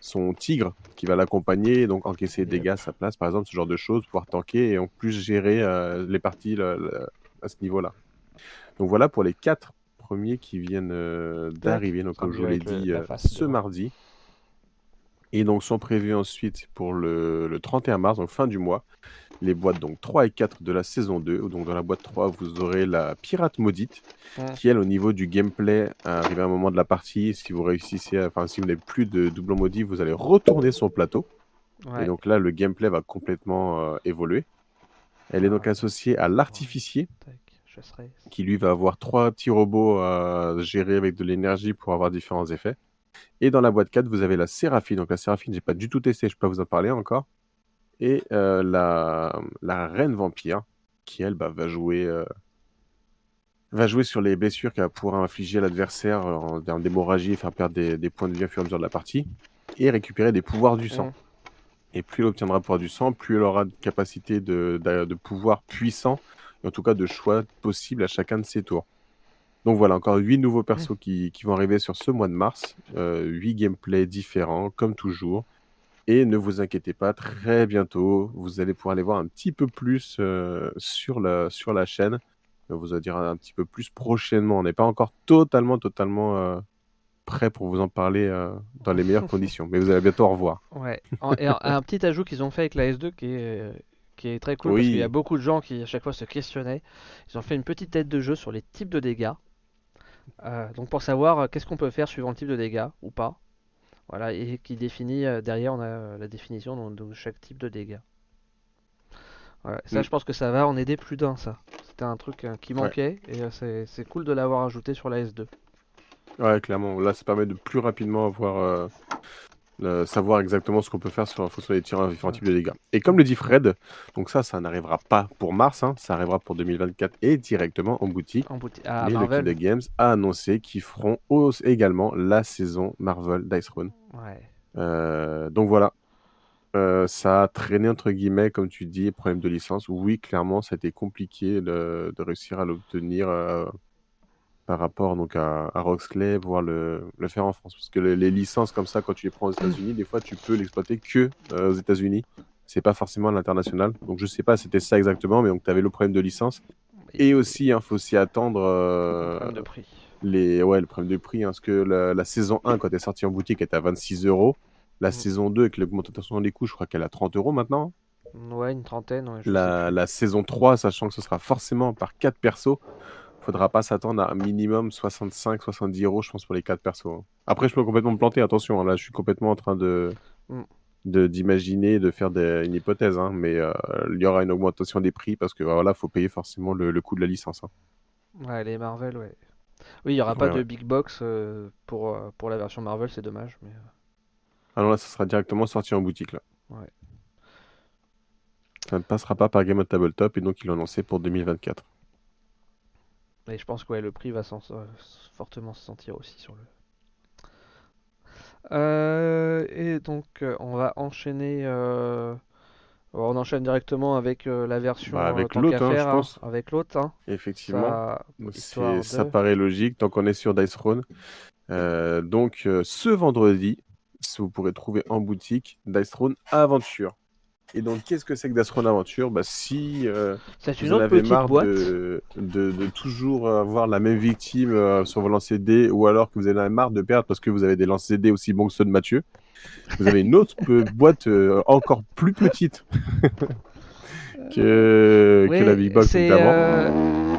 Speaker 2: son tigre qui va l'accompagner, donc encaisser des dégâts à sa place, par exemple, ce genre de choses, pouvoir tanker et en plus gérer euh, les parties à ce niveau-là. Donc, voilà pour les quatre premiers qui viennent euh, d'arriver, donc comme je vous l'ai dit, ce mardi. Et donc sont prévus ensuite pour le, 31 mars, donc fin du mois, les boîtes donc 3 et 4 de la saison 2. Donc dans la boîte 3, vous aurez la pirate maudite, qui elle au niveau du gameplay, arrivé à un moment de la partie, si vous réussissez, enfin si vous n'avez plus de doublon maudit, vous allez retourner son plateau. Et donc là, le gameplay va complètement euh, évoluer. Elle est donc ah. associée à l'artificier, qui lui va avoir trois petits robots à gérer avec de l'énergie pour avoir différents effets. Et dans la boîte 4, vous avez la Séraphine. Donc la Séraphine, j'ai pas du tout testé, je peux pas vous en parler encore. Et euh, la, Reine Vampire, qui elle bah, va jouer euh, va jouer sur les blessures qu'elle va pouvoir infliger à l'adversaire en termes d'hémorragie, faire perdre des, points de vie au fur et à mesure de la partie, et récupérer des pouvoirs du sang. Et plus elle obtiendra pouvoir du sang, plus elle aura de capacité de, de, de pouvoir puissant, et en tout cas de choix possible à chacun de ses tours. Donc voilà, encore 8 nouveaux persos qui, vont arriver sur ce mois de mars. Euh, 8 gameplays différents, comme toujours. Et ne vous inquiétez pas, très bientôt, vous allez pouvoir les voir un petit peu plus euh, sur, la, sur la chaîne. On vous en dire un petit peu plus prochainement. On n'est pas encore totalement, totalement euh, prêt pour vous en parler euh, dans les meilleures *laughs* conditions. Mais vous allez bientôt en revoir.
Speaker 1: Ouais. et un, petit ajout qu'ils ont fait avec la S2 qui est, qui est très cool parce qu'il y a beaucoup de gens qui à chaque fois se questionnaient. Ils ont fait une petite tête de jeu sur les types de dégâts. Euh, donc pour savoir euh, qu'est-ce qu'on peut faire suivant le type de dégâts ou pas. Voilà, et qui définit euh, derrière on a la définition de, chaque type de dégâts. ça mm. je pense que ça va en aider plus d'un ça. C'était un truc qui manquait et c'est cool de l'avoir ajouté sur la S2.
Speaker 2: Ouais clairement, là ça permet de plus rapidement avoir savoir exactement ce qu'on peut faire sur, en fonction des tirs différents types de dégâts. Et comme le dit Fred, donc ça, ça n'arrivera pas pour mars, hein, ça arrivera pour 2024 et directement en boutique.
Speaker 1: En boutique.
Speaker 2: Mais le Games a annoncé qu'ils feront également la saison Marvel Dice Run.
Speaker 1: Ouais.
Speaker 2: Euh, donc voilà. Euh, ça a traîné entre guillemets, comme tu dis, problème de licence. Oui, clairement, ça a été compliqué de, réussir à l'obtenir. Par rapport donc à, à Roxley, voir le, le, faire en France. Parce que les, licences comme ça, quand tu les prends aux États-Unis, des fois tu peux l'exploiter que euh, aux États-Unis. C'est pas forcément à l'international. Donc je sais pas, c'était ça exactement, mais donc tu avais le problème de licence. Et aussi, il hein, faut s'y attendre. Euh,
Speaker 1: le de prix.
Speaker 2: Les... Ouais, le problème de prix. Hein, parce que la, saison 1, quand elle est sortie en boutique, était à 26 euros. La mm. saison 2, avec l'augmentation des coûts, je crois qu'elle est à 30 euros maintenant.
Speaker 1: Ouais, une trentaine.
Speaker 2: la, la, saison 3, sachant que ce sera forcément par 4 persos, faudra pas s'attendre à un minimum 65-70 euros, je pense, pour les 4 persos. Hein. Après, je peux complètement me planter, attention, hein, là, je suis complètement en train de mm. d'imaginer, de, faire une hypothèse, hein, mais euh, il y aura une augmentation des prix parce que voilà, faut payer forcément le, coût de la licence.
Speaker 1: Ouais, les Marvel, ouais. Oui, il y aura pas de big box euh, pour, euh, pour la version Marvel, c'est dommage. Mais...
Speaker 2: Ah non, là, ça sera directement sorti en boutique, là.
Speaker 1: Ouais.
Speaker 2: Ça ne passera pas par Game of Tabletop et donc ils l'ont lancé pour 2024.
Speaker 1: Et je pense que le prix va fortement se sentir aussi sur le. Euh, et donc euh, on va enchaîner euh, On enchaîne directement avec la version
Speaker 2: Bah, avec l'autre, hein, je
Speaker 1: hein,
Speaker 2: pense.
Speaker 1: avec l'autre. hein.
Speaker 2: Effectivement,
Speaker 1: Ça,
Speaker 2: ça paraît logique tant qu'on est sur Dice Throne. Euh, donc, euh, ce vendredi, vous pourrez trouver en boutique Dice Throne Aventure. Et donc, qu'est-ce que c'est que Throne Aventure bah, Si euh,
Speaker 1: une
Speaker 2: vous en avez marre de, de, de toujours avoir la même victime euh, sur vos lancers dés, ou alors que vous avez marre de perdre parce que vous avez des lancers dés aussi bons que ceux de Mathieu, vous avez une autre *laughs* boîte euh, encore plus petite *laughs* que, que la
Speaker 1: Oui,
Speaker 2: Big Box
Speaker 1: euh,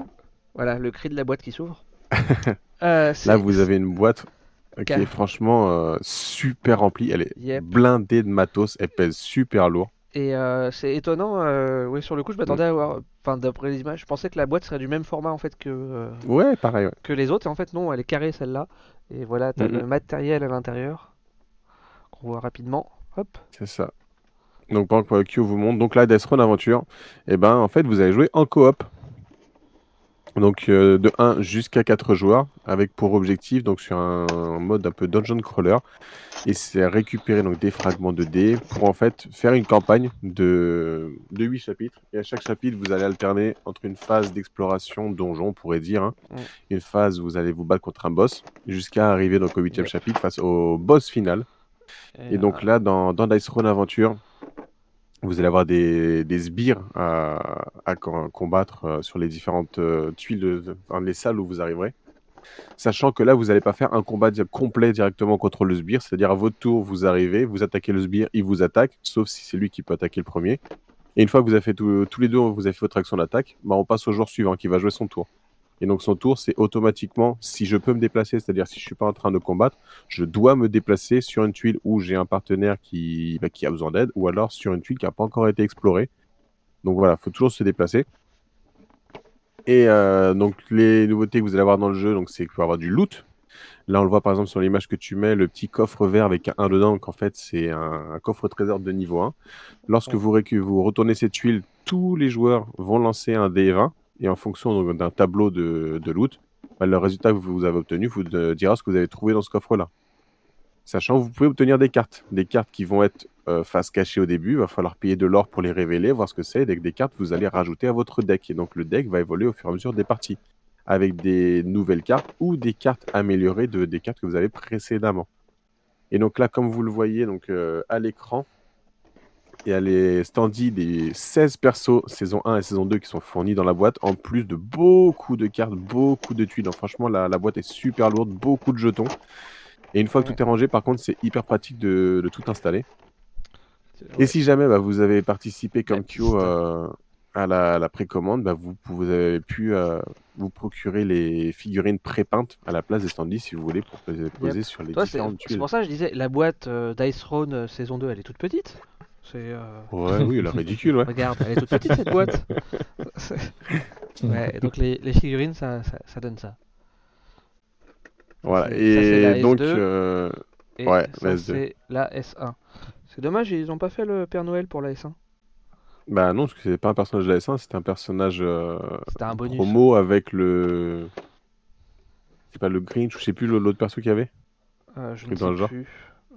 Speaker 1: voilà le cri de la boîte qui s'ouvre. *laughs*
Speaker 2: Là, vous avez une boîte qui est franchement super remplie. Elle est
Speaker 1: Yep.
Speaker 2: blindée de matos. Elle pèse super lourd.
Speaker 1: Et euh, c'est étonnant. euh, oui, sur le coup, je m'attendais à voir. Enfin, d'après les images, je pensais que la boîte serait du même format en fait que euh,
Speaker 2: Ouais, pareil. ouais.
Speaker 1: que les autres. Et en fait, non, elle est carrée celle-là. Et voilà, t'as le matériel à l'intérieur qu'on voit rapidement. Hop.
Speaker 2: C'est ça. Donc, pendant que Q vous montre, donc là, Death Run Aventure, et ben, en fait, vous allez jouer en coop. Donc, euh, de 1 jusqu'à 4 joueurs, avec pour objectif, donc sur un, un mode un peu dungeon crawler, et c'est récupérer donc des fragments de dés pour en fait faire une campagne de, de 8 chapitres. Et à chaque chapitre, vous allez alterner entre une phase d'exploration donjon, on pourrait dire, hein,
Speaker 1: Mm.
Speaker 2: une phase où vous allez vous battre contre un boss, jusqu'à arriver donc au 8
Speaker 1: Ouais.
Speaker 2: chapitre face au boss final. Et donc là, dans, dans Dice Throne Aventure, vous allez avoir des, sbires à, à co- combattre euh, sur les différentes euh, tuiles, de, les salles où vous arriverez. Sachant que là, vous n'allez pas faire un combat complet directement contre le sbire, c'est-à-dire à votre tour, vous arrivez, vous attaquez le sbire, il vous attaque, sauf si c'est lui qui peut attaquer le premier. Et une fois que vous avez fait tous les deux, vous avez fait votre action d'attaque, bah, on passe au joueur suivant qui va jouer son tour. Et donc son tour, c'est automatiquement, si je peux me déplacer, c'est-à-dire si je suis pas en train de combattre, je dois me déplacer sur une tuile où j'ai un partenaire qui, bah, qui a besoin d'aide, ou alors sur une tuile qui n'a pas encore été explorée. Donc voilà, il faut toujours se déplacer. Et euh, donc les nouveautés que vous allez avoir dans le jeu, donc c'est qu'il faut avoir du loot. Là, on le voit par exemple sur l'image que tu mets, le petit coffre vert avec un 1 dedans. Donc en fait, c'est un, un coffre trésor de niveau 1. Lorsque vous, vous retournez cette tuile, tous les joueurs vont lancer un D20. Et en fonction d'un tableau de, de loot, bah, le résultat que vous avez obtenu vous euh, dira ce que vous avez trouvé dans ce coffre-là. Sachant que vous pouvez obtenir des cartes. Des cartes qui vont être euh, face cachée au début. Il va falloir payer de l'or pour les révéler, voir ce que c'est. Et avec des cartes, vous allez rajouter à votre deck. Et donc le deck va évoluer au fur et à mesure des parties. Avec des nouvelles cartes ou des cartes améliorées de, des cartes que vous avez précédemment. Et donc là, comme vous le voyez donc, euh, à l'écran, il y a les standees des 16 persos saison 1 et saison 2 qui sont fournis dans la boîte, en plus de beaucoup de cartes, beaucoup de tuiles. Donc, franchement, la, la boîte est super lourde, beaucoup de jetons. Et une fois que
Speaker 1: Ouais.
Speaker 2: tout est rangé, par contre, c'est hyper pratique de, de tout installer. Et si jamais bah, vous avez participé comme Kyo euh, à la, précommande, bah, vous, vous avez pu euh, vous procurer les figurines pré-peintes à la place des standees si vous voulez pour poser, sur les
Speaker 1: toi, c'est
Speaker 2: différentes
Speaker 1: c'est
Speaker 2: tuiles.
Speaker 1: pour ça que je disais, la boîte euh, Dice Throne euh, saison 2, elle est toute petite. C'est euh,
Speaker 2: Ouais, oui, elle est ridicule, ouais. *laughs*
Speaker 1: Regarde, elle est toute petite cette boîte. *laughs* ouais, et donc les, les figurines, ça, ça, ça donne ça.
Speaker 2: Voilà.
Speaker 1: Ça, la
Speaker 2: Et donc,
Speaker 1: S2.
Speaker 2: euh,
Speaker 1: Et
Speaker 2: Ouais, la S2.
Speaker 1: c'est la S1. C'est dommage, ils ont pas fait le Père Noël pour la S1.
Speaker 2: bah non, parce que c'est pas un personnage de la S1, c'était un personnage euh,
Speaker 1: C'était un bonus.
Speaker 2: promo avec le. C'est pas le Grinch, je sais plus l'autre perso qu'il y avait.
Speaker 1: Euh, je ne sais
Speaker 2: genre.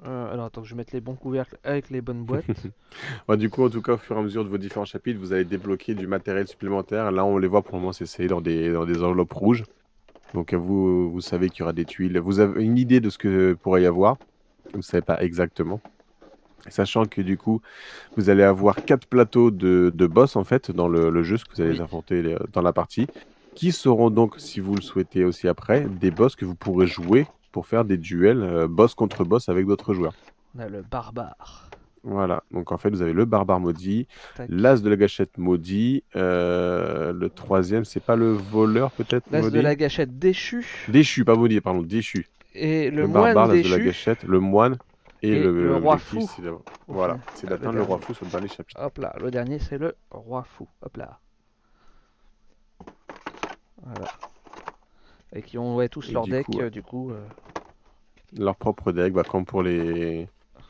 Speaker 1: Euh, alors attends que je mette les bons couvercles avec les bonnes boîtes. *laughs*
Speaker 2: Ouais, du coup, en tout cas, au fur et à mesure de vos différents chapitres, vous allez débloquer du matériel supplémentaire. Là, on les voit pour le moment, c'est dans des, dans des enveloppes rouges. Donc, vous, vous savez qu'il y aura des tuiles. Vous avez une idée de ce que pourrait y avoir? Vous ne savez pas exactement. Sachant que du coup, vous allez avoir quatre plateaux de, de boss en fait dans le, le jeu, ce que vous allez
Speaker 1: Oui.
Speaker 2: affronter les- dans la partie, qui seront donc, si vous le souhaitez aussi après, des boss que vous pourrez jouer pour faire des duels euh, boss contre boss avec d'autres joueurs.
Speaker 1: On a le barbare.
Speaker 2: Voilà, donc en fait, vous avez le barbare maudit, l'as de la gâchette maudit, euh, le troisième, c'est pas le voleur peut-être
Speaker 1: L'as de la gâchette déchu.
Speaker 2: Déchu, pas maudit, pardon, déchu.
Speaker 1: Et le,
Speaker 2: Le,
Speaker 1: moine
Speaker 2: barbare, l'as de la gâchette, le moine et,
Speaker 1: Et
Speaker 2: le,
Speaker 1: le roi fou.
Speaker 2: Voilà, c'est d'atteindre le roi fou sur le dernier chapitre.
Speaker 1: Hop là, le dernier c'est le roi fou. Hop là. Voilà. Et qui ont ouais, tous
Speaker 2: Et
Speaker 1: leur
Speaker 2: du
Speaker 1: deck,
Speaker 2: coup,
Speaker 1: euh, du coup. euh,
Speaker 2: Leur propre deck, bah, comme pour les,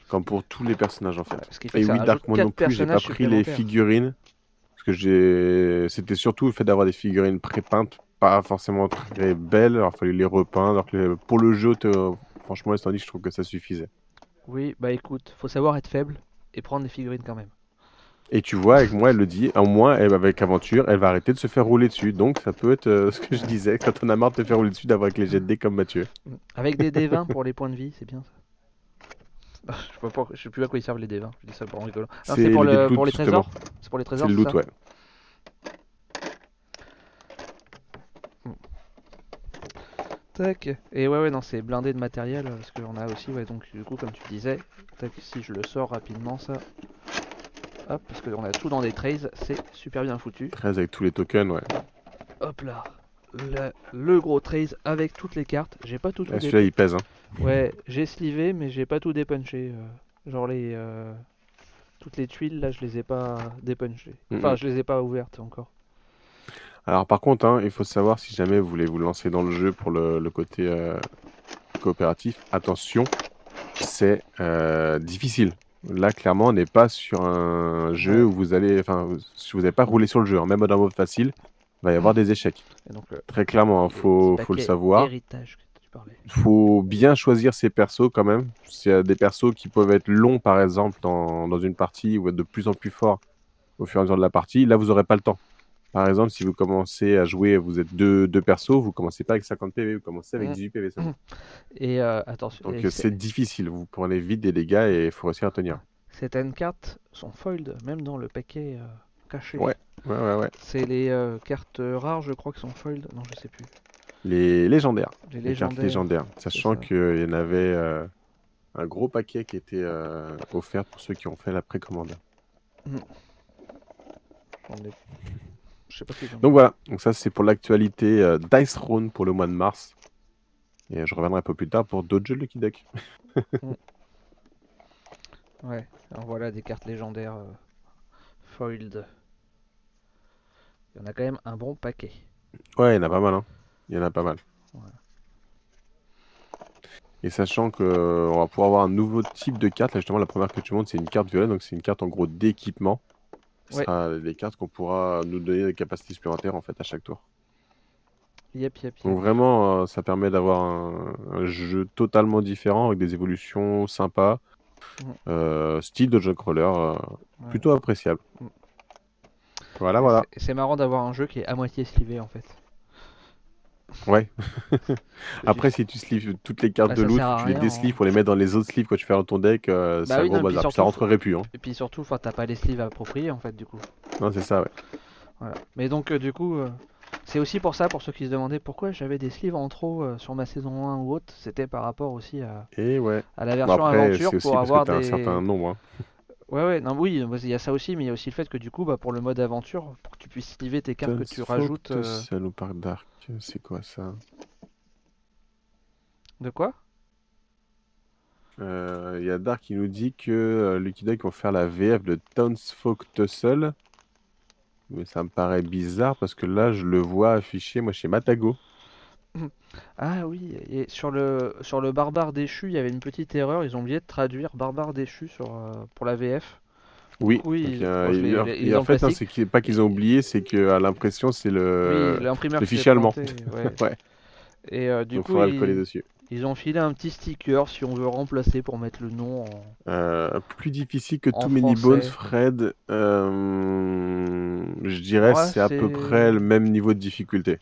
Speaker 2: comme pour tous les personnages en fait.
Speaker 1: ouais,
Speaker 2: Et oui, Dark, moi non plus, j'ai pas pris les figurines. Parce que j'ai. C'était surtout le fait d'avoir des figurines pré-peintes, pas forcément très belles. Alors, il fallait les repeindre. Alors que les- pour le jeu, franchement, dit je trouve que ça suffisait.
Speaker 1: Oui, bah écoute, faut savoir être faible et prendre des figurines quand même.
Speaker 2: Et tu vois, avec moi, elle le dit, au moins, elle, avec Aventure, elle va arrêter de se faire rouler dessus. Donc, ça peut être euh, *laughs* ce que je disais, quand on a marre de te faire rouler dessus, d'avoir avec les jets de dés comme Mathieu.
Speaker 1: Avec des D20 *laughs* pour les points de vie, c'est bien ça. je, sais sais plus à quoi ils servent les D20, je dis ça pour rigolant. C'est pour, le, pour les trésors C'est pour les trésors
Speaker 2: C'est le loot, ouais.
Speaker 1: Tac. Et ouais, ouais, non, c'est blindé de matériel, parce qu'on a aussi, ouais, donc du coup, comme tu disais, tac, si je le sors rapidement, ça, Hop, parce qu'on a tout dans des trays, c'est super bien foutu.
Speaker 2: 13 avec tous les tokens, ouais.
Speaker 1: Hop là, le, gros trays avec toutes les cartes. J'ai pas tout.
Speaker 2: tout Celui-là il pèse. Hein.
Speaker 1: Ouais, j'ai slivé, mais j'ai pas tout dépunché. Euh, genre les. Euh, toutes les tuiles là, je les ai pas dépunchées. Enfin, je les ai pas ouvertes encore.
Speaker 2: Alors, par contre, hein, il faut savoir si jamais vous voulez vous lancer dans le jeu pour le, côté euh, coopératif, attention, c'est difficile. Là, clairement, on n'est pas sur un jeu où vous allez. Enfin, si vous n'avez pas roulé sur le jeu, hein, même dans mode facile, il va y avoir des échecs. Euh, Très clairement, il hein, faut, faut le savoir. Il faut bien choisir ses persos quand même. S'il y a des persos qui peuvent être longs, par exemple, dans, dans, une partie ou être de plus en plus forts au fur et à mesure de la partie, là, vous n'aurez pas le temps. Par exemple, si vous commencez à jouer, vous êtes deux, deux persos, vous commencez pas avec 50 PV, vous commencez avec 18 mmh. PV
Speaker 1: Et euh, attention.
Speaker 2: Donc c'est difficile, vous prenez vite des dégâts et il faut réussir à tenir.
Speaker 1: Certaines cartes sont foiled, même dans le paquet euh, caché.
Speaker 2: Ouais, ouais, ouais. ouais.
Speaker 1: C'est les euh, cartes rares, je crois, qui sont foiled. Non, je sais plus.
Speaker 2: Les légendaires. Les, légendaires. cartes légendaires. Sachant qu'il y en avait un gros paquet qui était offert pour ceux qui ont fait la précommande. Donc voilà, donc ça c'est pour l'actualité euh, Dice Throne pour le mois de mars. Et je reviendrai un peu plus tard pour d'autres jeux de Lucky Duck.
Speaker 1: Mm. *laughs* Ouais, alors voilà des cartes légendaires euh, foiled. Il y en a quand même un bon paquet.
Speaker 2: Ouais, il y en a pas mal. Hein. Il y en a pas mal. Et sachant qu'on euh, va pouvoir avoir un nouveau type de carte, là justement la première que tu montres c'est une carte violette, donc c'est une carte en gros d'équipement. Ce sera des cartes qu'on pourra nous donner des capacités supplémentaires en fait à chaque tour.
Speaker 1: Yep, yep,
Speaker 2: Donc vraiment, euh, ça permet d'avoir un, jeu totalement différent avec des évolutions sympas. Euh, style de jeu crawler, euh, plutôt appréciable. Mm. Voilà, voilà.
Speaker 1: C'est marrant d'avoir un jeu qui est à moitié slivé en fait.
Speaker 2: Ouais. *laughs* Après, si tu sleeves toutes les cartes bah, de loot, tu les déslives hein. pour les mettre dans les autres sleeves quand tu fais dans ton deck, euh, c'est un gros bazar. ça rentrerait plus. Hein.
Speaker 1: Et puis surtout, t'as pas les sleeves appropriés en fait, du coup.
Speaker 2: Non, c'est ça, ouais.
Speaker 1: Voilà. Mais donc, euh, du coup, euh, c'est aussi pour ça, pour ceux qui se demandaient pourquoi j'avais des sleeves en trop sur ma saison 1 ou autre, c'était par rapport aussi à,
Speaker 2: Et ouais.
Speaker 1: à la version aventure pour avoir des... un
Speaker 2: certain nombre. Hein.
Speaker 1: Ouais, ouais, non, oui, il y a ça aussi, mais il y a aussi le fait que du coup, bah, pour le mode aventure, pour que tu puisses sliver tes cartes que tu rajoutes.
Speaker 2: Ça nous parle Dark, c'est quoi ça?
Speaker 1: De quoi?
Speaker 2: Il euh, y a Dark qui nous dit que euh, Lucky Duck vont faire la VF de Townsfolk Tussle. Mais ça me paraît bizarre parce que là, je le vois affiché, moi, chez Matago.
Speaker 1: Ah oui, et sur le, sur le barbare déchu, il y avait une petite erreur. Ils ont oublié de traduire barbare déchu sur, euh, pour la VF.
Speaker 2: Oui, oui en fait, hein, c'est pas qu'ils ont oublié, c'est qu'à l'impression, c'est le, le fichier allemand. *laughs*
Speaker 1: ouais. Et du
Speaker 2: Donc,
Speaker 1: coup,
Speaker 2: faudra le coller dessus.
Speaker 1: Ils ont filé un petit sticker si on veut remplacer pour mettre le nom en.
Speaker 2: Euh, plus difficile que Too Many Bones, Fred. Euh, je dirais c'est à peu près le même niveau de difficulté.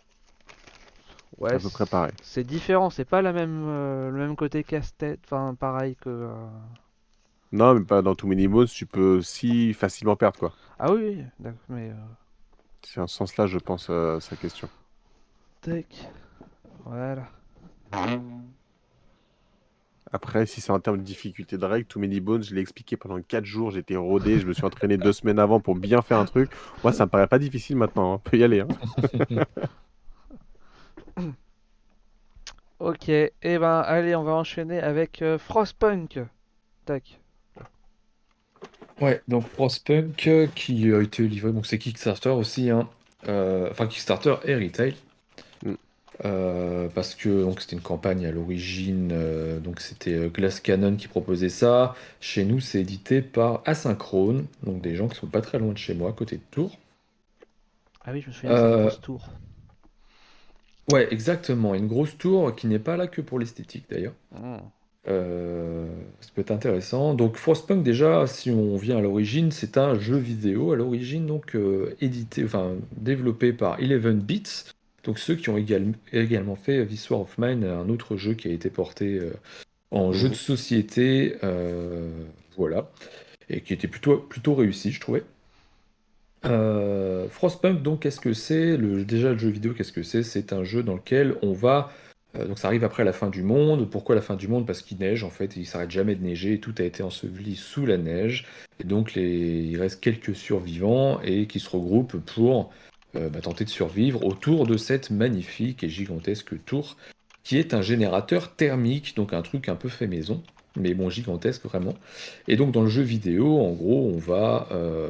Speaker 2: Ouais, à peu près pareil.
Speaker 1: C'est différent, c'est pas la même, euh, le même côté casse-tête, enfin pareil que.
Speaker 2: Non, mais pas dans Too Many Bones, tu peux aussi facilement perdre quoi.
Speaker 1: Ah oui, d'accord, mais.
Speaker 2: C'est en ce sens-là, je pense, sa question.
Speaker 1: Tac. Voilà.
Speaker 2: Après, si c'est en termes de difficulté de règle, Too Many Bones, je l'ai expliqué pendant 4 jours, j'étais rodé, je me suis entraîné deux *laughs* semaines avant pour bien faire un truc. Moi, ça me paraît pas difficile maintenant, on hein. peut y aller. Hein. *laughs* *clears throat*
Speaker 1: ok, et eh ben allez, on va enchaîner avec euh, Frostpunk. Tac.
Speaker 3: Ouais, donc Frostpunk euh, qui a été livré, donc c'est Kickstarter aussi, hein. Euh, enfin Kickstarter et Retail. Euh, parce que donc c'était une campagne à l'origine, euh, donc c'était Glass Cannon qui proposait ça. Chez nous, c'est édité par Asynchrone, donc des gens qui sont pas très loin de chez moi, côté de Tours.
Speaker 1: Ah oui, je me souviens, c'est une grosse tour.
Speaker 3: Ouais, exactement, une grosse tour qui n'est pas là que pour l'esthétique d'ailleurs. Ah. Euh, ça peut être intéressant. Donc Frostpunk déjà, si on vient à l'origine, c'est un jeu vidéo à l'origine, donc euh, édité, enfin développé par Eleven Beats. Donc ceux qui ont également fait This War of Mine, un autre jeu qui a été porté euh, en jeu de société, voilà, et qui était plutôt, plutôt réussi, je trouvais. Frostpunk, donc, qu'est-ce que c'est Déjà, le jeu vidéo, qu'est-ce que c'est? C'est un jeu dans lequel on va euh, donc ça arrive après la fin du monde. Pourquoi la fin du monde? Parce qu'il neige en fait, il s'arrête jamais de neiger, tout a été enseveli sous la neige. Et donc il reste quelques survivants et qui se regroupent pour euh, bah, tenter de survivre autour de cette magnifique et gigantesque tour qui est un générateur thermique, donc un truc un peu fait maison mais bon, gigantesque vraiment. Et donc dans le jeu vidéo, en gros, on va, euh,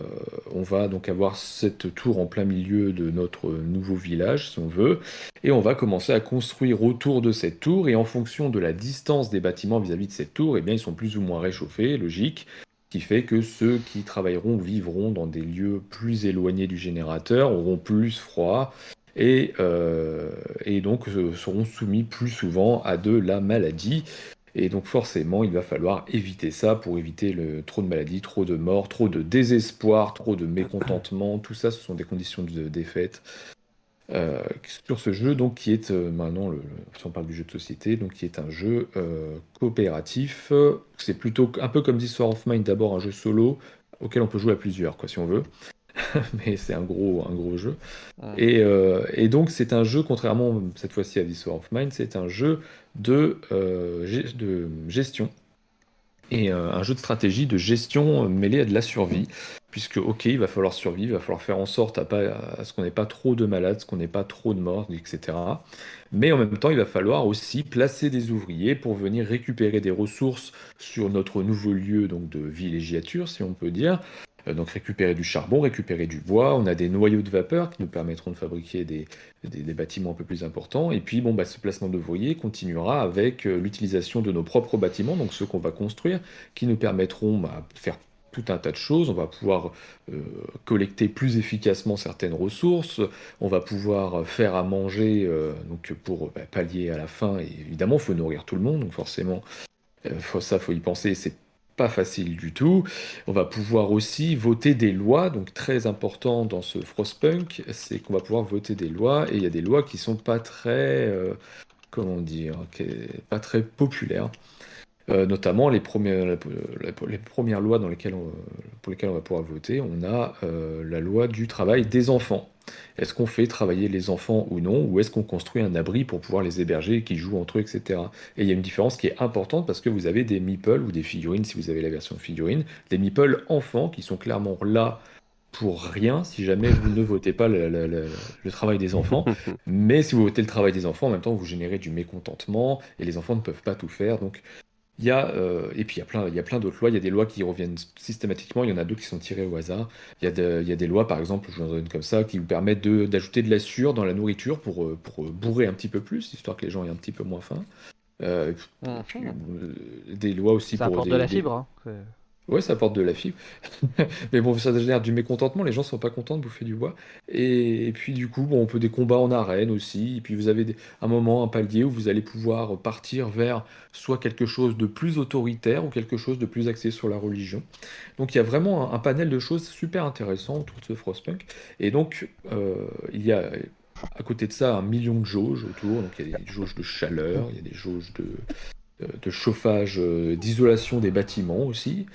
Speaker 3: on va donc avoir cette tour en plein milieu de notre nouveau village, si on veut, et on va commencer à construire autour de cette tour, et en fonction de la distance des bâtiments vis-à-vis de cette tour, eh bien ils sont plus ou moins réchauffés, logique, qui fait que ceux qui travailleront vivront dans des lieux plus éloignés du générateur, auront plus froid, et, euh, et donc euh, seront soumis plus souvent à de la maladie. Et donc forcément, il va falloir éviter ça pour éviter le, trop de maladies, trop de morts, trop de désespoir, trop de mécontentement. Tout ça, ce sont des conditions de défaite. Euh, sur ce jeu, donc qui est euh, maintenant, si on parle du jeu de société, donc qui est un jeu euh, coopératif. C'est plutôt un peu comme War of Mine, d'abord un jeu solo auquel on peut jouer à plusieurs, quoi, si on veut. *laughs* mais c'est un gros, un gros jeu. Et, et, donc c'est un jeu, contrairement cette fois-ci à This War of Mine, c'est un jeu de, euh, de gestion et euh, un jeu de stratégie de gestion mêlé à de la survie. Puisque, ok, il va falloir survivre, il va falloir faire en sorte à, pas, à ce qu'on n'ait pas trop de malades, ce qu'on n'ait pas trop de morts, etc. Mais en même temps, il va falloir aussi placer des ouvriers pour venir récupérer des ressources sur notre nouveau lieu donc de villégiature, si on peut dire, euh, donc récupérer du charbon, récupérer du bois, on a des noyaux de vapeur qui nous permettront de fabriquer des, bâtiments un peu plus importants. Et puis bon, bah, ce placement d'ouvriers continuera avec euh, l'utilisation de nos propres bâtiments, donc ceux qu'on va construire, qui nous permettront bah, de faire tout un tas de choses. On va pouvoir euh, collecter plus efficacement certaines ressources. On va pouvoir faire à manger donc pour bah, pallier à la faim. Évidemment, il faut nourrir tout le monde. Donc forcément, faut, ça, faut y penser. Pas facile du tout. On va pouvoir aussi voter des lois, donc très important dans ce Frostpunk, c'est qu'on va pouvoir voter des lois, et il y a des lois qui sont pas très, euh, comment dire, pas très populaires. Euh, notamment les premières, les premières lois dans lesquelles pour lesquelles on va pouvoir voter, on a euh, la loi du travail des enfants. Est-ce qu'on fait travailler les enfants ou non Ou est-ce qu'on construit un abri pour pouvoir les héberger, qu'ils jouent entre eux, etc. Et il y a une différence qui est importante parce que vous avez des meeples ou des figurines, si vous avez la version figurine, des meeples enfants qui sont clairement là pour rien si jamais vous ne votez pas le, travail des enfants. *laughs* Mais si vous votez le travail des enfants, en même temps, vous générez du mécontentement et les enfants ne peuvent pas tout faire. Donc il y a, euh, et puis il y a plein, il y a plein d'autres lois. Il y a des lois qui reviennent systématiquement. Il y en a d'autres qui sont tirées au hasard. Il y a, il y a des lois, par exemple, je vous en donne comme ça, qui vous permettent d'ajouter de, la sueur dans la nourriture pour, euh, pour bourrer un petit peu plus, histoire que les gens aient un petit peu moins faim. Euh, mhm. des lois aussi
Speaker 1: ça
Speaker 3: pour
Speaker 1: de la fibre. Hein.
Speaker 3: Ouais, ça apporte de la fibre. *laughs* Mais bon, ça génère du mécontentement. Les gens sont pas contents de bouffer du bois. Et, puis, du coup, bon, on peut des combats en arène aussi. Et puis, vous avez un moment, un palier où vous allez pouvoir partir vers soit quelque chose de plus autoritaire ou quelque chose de plus axé sur la religion. Donc, il y a vraiment un, panel de choses super intéressants autour de ce Frostpunk. Et donc, euh, il y a à côté de ça un million de jauges autour. Donc, il y a des jauges de chaleur, il y a des jauges de, de chauffage, euh, d'isolation des bâtiments aussi.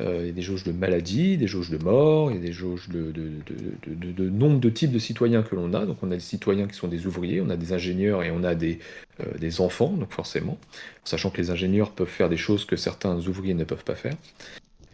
Speaker 3: Euh, il y a des jauges de maladies, des jauges de mort, il y a des jauges de, de, nombre de types de citoyens que l'on a. Donc on a des citoyens qui sont des ouvriers, on a des ingénieurs et on a des, euh, des enfants, donc forcément, sachant que les ingénieurs peuvent faire des choses que certains ouvriers ne peuvent pas faire.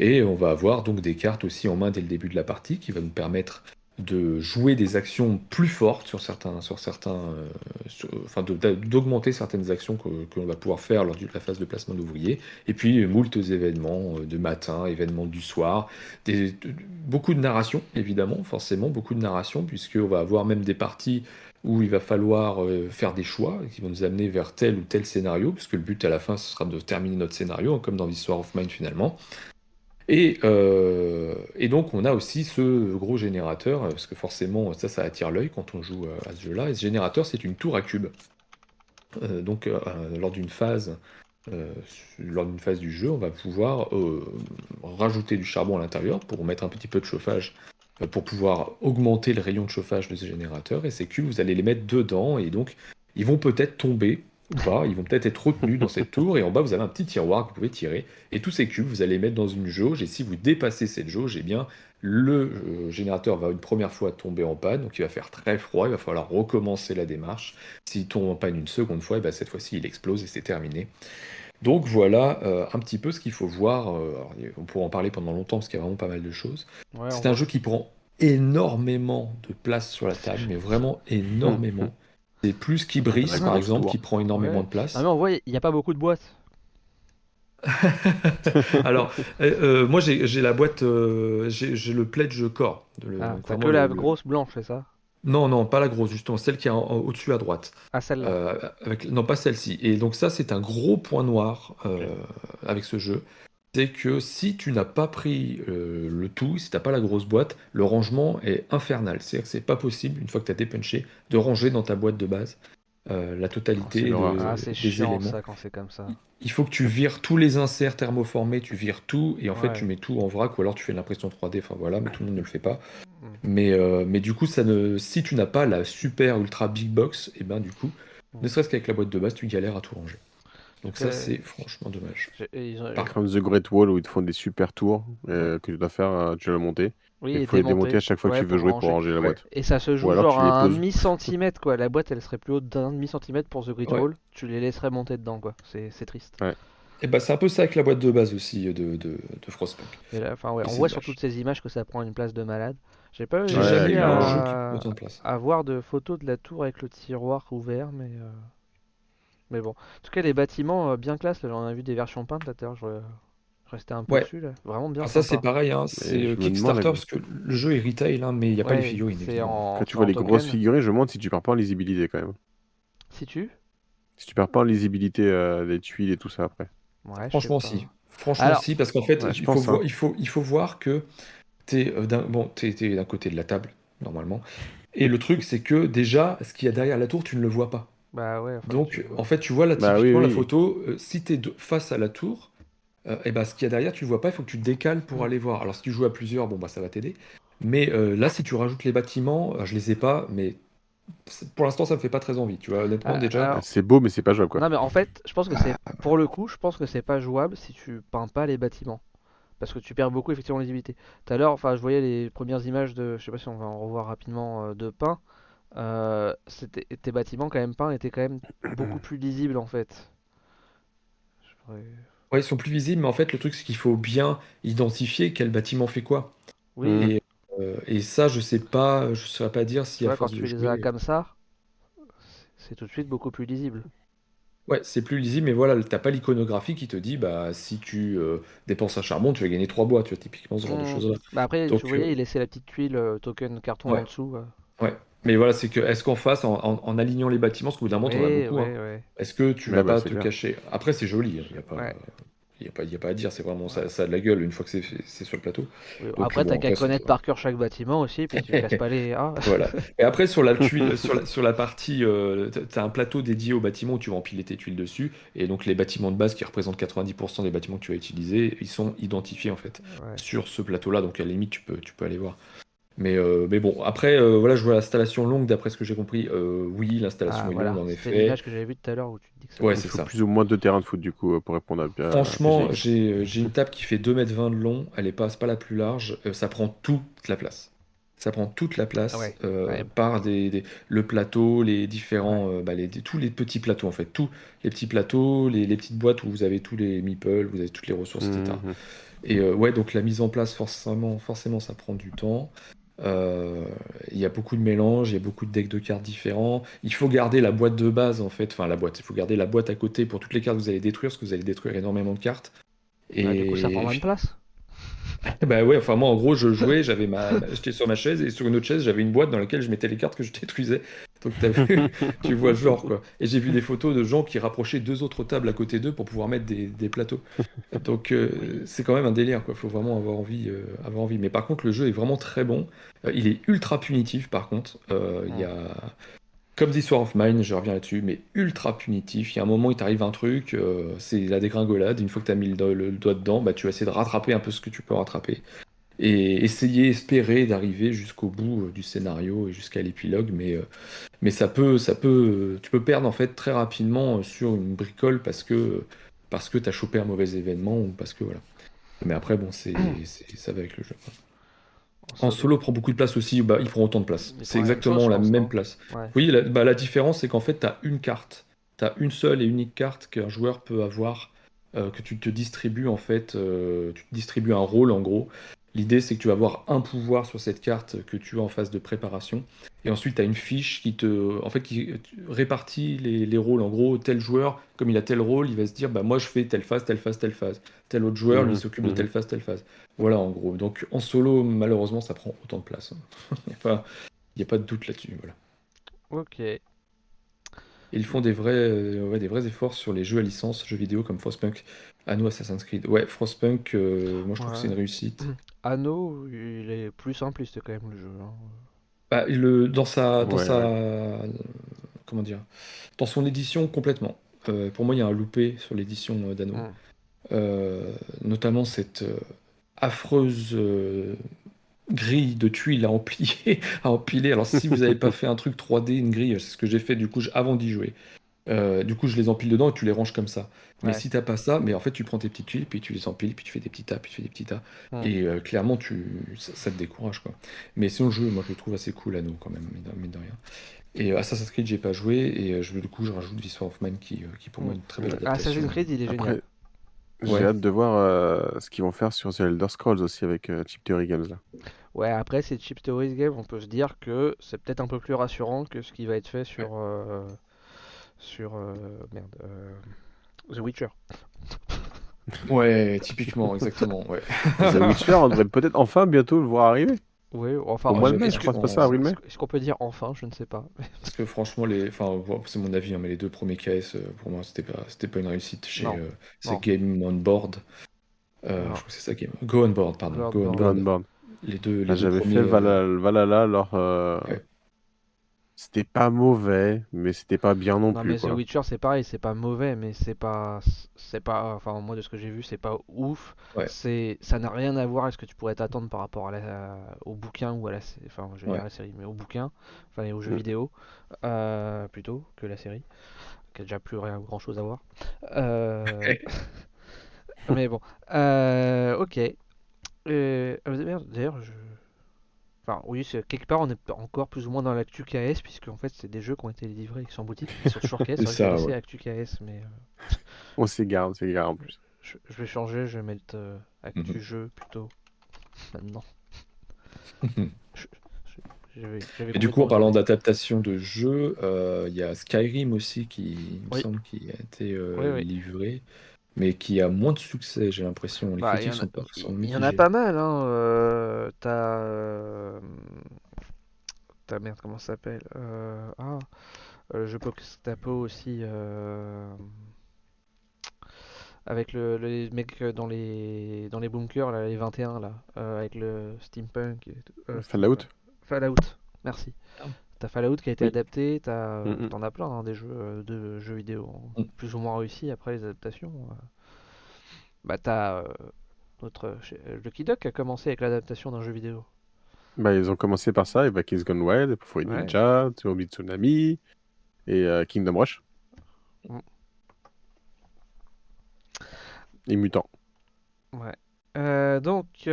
Speaker 3: Et on va avoir donc des cartes aussi en main dès le début de la partie qui va nous permettre de jouer des actions plus fortes sur certains, sur certains, euh, enfin d'augmenter certaines actions que, l'on va pouvoir faire lors de la phase de placement d'ouvriers, et puis moult événements euh, de matin, événements du soir, des, beaucoup de narration évidemment, forcément beaucoup de narration, puisqu'on va avoir même des parties où il va falloir euh, faire des choix qui vont nous amener vers tel ou tel scénario, puisque le but à la fin ce sera de terminer notre scénario, comme dans l'histoire of Mind finalement. Euh, et, donc on a aussi ce gros générateur, parce que forcément ça, ça attire l'œil quand on joue à ce jeu-là. Et ce générateur, c'est une tour à cubes. Euh, donc euh, lors d'une phase lors d'une phase du jeu, on va pouvoir rajouter du charbon à l'intérieur pour mettre un petit peu de chauffage pour pouvoir augmenter le rayon de chauffage de ce générateur. Et ces cubes, vous allez les mettre dedans et donc ils vont peut-être tomber ou pas, ils vont peut-être être retenus dans cette tour, et en bas vous avez un petit tiroir que vous pouvez tirer, et tous ces cubes vous allez les mettre dans une jauge, et si vous dépassez cette jauge, eh bien le euh, générateur va une première fois tomber en panne, donc il va faire très froid, il va falloir recommencer la démarche. S'il tombe en panne une seconde fois, eh bien cette fois-ci il explose et c'est terminé. Donc voilà euh, un petit peu ce qu'il faut voir. Euh, on pourra en parler pendant longtemps parce qu'il y a vraiment pas mal de choses. c'est un jeu qui prend énormément de place sur la table, mais vraiment énormément. *laughs* C'est plus qui brise, par exemple, qui prend énormément de place.
Speaker 1: Ah mais on voit, il n'y a pas beaucoup de boîtes. *laughs*
Speaker 3: Alors, euh, euh, moi j'ai la boîte, euh, j'ai le Pledge Core.
Speaker 1: ah, que la grosse blanche, c'est ça?
Speaker 3: Non, non, pas la grosse, justement, celle qui est au-dessus à droite.
Speaker 1: Ah, celle-là
Speaker 3: Non, pas celle-ci. Et donc ça, c'est un gros point noir avec ce jeu c'est que si tu n'as pas pris euh, le tout, si tu n'as pas la grosse boîte, le rangement est infernal. C'est-à-dire que c'est pas possible, une fois que tu as dépunché, de ranger dans ta boîte de base euh, la totalité
Speaker 1: oh, de, ah, c'est chiant, Ça, quand c'est comme ça.
Speaker 3: Il faut que tu vires tous les inserts thermoformés, tu vires tout, et en fait tu mets tout en vrac, ou alors tu fais l'impression 3D, enfin voilà, mais tout le monde ne le fait pas. Mm. Mais, euh, mais du coup, ça ne... si tu n'as pas la super ultra big box, et eh ben du coup, mm. ne serait-ce qu'avec la boîte de base, tu galères à tout ranger. Donc ça, c'est franchement dommage.
Speaker 2: Par contre, The Great Wall, où ils te font des super tours euh, que tu dois faire, euh, tu dois le monter. Oui, il faut les démonter à chaque fois que tu veux jouer pour ranger la boîte.
Speaker 1: Et ça se joue genre à un demi-centimètre, quoi. La boîte, elle serait plus haute d'un demi-centimètre pour The Great Wall. Tu les laisserais monter dedans, quoi. C'est triste.
Speaker 3: Et bah, c'est un peu ça avec la boîte de base aussi de, de, de Frostpunk.
Speaker 1: Enfin, ouais, on voit sur toutes ces images que ça prend une place de malade. J'ai pas jamais eu à... à, voir de photos de la tour avec le tiroir ouvert, mais. Euh, mais bon, en tout cas, les bâtiments euh, bien classe, là, j'en ai vu des versions peintes là, je, restais un peu dessus, là. Vraiment bien. Ah,
Speaker 3: ça, c'est pareil, hein, c'est euh, Kickstarter parce que le jeu est retail, hein, mais il n'y a pas les figurines.
Speaker 2: Quand tu vois les grosses figurines, je me demande si tu perds pas en lisibilité quand même.
Speaker 1: Si tu?
Speaker 2: Si tu perds pas en lisibilité euh, des tuiles et tout ça après.
Speaker 3: Franchement, si. Franchement, si, parce qu'en fait, il, faut voir, hein. il, faut, il faut voir que tu es d'un bon, d'un côté de la table, normalement. Et le truc, c'est que déjà, ce qu'il y a derrière la tour, tu ne le vois pas.
Speaker 1: Bah ouais,
Speaker 3: Donc, en fait, tu vois là, bah typiquement la photo, euh, si tu es face à la tour, et euh, eh bah, ce qu'il y a derrière, tu le vois pas, il faut que tu te décales pour aller voir. Alors, si tu joues à plusieurs, bon, bah, ça va t'aider. Mais euh, là, si tu rajoutes les bâtiments, je les ai pas, mais pour l'instant, ça me fait pas très envie. Tu vois, honnêtement, ah, déjà.
Speaker 2: C'est beau, mais c'est pas jouable, quoi.
Speaker 1: Non, mais en fait, je pense que c'est. Pour le coup, je pense que c'est pas jouable si tu peins pas les bâtiments. Parce que tu perds beaucoup, effectivement, lisibilité. Tout à l'heure, enfin, je voyais les premières images de. Je sais pas si on va en revoir rapidement, de peint. Euh, tes bâtiments quand même peints étaient quand même *clears throat* beaucoup plus lisibles en fait.
Speaker 3: Ouais, ils sont plus visibles, mais en fait le truc c'est qu'il faut bien identifier quel bâtiment fait quoi.
Speaker 1: Oui.
Speaker 3: Euh, et, ça, je sais pas, je saurais pas dire si
Speaker 1: à quand tu les as comme ça, c'est tout de suite beaucoup plus lisible.
Speaker 3: Ouais, c'est plus lisible, mais voilà, t'as pas l'iconographie qui te dit, bah, si tu euh, dépenses un charbon, tu vas gagner 3 bois, tu vois, typiquement ce genre de mmh. choses-là.
Speaker 1: Bah après, tu voyais, il laissait la petite tuile token carton en dessous.
Speaker 3: Ouais, mais voilà, c'est que est-ce qu'en face, en, alignant les bâtiments, parce qu'au bout d'un moment, t'en as beaucoup, hein. est-ce que tu vas pas te cacher? Après, c'est joli, il hein, n'y a pas. Il n'y a, pas, a pas à dire, c'est vraiment ça, ça, a de la gueule une fois que c'est sur le plateau.
Speaker 1: après, t'as qu'à connaître par cœur chaque bâtiment aussi, puis tu casses pas les. Ah. *laughs*
Speaker 3: voilà. Et après, sur la, tuile, *laughs* sur, la, sur la partie, euh, tu as un plateau dédié aux bâtiments où tu vas empiler tes tuiles dessus. Et donc, les bâtiments de base qui représentent 90% des bâtiments que tu vas utiliser, ils sont identifiés en fait sur ce plateau-là. Donc, à la limite, tu peux, tu peux aller voir. Mais, euh, mais bon, après, euh, voilà, je vois l'installation longue, d'après ce que j'ai compris. Euh, oui, l'installation ah, est longue, en effet. C'est
Speaker 1: l'image que j'avais vue tout à l'heure où tu dis que ça
Speaker 3: ouais, c'est ça.
Speaker 2: plus ou moins deux terrains de foot, du coup, pour répondre à
Speaker 3: bien. Franchement, j'ai une table qui fait 2m20 de long, elle est pas, pas la plus large, ça prend toute la place. Ça prend toute la place ah par des, le plateau, les différents, bah, les, tous les petits plateaux en fait, tous les petits plateaux, les, les, petites boîtes où vous avez tous les meeples, vous avez toutes les ressources, etc. Mmh, mmh. Et ouais, donc la mise en place, forcément, forcément, ça prend du temps. Euh, il y a beaucoup de mélanges, il y a beaucoup de decks de cartes différents. Il faut garder la boîte de base en fait, enfin la boîte, il faut garder la boîte à côté pour toutes les cartes que vous allez détruire, parce que vous allez détruire énormément de cartes.
Speaker 1: Et du coup, ça prend moins de place. *laughs*
Speaker 3: bah ouais, enfin moi en gros je jouais, j'avais ma, j'étais sur ma chaise et sur une autre chaise j'avais une boîte dans laquelle je mettais les cartes que je détruisais. Donc vu, *laughs* tu vois le genre quoi. Et j'ai vu des photos de gens qui rapprochaient deux autres tables à côté d'eux pour pouvoir mettre des, des plateaux. Donc euh, c'est quand même un délire quoi. Faut vraiment avoir envie, euh, avoir envie. Mais par contre le jeu est vraiment très bon. Euh, il est ultra punitif par contre. Il y a comme War of Mine, je reviens là-dessus, mais ultra punitif. Il y a un moment, il t'arrive un truc, euh, c'est la dégringolade. Une fois que tu as mis le, doigt dedans, bah, tu vas essayer de rattraper un peu ce que tu peux rattraper. Et essayer, espérer d'arriver jusqu'au bout euh, du scénario et jusqu'à l'épilogue. Mais, euh, mais ça peut, ça peut, tu peux perdre en fait très rapidement sur une bricole parce que, parce que tu as chopé un mauvais événement ou parce que voilà. Mais après, bon, c'est, ça va avec le jeu. En solo prend beaucoup de place aussi, bah, il prend autant de place. C'est exactement la même place. Oui, la, bah, la différence, c'est qu'en fait, tu as une carte. Tu as une seule et unique carte qu'un joueur peut avoir, euh, que tu te distribues en fait. Euh, tu te distribues un rôle en gros. L'idée, c'est que tu vas avoir un pouvoir sur cette carte que tu as en phase de préparation. Et ensuite, tu as une fiche qui te en fait, qui répartit les, rôles. En gros, tel joueur, comme il a tel rôle, il va se dire bah, Moi, je fais telle phase, telle phase, telle phase. Tel autre joueur, lui, mmh, s'occupe de mmh. telle phase, telle phase. Voilà, en gros. Donc, en solo, malheureusement, ça prend autant de place. *laughs* il n'y a, pas... a pas de doute là-dessus. Voilà.
Speaker 1: Ok.
Speaker 3: Ils font des vrais, euh, des vrais efforts sur les jeux à licence, jeux vidéo comme Frostpunk, Anno, Assassin's Creed. Ouais, Frostpunk, euh, moi je trouve que c'est une réussite.
Speaker 1: Anno, il est plus simpliste quand même le jeu. Hein.
Speaker 3: Bah, le, dans sa, dans sa, comment dire, dans son édition complètement. Euh, pour moi, il y a un loupé sur l'édition d'Anno, mmh. notamment cette affreuse grille de tuiles à empiler, *laughs* à empiler. Alors si vous n'avez pas *laughs* fait un truc 3D, une grille, c'est ce que j'ai fait du coup avant d'y jouer. Euh, du coup, je les empile dedans et tu les ranges comme ça. Mais si t'as pas ça, mais en fait, tu prends tes petites tuiles, puis tu les empiles, puis tu fais des petits tas, puis tu fais des petits tas. Et euh, clairement, tu, ça, te décourage, quoi. Mais sinon, le jeu, moi, je le trouve assez cool à nous, quand même, mine de rien. Et euh, Assassin's Creed, j'ai pas joué, et je, du coup, je rajoute This of Mine, qui, qui pour moi est une très belle adaptation.
Speaker 1: Assassin's Creed, il est génial.
Speaker 2: J'ai hâte de voir ce qu'ils vont faire sur The Elder Scrolls aussi avec Chip Theory Games là.
Speaker 1: Ouais, après, c'est Chip Theory Games, on peut se dire que c'est peut-être un peu plus rassurant que ce qui va être fait sur sur euh, merde, euh, The Witcher. *laughs*
Speaker 3: Ouais, typiquement, exactement. Ouais.
Speaker 2: The Witcher, on devrait peut-être enfin bientôt le voir arriver.
Speaker 1: Oui, enfin,
Speaker 2: Au mois de mai, je crois que c'est ça.
Speaker 1: Est-ce qu'on peut dire enfin Je ne sais pas. *laughs*
Speaker 3: Parce que franchement, les, enfin, c'est mon avis, hein, mais les deux premiers KS, euh, pour moi, c'était pas, c'était pas une réussite chez c'est Game on Board. je crois que c'est ça, Game. Go on Board, pardon. Go, on, board. Les deux. Les
Speaker 2: J'avais fait Valhalla, alors. C'était pas mauvais, mais c'était pas bien non, non plus.
Speaker 1: Mais The Witcher, c'est pareil, c'est pas mauvais, mais c'est pas, c'est pas, enfin moi de ce que j'ai vu, c'est pas ouf. C'est, ça n'a rien à voir avec ce que tu pourrais t'attendre par rapport à la, au bouquin ou à la, enfin je vais dire la série, mais au bouquin, enfin au jeu mm. vidéo euh, plutôt que la série, qui a déjà plus rien grand chose à voir. *laughs* Euh... *laughs* mais bon, euh... ok. Euh, d'ailleurs, je Enfin, oui, quelque part, on est encore plus ou moins dans l'actu KS, puisque en fait, c'est des jeux qui ont été livrés qui sont en boutique, sur *laughs* toujours KS. c'est actu KS, mais. Euh,
Speaker 2: on s'égare, on s'égare en plus.
Speaker 1: Je, vais changer, je vais mettre euh, actu mhm. jeu plutôt. *laughs* Maintenant. *laughs*
Speaker 3: Et du coup, en parlant d'adaptation de jeux, euh, il y a Skyrim aussi qui, me semble, qui a été livré mais qui a moins de succès, j'ai l'impression. Les bah, critiques sont, pas,
Speaker 1: Il y en a pas mal, hein. Euh, t'as. Euh... T'as merde, comment ça s'appelle euh... Ah, je peux Tapo aussi. Euh... Avec le, les mecs dans les dans les bunkers, là, les 21 là, euh, avec le steampunk.
Speaker 2: Et Fallout.
Speaker 1: Fallout, merci. T'as Fallout qui a été adapté, t'as, mm, mm. t'en as plein hein, des jeux euh, de jeux vidéo hein. mm. plus ou moins réussis après les adaptations. Euh. Bah t'as euh, notre Lucky Duck a commencé avec l'adaptation d'un jeu vidéo.
Speaker 2: Bah ils ont commencé par ça, et bah Kids Gone Wild, Fruit Ninja, Tsunobi Tsunami et Kingdom Rush. Et Mutant.
Speaker 1: Ouais. donc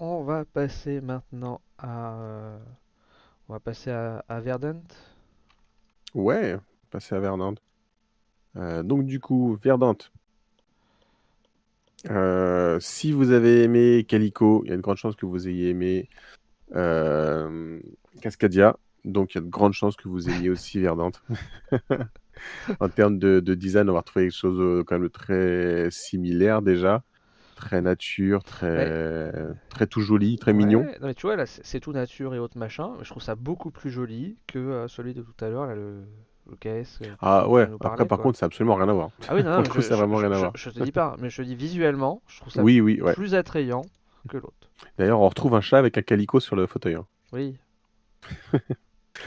Speaker 1: on va passer maintenant à on va passer à, Verdant.
Speaker 2: Ouais, passer à Verdant. Euh, donc du coup, Verdant. Euh, si vous avez aimé Calico, il y a de grandes chances que vous ayez aimé euh, Cascadia. Donc il y a de grandes chances que vous ayez aussi Verdant. *laughs* en termes de, design, on va retrouver quelque chose quand même très similaire déjà très nature, très, très tout joli, très mignon.
Speaker 1: Non, mais tu vois, là, c'est tout nature et autres machin. Je trouve ça beaucoup plus joli que euh, celui de tout à l'heure, le, le KS.
Speaker 2: Euh, ah ouais, après, par contre, c'est absolument rien à voir.
Speaker 1: Ah oui, non, *laughs* non je, vraiment rien à voir. Je, te dis pas, mais je te dis visuellement, je trouve ça
Speaker 2: oui, oui,
Speaker 1: plus attrayant que l'autre.
Speaker 2: D'ailleurs, on retrouve un chat avec un calico sur le fauteuil. Hein.
Speaker 1: Oui. *laughs*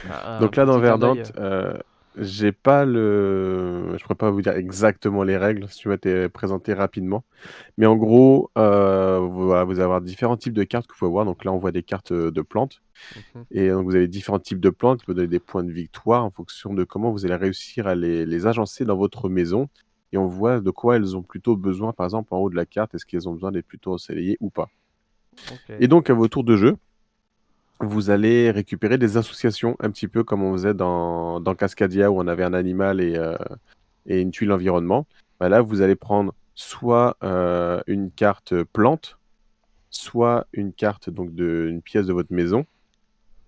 Speaker 2: Ah, Donc là, dans Verdante, j'ai pas le. Je pourrais pas vous dire exactement les règles, si tu veux te présenter rapidement. Mais en gros, euh, vous allez avoir différents types de cartes que vous pouvez voir. Donc là, on voit des cartes euh, de plantes. Mmh Et donc, vous avez différents types de plantes qui peuvent donner des points de victoire en fonction de comment vous allez réussir à les, agencer dans votre maison. Et on voit de quoi elles ont plutôt besoin, par exemple, en haut de la carte, est-ce qu'elles ont besoin d'être plutôt ensoleillées ou pas? Et donc, à vos tours de jeu, vous allez récupérer des associations, un petit peu comme on faisait dans, dans Cascadia où on avait un animal et, euh, une tuile environnement. Bah là, vous allez prendre soit euh, une carte plante, soit une carte donc de pièce de votre maison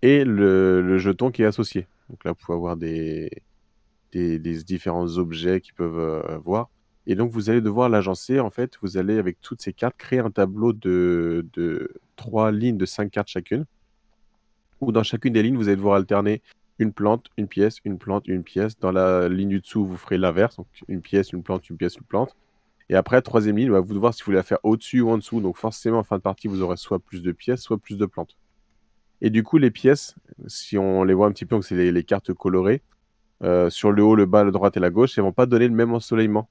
Speaker 2: et le, jeton qui est associé. Donc là, vous pouvez avoir des, différents objets qui peuvent euh, voir. Et donc, vous allez devoir l'agencer. En fait, vous allez, avec toutes ces cartes, créer un tableau de, de trois lignes de cinq cartes chacune où dans chacune des lignes, vous allez devoir alterner une plante, une pièce, une plante, une pièce. Dans la ligne du dessous, vous ferez l'inverse, donc une pièce, une plante, une pièce, une plante. Et après, troisième ligne, bah, vous devez voir si vous voulez la faire au-dessus ou en dessous. Donc forcément, en fin de partie, vous aurez soit plus de pièces, soit plus de plantes. Et du coup, les pièces, si on les voit un petit peu, c'est les, cartes colorées, euh, sur le haut, le bas, la droite et la gauche, elles vont pas donner le même ensoleillement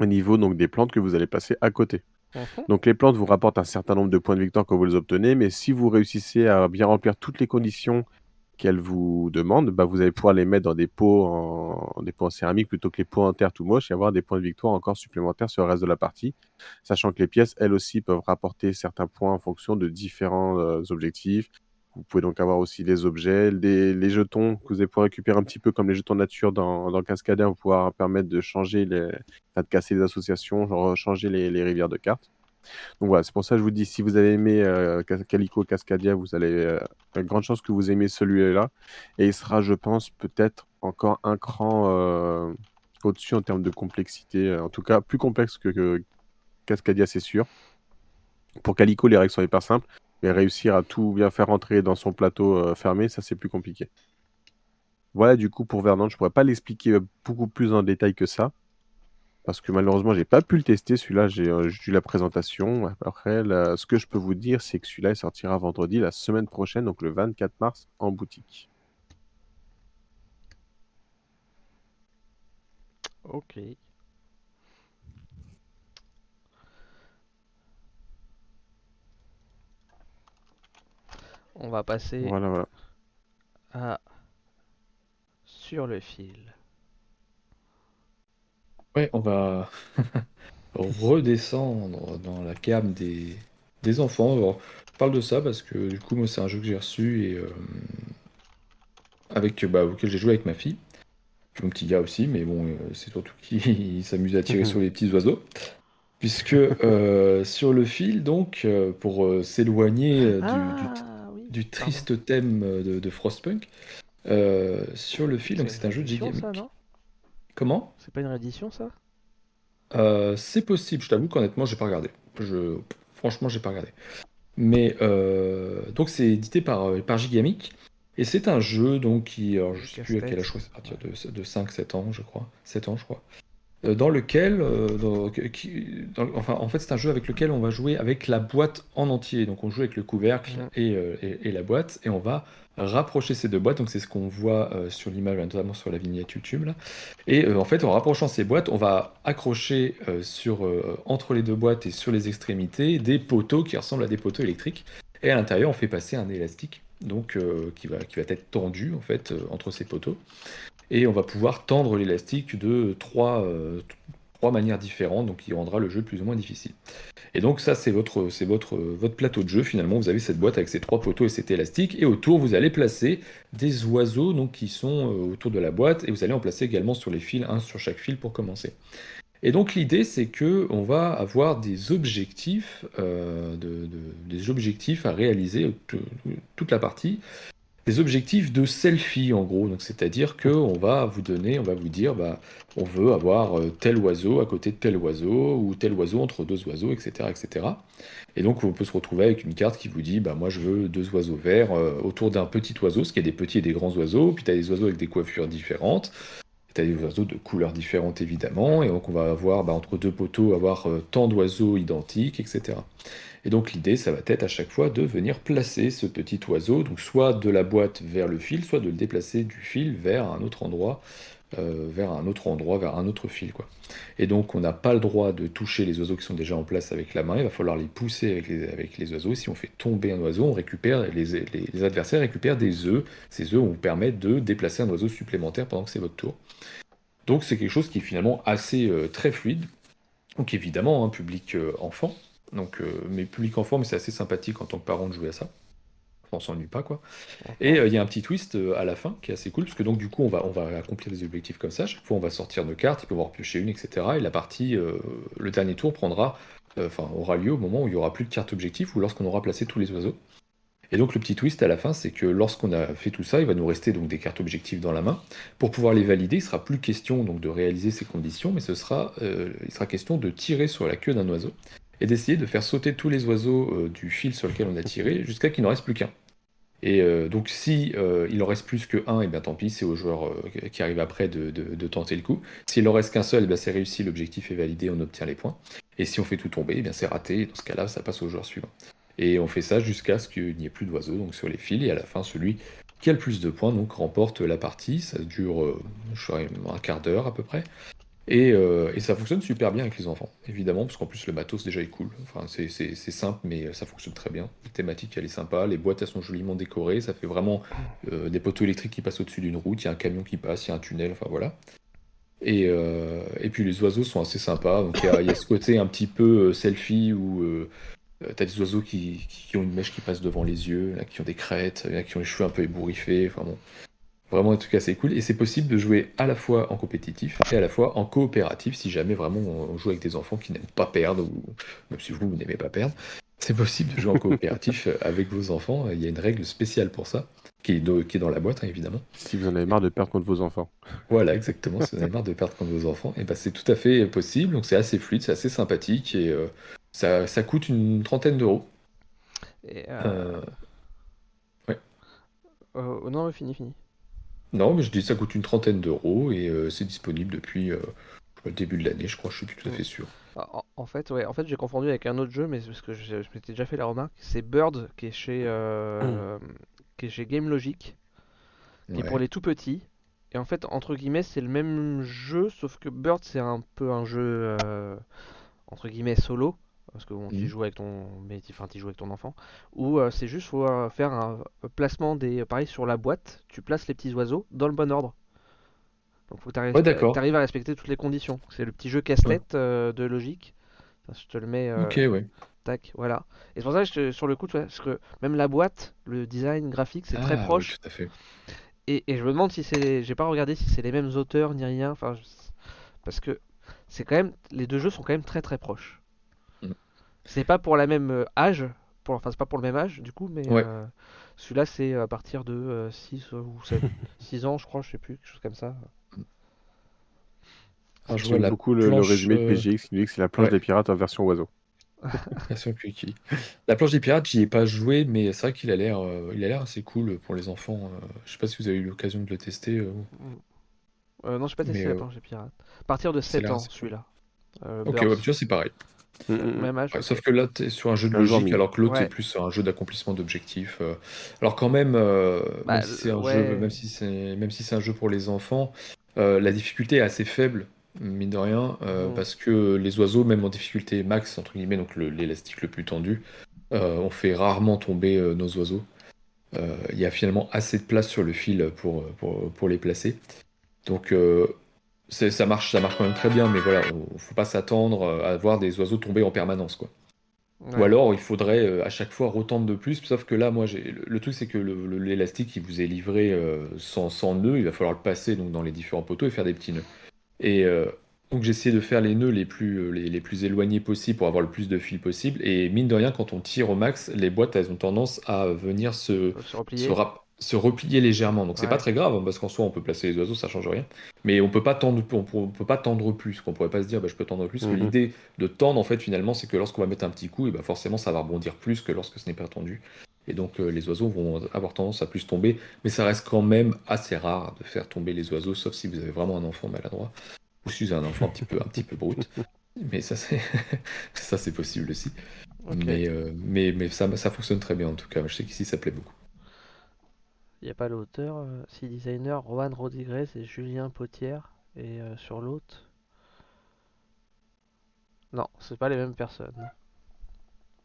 Speaker 2: au niveau donc, des plantes que vous allez passer à côté. Mhm. Donc les plantes vous rapportent un certain nombre de points de victoire quand vous les obtenez, mais si vous réussissez à bien remplir toutes les conditions qu'elles vous demandent, bah, vous allez pouvoir les mettre dans des pots, en, des pots en céramique plutôt que les pots en terre tout moche et avoir des points de victoire encore supplémentaires sur le reste de la partie, sachant que les pièces, elles aussi, peuvent rapporter certains points en fonction de différents euh, objectifs. Vous pouvez donc avoir aussi des objets, les jetons que vous allez pouvoir récupérer un petit peu comme les jetons nature dans, dans Cascadia, vous pouvoir permettre de changer, les, de casser les associations, genre changer les, les rivières de cartes. Donc voilà, c'est pour ça que je vous dis, si vous avez aimé euh, Calico Cascadia, vous allez, euh, a grande chance que vous aimez celui-là. Et il sera, je pense, peut-être encore un cran euh, au-dessus en termes de complexité. En tout cas, plus complexe que Cascadia, c'est sûr. Pour Calico, les règles sont hyper simples. Mais réussir à tout bien faire rentrer dans son plateau euh, fermé, ça c'est plus compliqué. Voilà du coup pour Vernon, je pourrais pas l'expliquer beaucoup plus en détail que ça. Parce que malheureusement, j'ai pas pu le tester. Celui-là, j'ai euh, eu la présentation. Après, ce que je peux vous dire, c'est que celui-là, il sortira vendredi la semaine prochaine, donc le 24 mars, en boutique.
Speaker 1: Ok. On va passer à sur le fil.
Speaker 3: Ouais, on va *laughs* redescendre dans la gamme des, des enfants. je parle de ça parce que du coup, moi, c'est un jeu que j'ai reçu et euh, avec bah, auquel j'ai joué avec ma fille. mon petit gars aussi, mais bon, euh, c'est surtout *laughs* qui s'amuse à tirer *laughs* sur les petits oiseaux. Puisque euh, sur le fil, donc, pour s'éloigner du, ah du triste thème euh, de, Frostpunk euh, sur le fil. Donc c'est un jeu de Gigamic. Comment?
Speaker 1: C'est pas une réédition ça?
Speaker 3: Euh, C'est possible. Je t'avoue qu'honnêtement j'ai pas regardé. Je franchement j'ai pas regardé. Mais donc c'est édité par par Gigamic. Et c'est un jeu donc qui, alors, je sais plus à quel âge, à partir de, de 5-7 ans, je crois. 7 ans, je crois. Euh, dans lequel, euh, enfin, en fait, c'est un jeu avec lequel on va jouer avec la boîte en entier. Donc, on joue avec le couvercle euh, et, la boîte, et on va rapprocher ces deux boîtes. Donc, c'est ce qu'on voit sur l'image, notamment sur la vignette YouTube. Là. Et en fait, en rapprochant ces boîtes, on va accrocher sur, entre les deux boîtes et sur les extrémités des poteaux qui ressemblent à des poteaux électriques. Et à l'intérieur, on fait passer un élastique, donc qui va, qui va être tendu en fait entre ces poteaux et on va pouvoir tendre l'élastique de trois, euh, trois manières différentes, donc qui rendra le jeu plus ou moins difficile. Et donc ça c'est votre, c'est votre, votre plateau de jeu finalement, vous avez cette boîte avec ces trois poteaux et cet élastique, et autour vous allez placer des oiseaux donc, qui sont euh, autour de la boîte, et vous allez en placer également sur les fils, un sur chaque fil pour commencer. Et donc l'idée c'est que on va avoir des objectifs, euh, de, des objectifs à réaliser toute la partie objectifs de selfie en gros. Donc c'est-à-dire que on va vous donner, on va vous dire, bah, on veut avoir euh, tel oiseau à côté de tel oiseau ou tel oiseau entre deux oiseaux, etc., etc. Et donc on peut se retrouver avec une carte qui vous dit, bah moi je veux deux oiseaux verts euh, autour d'un petit oiseau, qu'il y a des petits et des grands oiseaux. Puis tu as des oiseaux avec des coiffures différentes. As des oiseaux de couleurs différentes évidemment, et donc on va avoir bah, entre deux poteaux avoir tant d'oiseaux identiques, etc. Et donc l'idée, ça va être à chaque fois de venir placer ce petit oiseau, donc soit de la boîte vers le fil, soit de le déplacer du fil vers un autre endroit, euh, vers un autre endroit, vers un autre fil. Quoi. Et donc on n'a pas le droit de toucher les oiseaux qui sont déjà en place avec la main, il va falloir les pousser avec les, avec les oiseaux. si on fait tomber un oiseau, on récupère, les, adversaires récupèrent des œufs. Ces œufs vont vous permettre de déplacer un oiseau supplémentaire pendant que c'est votre tour. Donc c'est quelque chose qui est finalement assez euh, très fluide. Donc évidemment, un hein, public euh, enfant, donc, mais public enfant, mais c'est assez sympathique en tant que parent de jouer à ça. On s'ennuie pas, quoi. Et euh, il y a un petit twist euh, à la fin qui est assez cool, parce que donc du coup, on va, on va accomplir des objectifs comme ça. Chaque fois, on va sortir nos cartes, il peut y avoir piocher une, etc. Et la partie, le dernier tour prendra, enfin, aura lieu au moment où il y aura plus de cartes objectifs ou lorsqu'on aura placé tous les oiseaux. Et donc le petit twist à la fin, c'est que lorsqu'on a fait tout ça, il va nous rester donc des cartes objectifs dans la main. Pour pouvoir les valider, il sera plus question donc de réaliser ces conditions, mais ce sera, il sera question de tirer sur la queue d'un oiseau et d'essayer de faire sauter tous les oiseaux euh, du fil sur lequel on a tiré jusqu'à qu'il n'en reste plus qu'un. Et euh, donc si euh, il en reste plus que un, et eh bien tant pis, c'est au joueur qui arrive après de, tenter le coup. S'il en reste qu'un seul, et eh bien c'est réussi, l'objectif est validé, on obtient les points. Et si on fait tout tomber, et eh bien c'est raté, dans ce cas-là, ça passe au joueur suivant. Et on fait ça jusqu'à ce qu'il n'y ait plus d'oiseaux donc sur les fils, et à la fin, celui qui a le plus de points donc remporte la partie. Ça dure un quart d'heure à peu près. Euh, et, ça fonctionne super bien avec les enfants, évidemment, parce qu'en plus le matos déjà est cool. Enfin, c'est simple, mais ça fonctionne très bien. La thématique elle est sympa, les boîtes elles sont joliment décorées, ça fait vraiment euh, des poteaux électriques qui passent au-dessus d'une route, il y a un camion qui passe, il y a un tunnel, enfin voilà. Et, euh, puis les oiseaux sont assez sympas, donc il y, a ce côté un petit peu selfie où t'as des oiseaux qui, ont une mèche qui passe devant les yeux, qui ont des crêtes, qui ont les cheveux un peu ébouriffés, enfin bon. Vraiment, en tout cas, c'est cool. Et c'est possible de jouer à la fois en compétitif et à la fois en coopératif si jamais vraiment on joue avec des enfants qui n'aiment pas perdre, ou même si vous, vous n'aimez pas perdre. C'est possible de jouer en coopératif *laughs* avec vos enfants. Il y a une règle spéciale pour ça, qui est, qui est dans la boîte, hein, évidemment.
Speaker 2: Si vous en avez marre de perdre contre vos enfants.
Speaker 3: Voilà, exactement. si vous en avez marre de perdre contre vos enfants, et ben c'est tout à fait possible. Donc c'est assez fluide, c'est assez sympathique et euh, ça, ça, coûte une trentaine d'euros.
Speaker 1: Et euh... euh ouais. Euh, non, fini, fini.
Speaker 3: Non, mais je dis ça coûte une trentaine d'euros et euh, c'est disponible depuis euh, le début de l'année, je crois, je suis plus tout à fait sûr.
Speaker 1: Ah, en, fait, ouais, en fait, j'ai confondu avec un autre jeu, mais parce que je, m'étais déjà fait la remarque, c'est Bird qui est chez euh, qui est chez Game Logic, qui est pour les tout petits. Et en fait, entre guillemets, c'est le même jeu, sauf que Bird c'est un peu un jeu entre guillemets solo parce que bon, tu mmh. joues avec ton mais enfin tu joues avec ton enfant. Ou euh, c'est juste faut euh, faire un placement des pareil sur la boîte. Tu places les petits oiseaux dans le bon ordre. Donc faut que tu arrives, à respecter toutes les conditions. C'est le petit jeu casse-tête euh, de logique. Je te le mets
Speaker 3: ok ouais.
Speaker 1: tac voilà. Et c'est pour ça que sur le coup parce que même la boîte le design graphique c'est très ah, proche.
Speaker 3: tout à fait.
Speaker 1: Et, et, je me demande si c'est j'ai pas regardé si c'est les mêmes auteurs ni rien. Enfin parce que c'est quand même les deux jeux sont quand même très très proches c'est pas pour la même euh, âge, pour, enfin c'est pas pour le même âge du coup, mais euh, celui-là c'est à partir de 6 euh, ou 7, 6 *laughs* ans je crois, je sais plus, quelque chose comme ça.
Speaker 2: Ah, je vois beaucoup le, résumé de PGX qui dit que c'est la planche des pirates en version oiseau. *laughs*
Speaker 3: version La planche des pirates, j'y ai pas joué, mais c'est vrai qu'il a l'air, il a l'air assez cool pour les enfants. je sais pas si vous avez eu l'occasion de le tester.
Speaker 1: non, je pas testé la planche des pirates. À partir de 7 ans, celui-là.
Speaker 3: ok, ouais, tu vois, c'est pareil.
Speaker 1: Mm, mm, même âge.
Speaker 3: sauf que là, tu es sur un jeu de logique, alors que l'autre est plus sur un jeu d'accomplissement d'objectifs. Euh. Alors quand même, euh, bah, même si c'est un si si un jeu pour les enfants, euh, la difficulté est assez faible, mine de rien, mm. parce que les oiseaux, même en difficulté max entre guillemets, donc l'élastique le, plus tendu, on fait rarement tomber nos oiseaux. Il y a finalement assez de place sur le fil pour, pour, pour les placer. Donc ça marche, ça marche quand même très bien, mais voilà, faut pas s'attendre à voir des oiseaux tomber en permanence, quoi. Ou alors, il faudrait euh, à chaque fois retendre de plus. Sauf que là, moi, le, truc, c'est que l'élastique qui vous est livré euh, sans, sans nœud, il va falloir le passer donc dans les différents poteaux et faire des petits nœuds. Et euh, donc, j'essaie de faire les nœuds les plus, les, plus éloignés possible pour avoir le plus de fil possible. Et mine de rien, quand on tire au max, les boîtes, elles ont tendance à venir se,
Speaker 1: se, replier.
Speaker 3: se, se replier légèrement. Donc c'est pas très grave hein, parce qu'en soi on peut placer les oiseaux, ça change rien. Mais on peut pas tendre, on, peut pas tendre plus. Qu'on pourrait pas se dire bah, je peux tendre plus. Mhm. L'idée de tendre en fait finalement c'est que lorsqu'on va mettre un petit coup, et bah, forcément ça va rebondir plus que lorsque ce n'est pas tendu. Et donc les oiseaux vont avoir tendance à plus tomber, mais ça reste quand même assez rare de faire tomber les oiseaux, sauf si vous avez vraiment un enfant maladroit, ou si vous avez un enfant un petit peu, un petit peu brut. Mais ça, c'est *laughs* ça, c'est possible aussi. Mais, mais, mais ça, ça fonctionne très bien en tout cas. Je sais qu'ici, ça plaît beaucoup.
Speaker 1: Il n'y a pas l'auteur, si designer, Juan Rodriguez et Julien Potière. Et sur l'autre, non, c'est pas les mêmes personnes.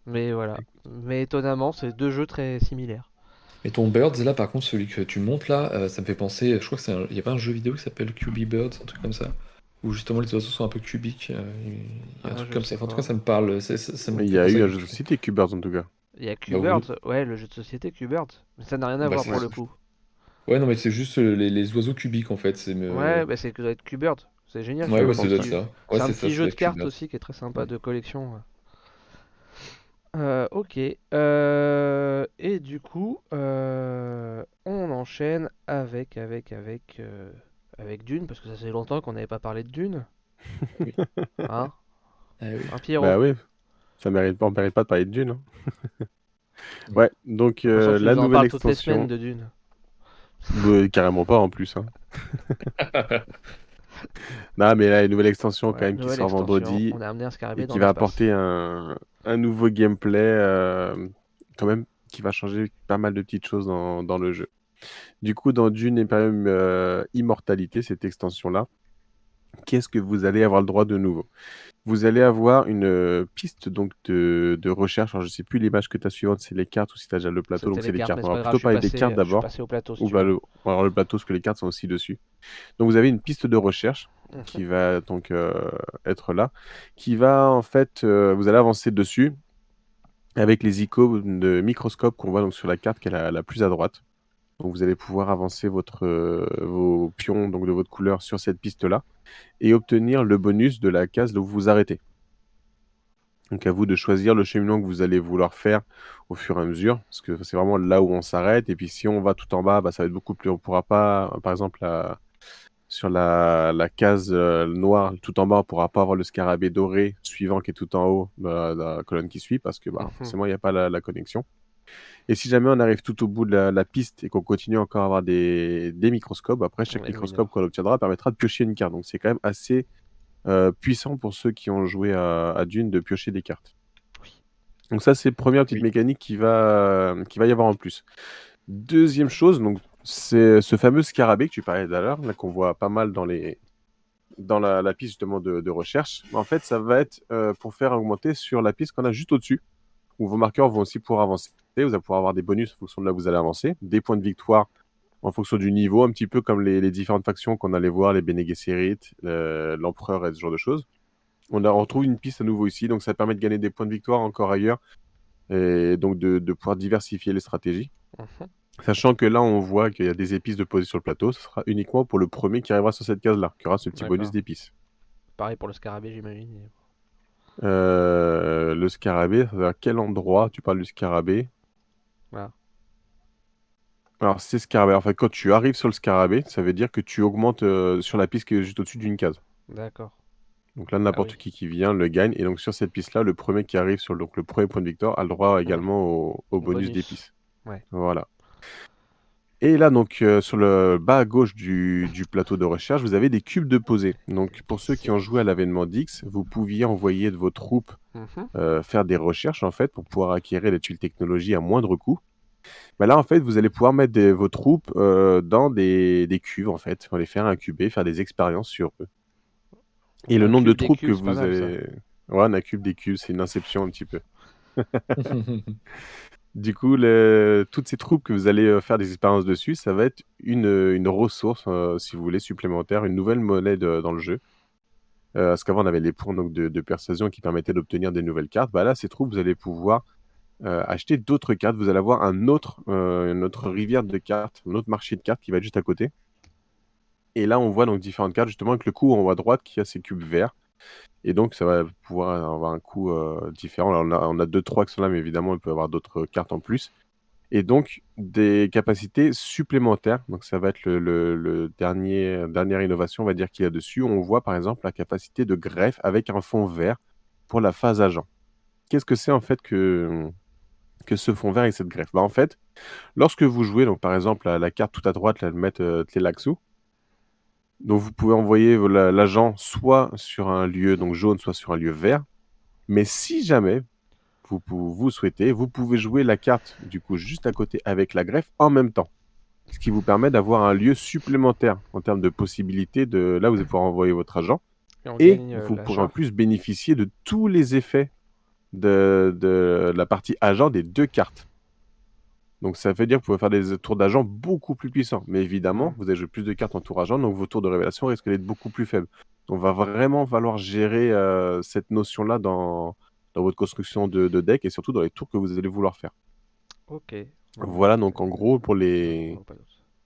Speaker 1: Mais voilà. Mais étonnamment, c'est deux jeux très similaires.
Speaker 3: Et ton Birds, là, par contre, celui que tu montes là, euh, ça me fait penser. Je crois que c'est Il y a pas un jeu vidéo qui s'appelle QB Birds, un truc comme ça Où justement les oiseaux sont un peu cubiques. Euh, il y a un ah, truc comme ça. en tout cas, ça me parle.
Speaker 2: il y a eu un jeu de société Q-Birds en tout cas.
Speaker 1: Il y a bah ouais, le jeu de société Q-Birds. Mais ça n'a rien à bah, voir pour le coup.
Speaker 3: Ouais, non, mais c'est juste euh, les, oiseaux cubiques en fait.
Speaker 1: Ouais, bah c'est que ça doit être Q-Birds. C'est génial.
Speaker 3: Ouais, c'est ça.
Speaker 1: c'est un petit jeu de cartes aussi qui est très sympa de collection. Euh, ok. Euh, et du coup, euh, on enchaîne avec, avec, avec, avec Dune, parce que ça fait longtemps qu'on n'avait pas parlé de Dune. *laughs*
Speaker 3: Oui.
Speaker 1: Hein?
Speaker 3: Ah oui.
Speaker 1: Un Pierrot.
Speaker 2: Bah oui, ça mérite pas, on mérite pas de parler de Dune. Hein. *laughs* ouais, donc la nouvelle extension. toutes les semaines
Speaker 1: de Dune.
Speaker 2: Bah, carrément pas en plus. Hein. *laughs* non, mais là, une nouvelle extension quand même qui sort vendredi. et qui va apporter un, un, nouveau gameplay euh, quand même qui va changer pas mal de petites choses dans, dans le jeu. Du coup, dans Dune Imperium euh, Immortalité, cette extension-là, qu'est-ce que vous allez avoir le droit de nouveau? Vous allez avoir une euh, piste donc de, de recherche. Alors, je sais plus l'image que tu as suivante, c'est les cartes ou si tu as déjà le plateau. Donc, c'est les cartes. On va plutôt parler des cartes d'abord.
Speaker 1: Ou
Speaker 2: le, le plateau, parce que les cartes sont aussi dessus. Donc, vous avez une piste de recherche qui va donc euh, être là, qui va en fait, euh, vous allez avancer dessus avec les icônes de microscope qu'on voit donc sur la carte qui est la, la plus à droite. Donc vous allez pouvoir avancer votre, vos pions donc de votre couleur sur cette piste-là et obtenir le bonus de la case où vous vous arrêtez. Donc à vous de choisir le cheminement que vous allez vouloir faire au fur et à mesure, parce que c'est vraiment là où on s'arrête. Et puis si on va tout en bas, bah, ça va être beaucoup plus. On pourra pas, par exemple, sur la, case euh, noire tout en bas, on pourra pas avoir le scarabée doré suivant qui est tout en haut de la, colonne qui suit, parce que bah, mhm. forcément il n'y a pas la connexion. Et si jamais on arrive tout au bout de la, piste et qu'on continue encore à avoir des, des microscopes, après chaque microscope qu'on obtiendra permettra de piocher une carte. Donc c'est quand même assez euh, puissant pour ceux qui ont joué à, Dune de piocher des cartes. Donc ça c'est première petite mécanique qui va, qui va y avoir en plus. Deuxième chose, donc c'est ce fameux scarabée que tu parlais tout à l'heure, qu'on voit pas mal dans les dans la, piste justement de, recherche. En fait, ça va être euh, pour faire augmenter sur la piste qu'on a juste au-dessus où vos marqueurs vont aussi pouvoir avancer. Vous allez pouvoir avoir des bonus en fonction de là où vous allez avancer, des points de victoire en fonction du niveau, un petit peu comme les, différentes factions qu'on allait voir, les Bene Gesserit, l'Empereur et ce genre de choses. On, a, retrouve une piste à nouveau ici, donc ça permet de gagner des points de victoire encore ailleurs, et donc de, pouvoir diversifier les stratégies. Mhm. Sachant que là, on voit qu'il y a des épices de poser sur le plateau, ce sera uniquement pour le premier qui arrivera sur cette case-là, qui aura ce petit bonus d'épices.
Speaker 1: Pareil pour le scarabée, j'imagine.
Speaker 2: Euh, le scarabée, à quel endroit tu parles du scarabée?
Speaker 1: Voilà.
Speaker 2: Alors, c'est scarabée. En fait, quand tu arrives sur le scarabée, ça veut dire que tu augmentes euh, sur la piste qui est juste au-dessus d'une case.
Speaker 1: D'accord.
Speaker 2: Donc là, n'importe ah qui qui vient le gagne. Et donc, sur cette piste-là, le premier qui arrive sur donc, le premier point de victoire a le droit également au, bonus, bonus. d'épices.
Speaker 1: Ouais.
Speaker 2: Voilà. Et là, donc, euh, sur le bas à gauche du, plateau de recherche, vous avez des cubes de posée. Donc, pour ceux qui ont joué à l'avènement d'X, vous pouviez envoyer de vos troupes mhm. euh, faire des recherches, en fait, pour pouvoir acquérir les tuiles technologies à moindre coût. Mais là, en fait, vous allez pouvoir mettre vos troupes euh, dans des, des, cuves, en fait, pour les faire incuber, faire des expériences sur eux. Et le nombre de troupes que vous avez... Ouais, un cube des cubes, c'est une inception un petit peu. *laughs* *laughs* *laughs* Du coup, toutes ces troupes que vous allez euh, faire des expériences dessus, ça va être une, une ressource, euh, si vous voulez, supplémentaire, une nouvelle monnaie dans le jeu. Euh, parce qu'avant, on avait les points de, persuasion qui permettaient d'obtenir des nouvelles cartes. Bah là, ces troupes, vous allez pouvoir acheter d'autres cartes. Vous allez avoir un autre, une autre rivière de cartes, un autre marché de cartes qui va être juste à côté. Et là, on voit différentes cartes, justement, avec le coup en haut à droite qui a ces cubes verts. Et donc, ça va pouvoir avoir un coût euh, différent. on a, deux, trois qui sont là, mais évidemment, on peut avoir d'autres cartes en plus. Et donc, des capacités supplémentaires. Donc, ça va être le, dernier, dernière innovation, on va dire, qu'il y a dessus. On voit par exemple la capacité de greffe avec un fond vert pour la phase agent. Qu'est-ce que c'est en fait que, que se font vers avec cette greffe? Bah, En fait, lorsque vous jouez, donc par exemple, la, carte tout à droite, là, le mettre euh, donc vous pouvez envoyer l'agent soit sur un lieu donc jaune, soit sur un lieu vert. Mais si jamais vous, vous souhaitez, vous pouvez jouer la carte du coup juste à côté avec la greffe en même temps. Ce qui vous permet d'avoir un lieu supplémentaire en termes de possibilités de là vous allez pouvoir envoyer votre agent. Et, euh, vous pourrez en plus bénéficier de tous les effets de, de la partie agent des deux cartes. Donc ça veut dire que vous pouvez faire des tours d'agent beaucoup plus puissants. Mais évidemment, vous avez joué plus de cartes en tour agent, donc vos tours de révélation risquent d'être beaucoup plus faibles. Donc va vraiment falloir gérer euh, cette notion-là dans, dans votre construction de, deck et surtout dans les tours que vous allez vouloir faire.
Speaker 1: Ok.
Speaker 2: Voilà donc en gros pour les,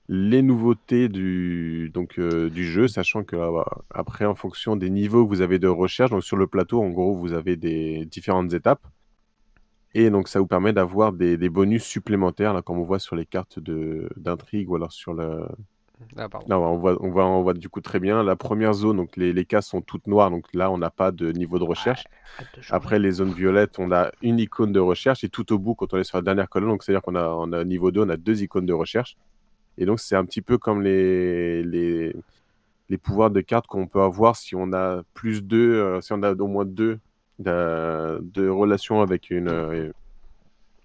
Speaker 2: les nouveautés du, donc, euh, du jeu, sachant que euh, après en fonction des niveaux que vous avez de recherche, donc sur le plateau en gros vous avez des différentes étapes. Et donc, ça vous permet d'avoir des, bonus supplémentaires, là, comme on voit sur les cartes d'intrigue ou alors sur le. Ah, on voit, on, voit, on voit du coup très bien. La première zone, donc les, les cases sont toutes noires, donc là, on n'a pas de niveau de recherche. Après, les zones violettes, on a une icône de recherche. Et tout au bout, quand on est sur la dernière colonne, donc c'est-à-dire qu'on a, on a niveau 2, on a deux icônes de recherche. Et donc, c'est un petit peu comme les, les, les pouvoirs de cartes qu'on peut avoir si on a plus deux, euh, si on a au moins deux de, relation avec une. Euh,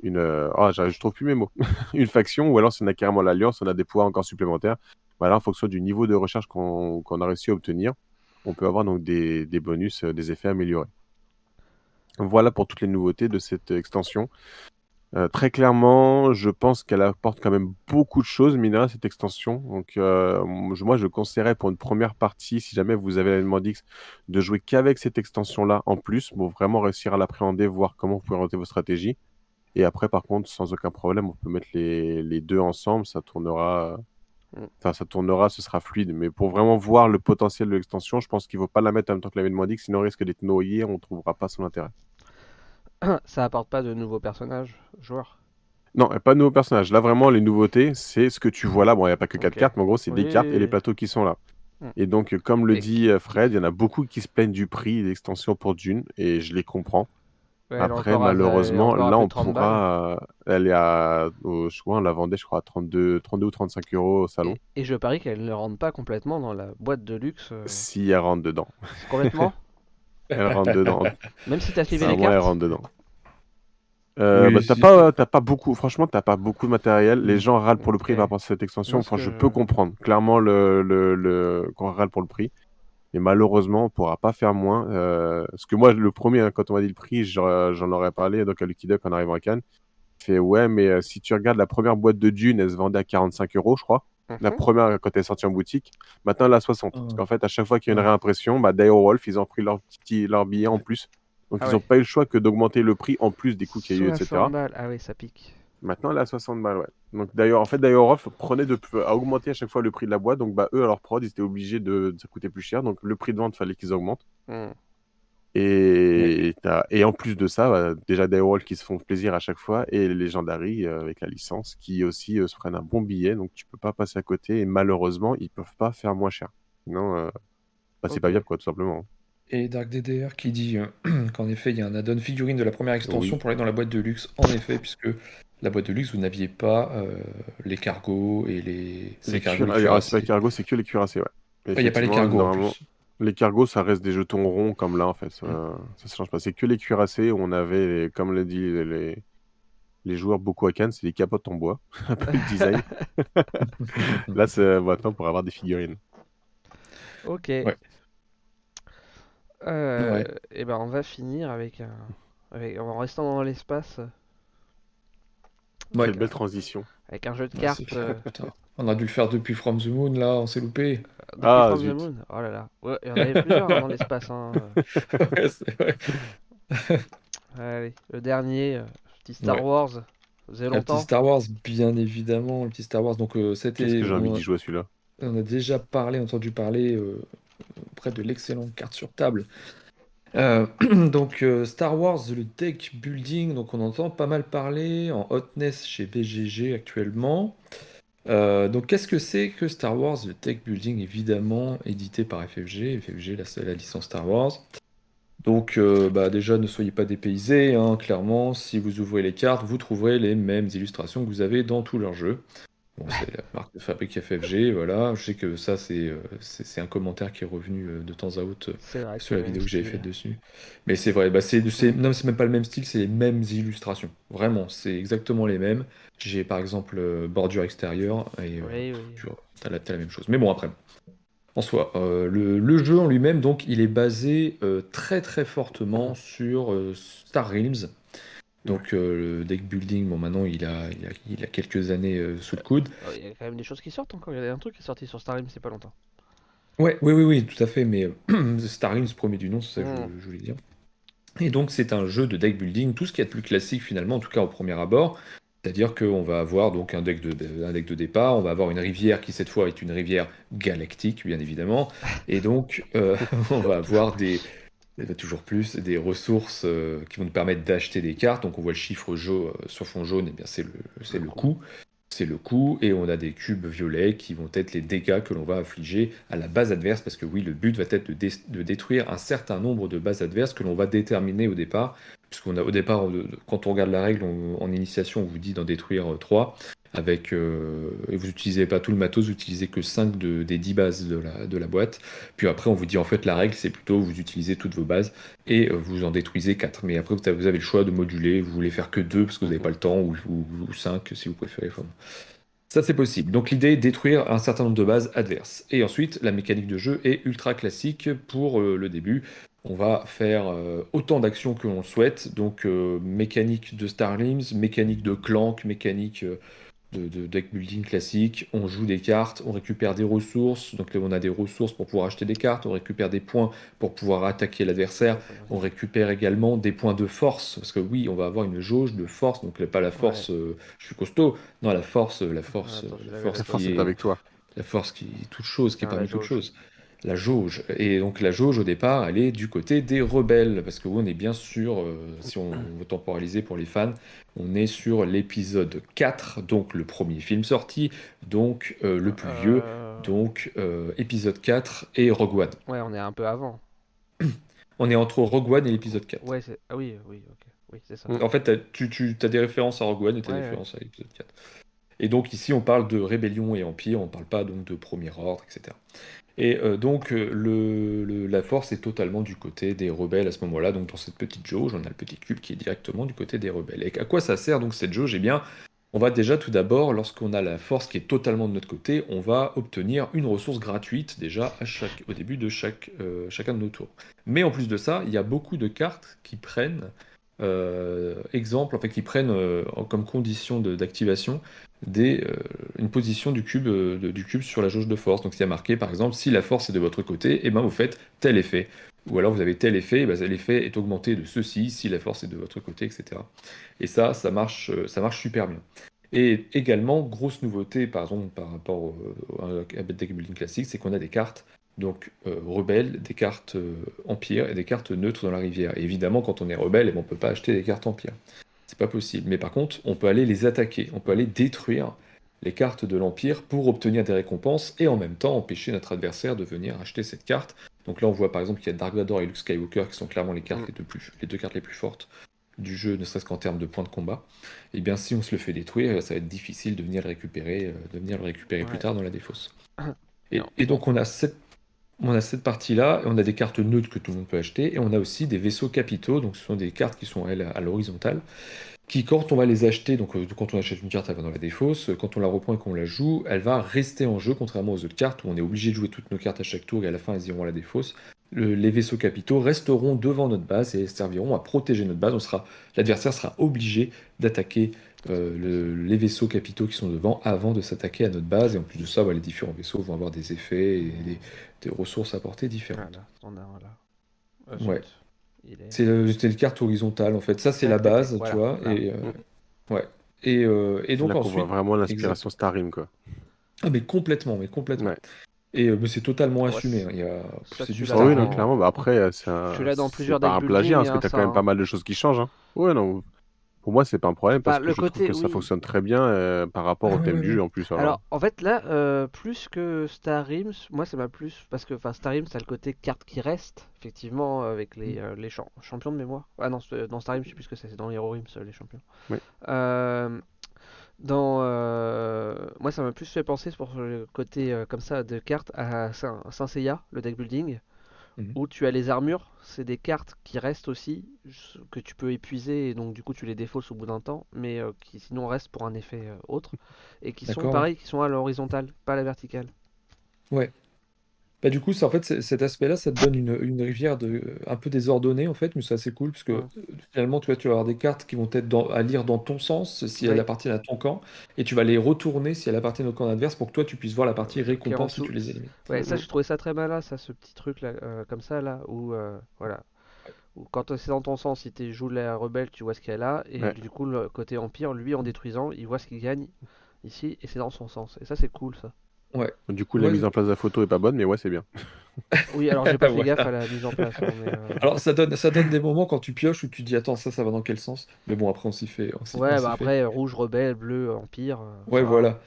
Speaker 2: une oh, je trouve plus mes mots. *laughs* une faction, ou alors si on a carrément l'alliance, on a des pouvoirs encore supplémentaires. Voilà, en fonction du niveau de recherche qu'on a réussi à obtenir, on peut avoir donc des, des bonus, euh, des effets améliorés. Voilà pour toutes les nouveautés de cette extension. Euh, très clairement, je pense qu'elle apporte quand même beaucoup de choses, Mina, cette extension. Donc, euh, moi, je conseillerais pour une première partie, si jamais vous avez l'élément d'X, de jouer qu'avec cette extension-là en plus, pour vraiment réussir à l'appréhender, voir comment vous pouvez orienter vos stratégies. Et après, par contre, sans aucun problème, on peut mettre les, les deux ensemble, ça tournera. Mm. Enfin, ça tournera, ce sera fluide. Mais pour vraiment voir le potentiel de l'extension, je pense qu'il ne faut pas la mettre en même temps que l'événement d'X, sinon on risque d'être noyé, on ne trouvera pas son intérêt. *coughs*
Speaker 1: ça apporte pas de nouveaux personnages, joueurs?
Speaker 2: Non, pas de nouveaux personnages. Là, vraiment, les nouveautés, c'est ce que tu vois là. Bon, il n'y a pas que 4 cartes, mais en gros, c'est des cartes et les plateaux qui sont là. Hmm. Et donc, comme le dit euh, Fred, il y en a beaucoup qui se plaignent du prix d'extension pour Dune, et je les comprends. Après, malheureusement, là, on pourra. Euh, elle est à. je crois, on la vendait, je crois, à 32, 32 ou 35 euros au salon.
Speaker 1: Et, je parie qu'elle ne rentre pas complètement dans la boîte de luxe. Euh.
Speaker 2: Si elle rentre dedans.
Speaker 1: Complètement? *laughs*
Speaker 2: Elle rentre dedans. *laughs*
Speaker 1: Même si t'as suivi les cartes.
Speaker 2: elle rentre dedans. Euh, bah, t'as pas, pas beaucoup, franchement, t'as pas beaucoup de matériel. Les gens râlent pour le prix par rapport à cette extension. Enfin, je peux comprendre clairement le, le, le... qu'on râle pour le prix. Mais malheureusement, on pourra pas faire moins. Euh... Parce que moi, le premier, hein, quand on m'a dit le prix, j'en aurais parlé donc à Lucky Duck en arrivant à Cannes. Fait ouais, mais euh, si tu regardes la première boîte de Dune, elle se vendait à 45 euros, je crois. La mhm. première, quand elle est sortie en boutique, maintenant elle a 60. Parce qu'en fait, à chaque fois qu'il y a une réimpression, bah, Wolf, ils ont pris leur, petit, leur billet en plus. Donc ah ils n'ont pas eu le choix que d'augmenter le prix en plus des coûts qu'il y a eu, etc.
Speaker 1: Ah oui, ça pique.
Speaker 2: Maintenant, elle est à 60 balles, ouais. Donc d'ailleurs, en fait, d'ailleurs, Wolf prenait de, à augmenter à chaque fois le prix de la boîte. Donc bah, eux, à leur prod, ils étaient obligés de, ça coûter plus cher. Donc le prix de vente, fallait qu'ils augmentent. Hmm. Et, et en plus de ça, bah, déjà des Wolf qui se font plaisir à chaque fois et les Legendary euh, avec la licence qui aussi euh, se prennent un bon billet. Donc tu peux pas passer à côté et malheureusement, ils peuvent pas faire moins cher. Non, euh, bah, c'est pas viable, quoi, tout simplement.
Speaker 3: Et Dark DDR qui dit *clears throat* qu'en effet, il y a un add-on figurine de la première extension pour aller dans la boîte de luxe. En effet, puisque la boîte de luxe, vous n'aviez pas les cargos et les.
Speaker 2: C'est cargos. Ah, c'est pas cargo, c'est que les cuirassés, ouais.
Speaker 3: Il n'y a pas les cargos. En plus.
Speaker 2: Les cargos, ça reste des jetons ronds comme là, en fait. Ça, ne mm. change pas. C'est que les cuirassés où on avait, comme l'a dit les, les joueurs beaucoup à Cannes, c'est des capotes en bois. *laughs* un peu de design. *laughs* là, c'est maintenant pour avoir des figurines.
Speaker 1: Ok. Ouais. Euh, et ben on va finir avec un, avec, en restant dans l'espace.
Speaker 2: Quelle belle transition.
Speaker 1: Avec un jeu de cartes. Euh,
Speaker 3: on a dû le faire depuis From the Moon, là, on s'est loupé.
Speaker 1: Depuis ah, From the Moon Oh là là. Ouais, il y en avait plusieurs dans l'espace. Hein. *laughs* ouais, c'est vrai. *laughs* Allez, le dernier, euh, petit Star Wars. Avez longtemps
Speaker 3: Le petit Star Wars, bien évidemment. Le petit Star Wars. Donc, euh, c'était.
Speaker 2: Qu'est-ce que j'ai envie d'y jouer celui-là?
Speaker 3: On a déjà parlé, entendu parler auprès de l'excellente carte sur table. *clears throat* donc Star Wars, le deck building, donc on entend pas mal parler en hotness chez BGG actuellement. Euh, donc, qu'est-ce que c'est que Star Wars? Le Tech Building, évidemment, édité par FFG. FFG, la, la licence Star Wars. Donc, euh, bah, déjà, ne soyez pas dépaysés, hein, clairement. Si vous ouvrez les cartes, vous trouverez les mêmes illustrations que vous avez dans tous leurs jeux. Bon, c'est la marque de fabrique FFG, voilà. Je sais que ça, c'est euh, c'est un commentaire qui est revenu euh, de temps à autre sur la vidéo que j'avais faite dessus. Mais c'est vrai, bah, c'est non, c'est même pas le même style, c'est les mêmes illustrations. Vraiment, c'est exactement les mêmes. J'ai par exemple bordure extérieure et tu as la, la même chose. Mais bon, après, en soi. Euh, le, jeu en lui-même, donc, il est basé euh, très très fortement sur euh, Star Realms. Donc le deck building, bon maintenant il a, il a, quelques années sous le coude.
Speaker 1: Il y a quand même des choses qui sortent encore. Il y a un truc qui est sorti sur Star Realms c'est pas longtemps.
Speaker 3: Ouais, oui, oui, oui, tout à fait. Mais *clears throat* Star Realms, premier du nom, c'est ça que je, je, voulais dire. Et donc c'est un jeu de deck building, tout ce qui est de plus classique finalement, en tout cas au premier abord. C'est-à-dire qu'on va avoir donc un deck, de, un deck de départ, on va avoir une rivière qui cette fois est une rivière galactique, bien évidemment, et donc euh, *laughs* on va avoir des, toujours plus, des ressources euh, qui vont nous permettre d'acheter des cartes. Donc on voit le chiffre jaune euh, sur fond jaune, et eh bien c'est le, c'est le coût. C'est le coût, et on a des cubes violets qui vont être les dégâts que l'on va affliger à la base adverse, parce que oui, le but va être de, détruire un certain nombre de bases adverses que l'on va déterminer au départ puisqu'on a au départ, quand on regarde la règle en initiation, on vous dit d'en détruire 3. Euh, avec, euh, vous n'utilisez pas tout le matos, vous n'utilisez que 5 des 10 bases de la, boîte. Puis après, on vous dit en fait la règle, c'est plutôt vous utilisez toutes vos bases et euh, vous en détruisez 4. Mais après, vous avez, le choix de moduler, vous voulez faire que 2 parce que vous n'avez pas le temps, ou, 5 si vous préférez. ça, c'est possible. Donc l'idée est détruire un certain nombre de bases adverses. Et ensuite, la mécanique de jeu est ultra classique pour le début on va faire euh, autant d'actions que l'on souhaite. Donc euh, mécanique de Starlings, mécanique de Clank, mécanique euh, de, deck building classique. On joue des cartes, on récupère des ressources. Donc on a des ressources pour pouvoir acheter des cartes, on récupère des points pour pouvoir attaquer l'adversaire. On récupère également des points de force parce que oui, on va avoir une jauge de force. Donc pas la force, je suis costaud. Non, la force, la force,
Speaker 2: la force, est avec toi.
Speaker 3: La force qui toute chose, qui est parmi toutes choses la jauge. Et donc la jauge, au départ, elle est du côté des rebelles, parce que oui, on est bien sûr, euh, si on *coughs* veut temporaliser pour les fans, on est sur l'épisode 4, donc le premier film sorti, donc euh, le plus vieux, euh. donc épisode 4 et Rogue One.
Speaker 1: Ouais, on est un peu avant. *coughs*
Speaker 3: on est entre Rogue One et l'épisode 4.
Speaker 1: Ouais, ah oui, oui, ok. Oui, c'est ça.
Speaker 3: En fait, tu, tu as des références à Rogue One et tu as des références à l'épisode 4. Et donc ici, on parle de rébellion et empire, on ne parle pas donc de premier ordre, etc. Et euh, donc euh, la force est totalement du côté des rebelles à ce moment-là. Donc dans cette petite jauge, on a le petit cube qui est directement du côté des rebelles. Et à quoi ça sert donc cette jauge? Eh bien, on va déjà tout d'abord, lorsqu'on a la force qui est totalement de notre côté, on va obtenir une ressource gratuite déjà au début de euh, chacun de nos tours. Mais en plus de ça, il y a beaucoup de cartes qui prennent exemple, en fait, qui prennent comme condition d'activation euh, une position du cube, euh, du cube sur la jauge de force. Donc, il y a marqué, par exemple, si la force est de votre côté, eh ben, vous faites tel effet. Ou alors, vous avez tel effet, et ben, l'effet est augmenté de ceci si la force est de votre côté, etc. Et ça, ça marche, euh, ça marche super bien. Et également, grosse nouveauté, par exemple, par rapport au, à deck building classique, c'est qu'on a des cartes donc rebelles, des cartes empire et des cartes neutres dans la rivière. Et évidemment, quand on est rebelle, eh ben, on ne peut pas acheter des cartes empire. C'est pas possible. Mais par contre, on peut aller les attaquer, on peut aller détruire les cartes de l'Empire pour obtenir des récompenses et en même temps empêcher notre adversaire de venir acheter cette carte. Donc là, on voit par exemple qu'il y a Dark Vador et Luke Skywalker qui sont clairement les, cartes mm. les, deux plus, les deux cartes les plus fortes du jeu, ne serait-ce qu'en termes de points de combat. Et eh bien, si on se le fait détruire, ça va être difficile de venir le récupérer, euh, de venir le récupérer plus tard dans la défausse. *coughs* Et, et, donc, on a cette, on a cette partie-là, et on a des cartes neutres que tout le monde peut acheter, et on a aussi des vaisseaux capitaux, donc ce sont des cartes qui sont elles à l'horizontale, qui quand on va les acheter, donc euh, quand on achète une carte, elle va dans la défausse, quand on la reprend et qu'on la joue, elle va rester en jeu, contrairement aux autres cartes où on est obligé de jouer toutes nos cartes à chaque tour et à la fin elles iront à la défausse. les vaisseaux capitaux resteront devant notre base et serviront à protéger notre base. l'adversaire sera obligé d'attaquer euh, les vaisseaux capitaux qui sont devant avant de s'attaquer à notre base. Et en plus de ça, les différents vaisseaux vont avoir des effets et des, ressources apportées différentes. Voilà, on a, voilà. ouais. C'est le, carte horizontale en fait. Ça, c'est la base, tu vois. Et, euh, ouais. Et, euh, et donc
Speaker 2: Là, ensuite. On voit vraiment l'inspiration Starim, quoi.
Speaker 3: Ah, mais complètement, mais complètement. Et euh, mais c'est totalement assumé. Hein. A...
Speaker 2: C'est du ah oui, non, clairement. Bah, après, c'est un. Tu l'as dans plusieurs pas un plagiat, hein, parce que t'as quand même pas mal de choses qui changent. Hein. Ouais, non. Pour moi, c'est pas un problème parce
Speaker 1: Bah,
Speaker 2: que
Speaker 1: le
Speaker 2: je trouve
Speaker 1: côté,
Speaker 2: que ça fonctionne très bien euh, par rapport
Speaker 3: Ah
Speaker 2: au thème du jeu en plus. Alors,
Speaker 1: Alors, en fait, là, euh, plus que Star Realms, moi, ça m'a plus. Parce que, enfin, Star Realms, t'as le côté carte qui reste, effectivement, avec les,
Speaker 3: Mm.
Speaker 1: euh, les champ- champions de mémoire. Ah non, dans Star Realms, je sais plus ce que c'est, c'est dans Hero Realms, euh, les champions.
Speaker 2: Oui.
Speaker 1: Euh, dans. euh, Moi, ça m'a plus fait penser pour le côté, euh, comme ça, de cartes à Saint, Saint Seiya, le deck building.
Speaker 3: Mhm.
Speaker 1: Où tu as les armures, c'est des cartes qui restent aussi, que tu peux épuiser et donc du coup tu les défausses au bout d'un temps, mais euh, qui sinon restent pour un effet euh, autre, et qui sont pareils, qui sont à l'horizontale, pas à la verticale.
Speaker 3: Ouais. Bah, du coup, ça, en fait, c'est- cet aspect-là, ça te donne une, une rivière de, un peu désordonnée, en fait, mais c'est assez cool, parce que
Speaker 1: Ouais.
Speaker 3: euh, finalement, tu vois, tu vas avoir des cartes qui vont être dans- à lire dans ton sens, si elles
Speaker 1: Oui.
Speaker 3: appartiennent à ton camp, et tu vas les retourner si elles appartiennent au camp adverse, pour que toi, tu puisses voir la partie
Speaker 1: Qui est en
Speaker 3: récompense si
Speaker 1: dessous.
Speaker 3: tu les élimines.
Speaker 1: Ouais, ça
Speaker 2: Mhm.
Speaker 1: j'ai trouvé ça très malin, ça, ce petit truc là, euh, comme ça là, où euh, voilà, où quand c'est dans ton sens, si tu joues la rebelle, tu vois ce qu'elle a, et
Speaker 2: Ouais.
Speaker 1: du coup le côté empire, lui en détruisant, il voit ce qu'il gagne ici, et c'est dans son sens, et ça c'est cool ça.
Speaker 3: Ouais.
Speaker 2: du coup, la
Speaker 3: Ouais.
Speaker 2: mise en place de la photo est pas bonne, mais ouais, c'est bien. *laughs*
Speaker 1: Oui, alors j'ai pas *laughs* fait
Speaker 3: Voilà.
Speaker 1: gaffe à la mise en place, hein, mais, euh,
Speaker 3: Alors, ça donne, ça donne des moments quand tu pioches où tu te dis, attends, ça, ça va dans quel sens? Mais bon, après, on s'y fait. On
Speaker 1: Ouais, bah après, rouge, rebelle, bleu, empire. euh,
Speaker 3: Ouais, voilà,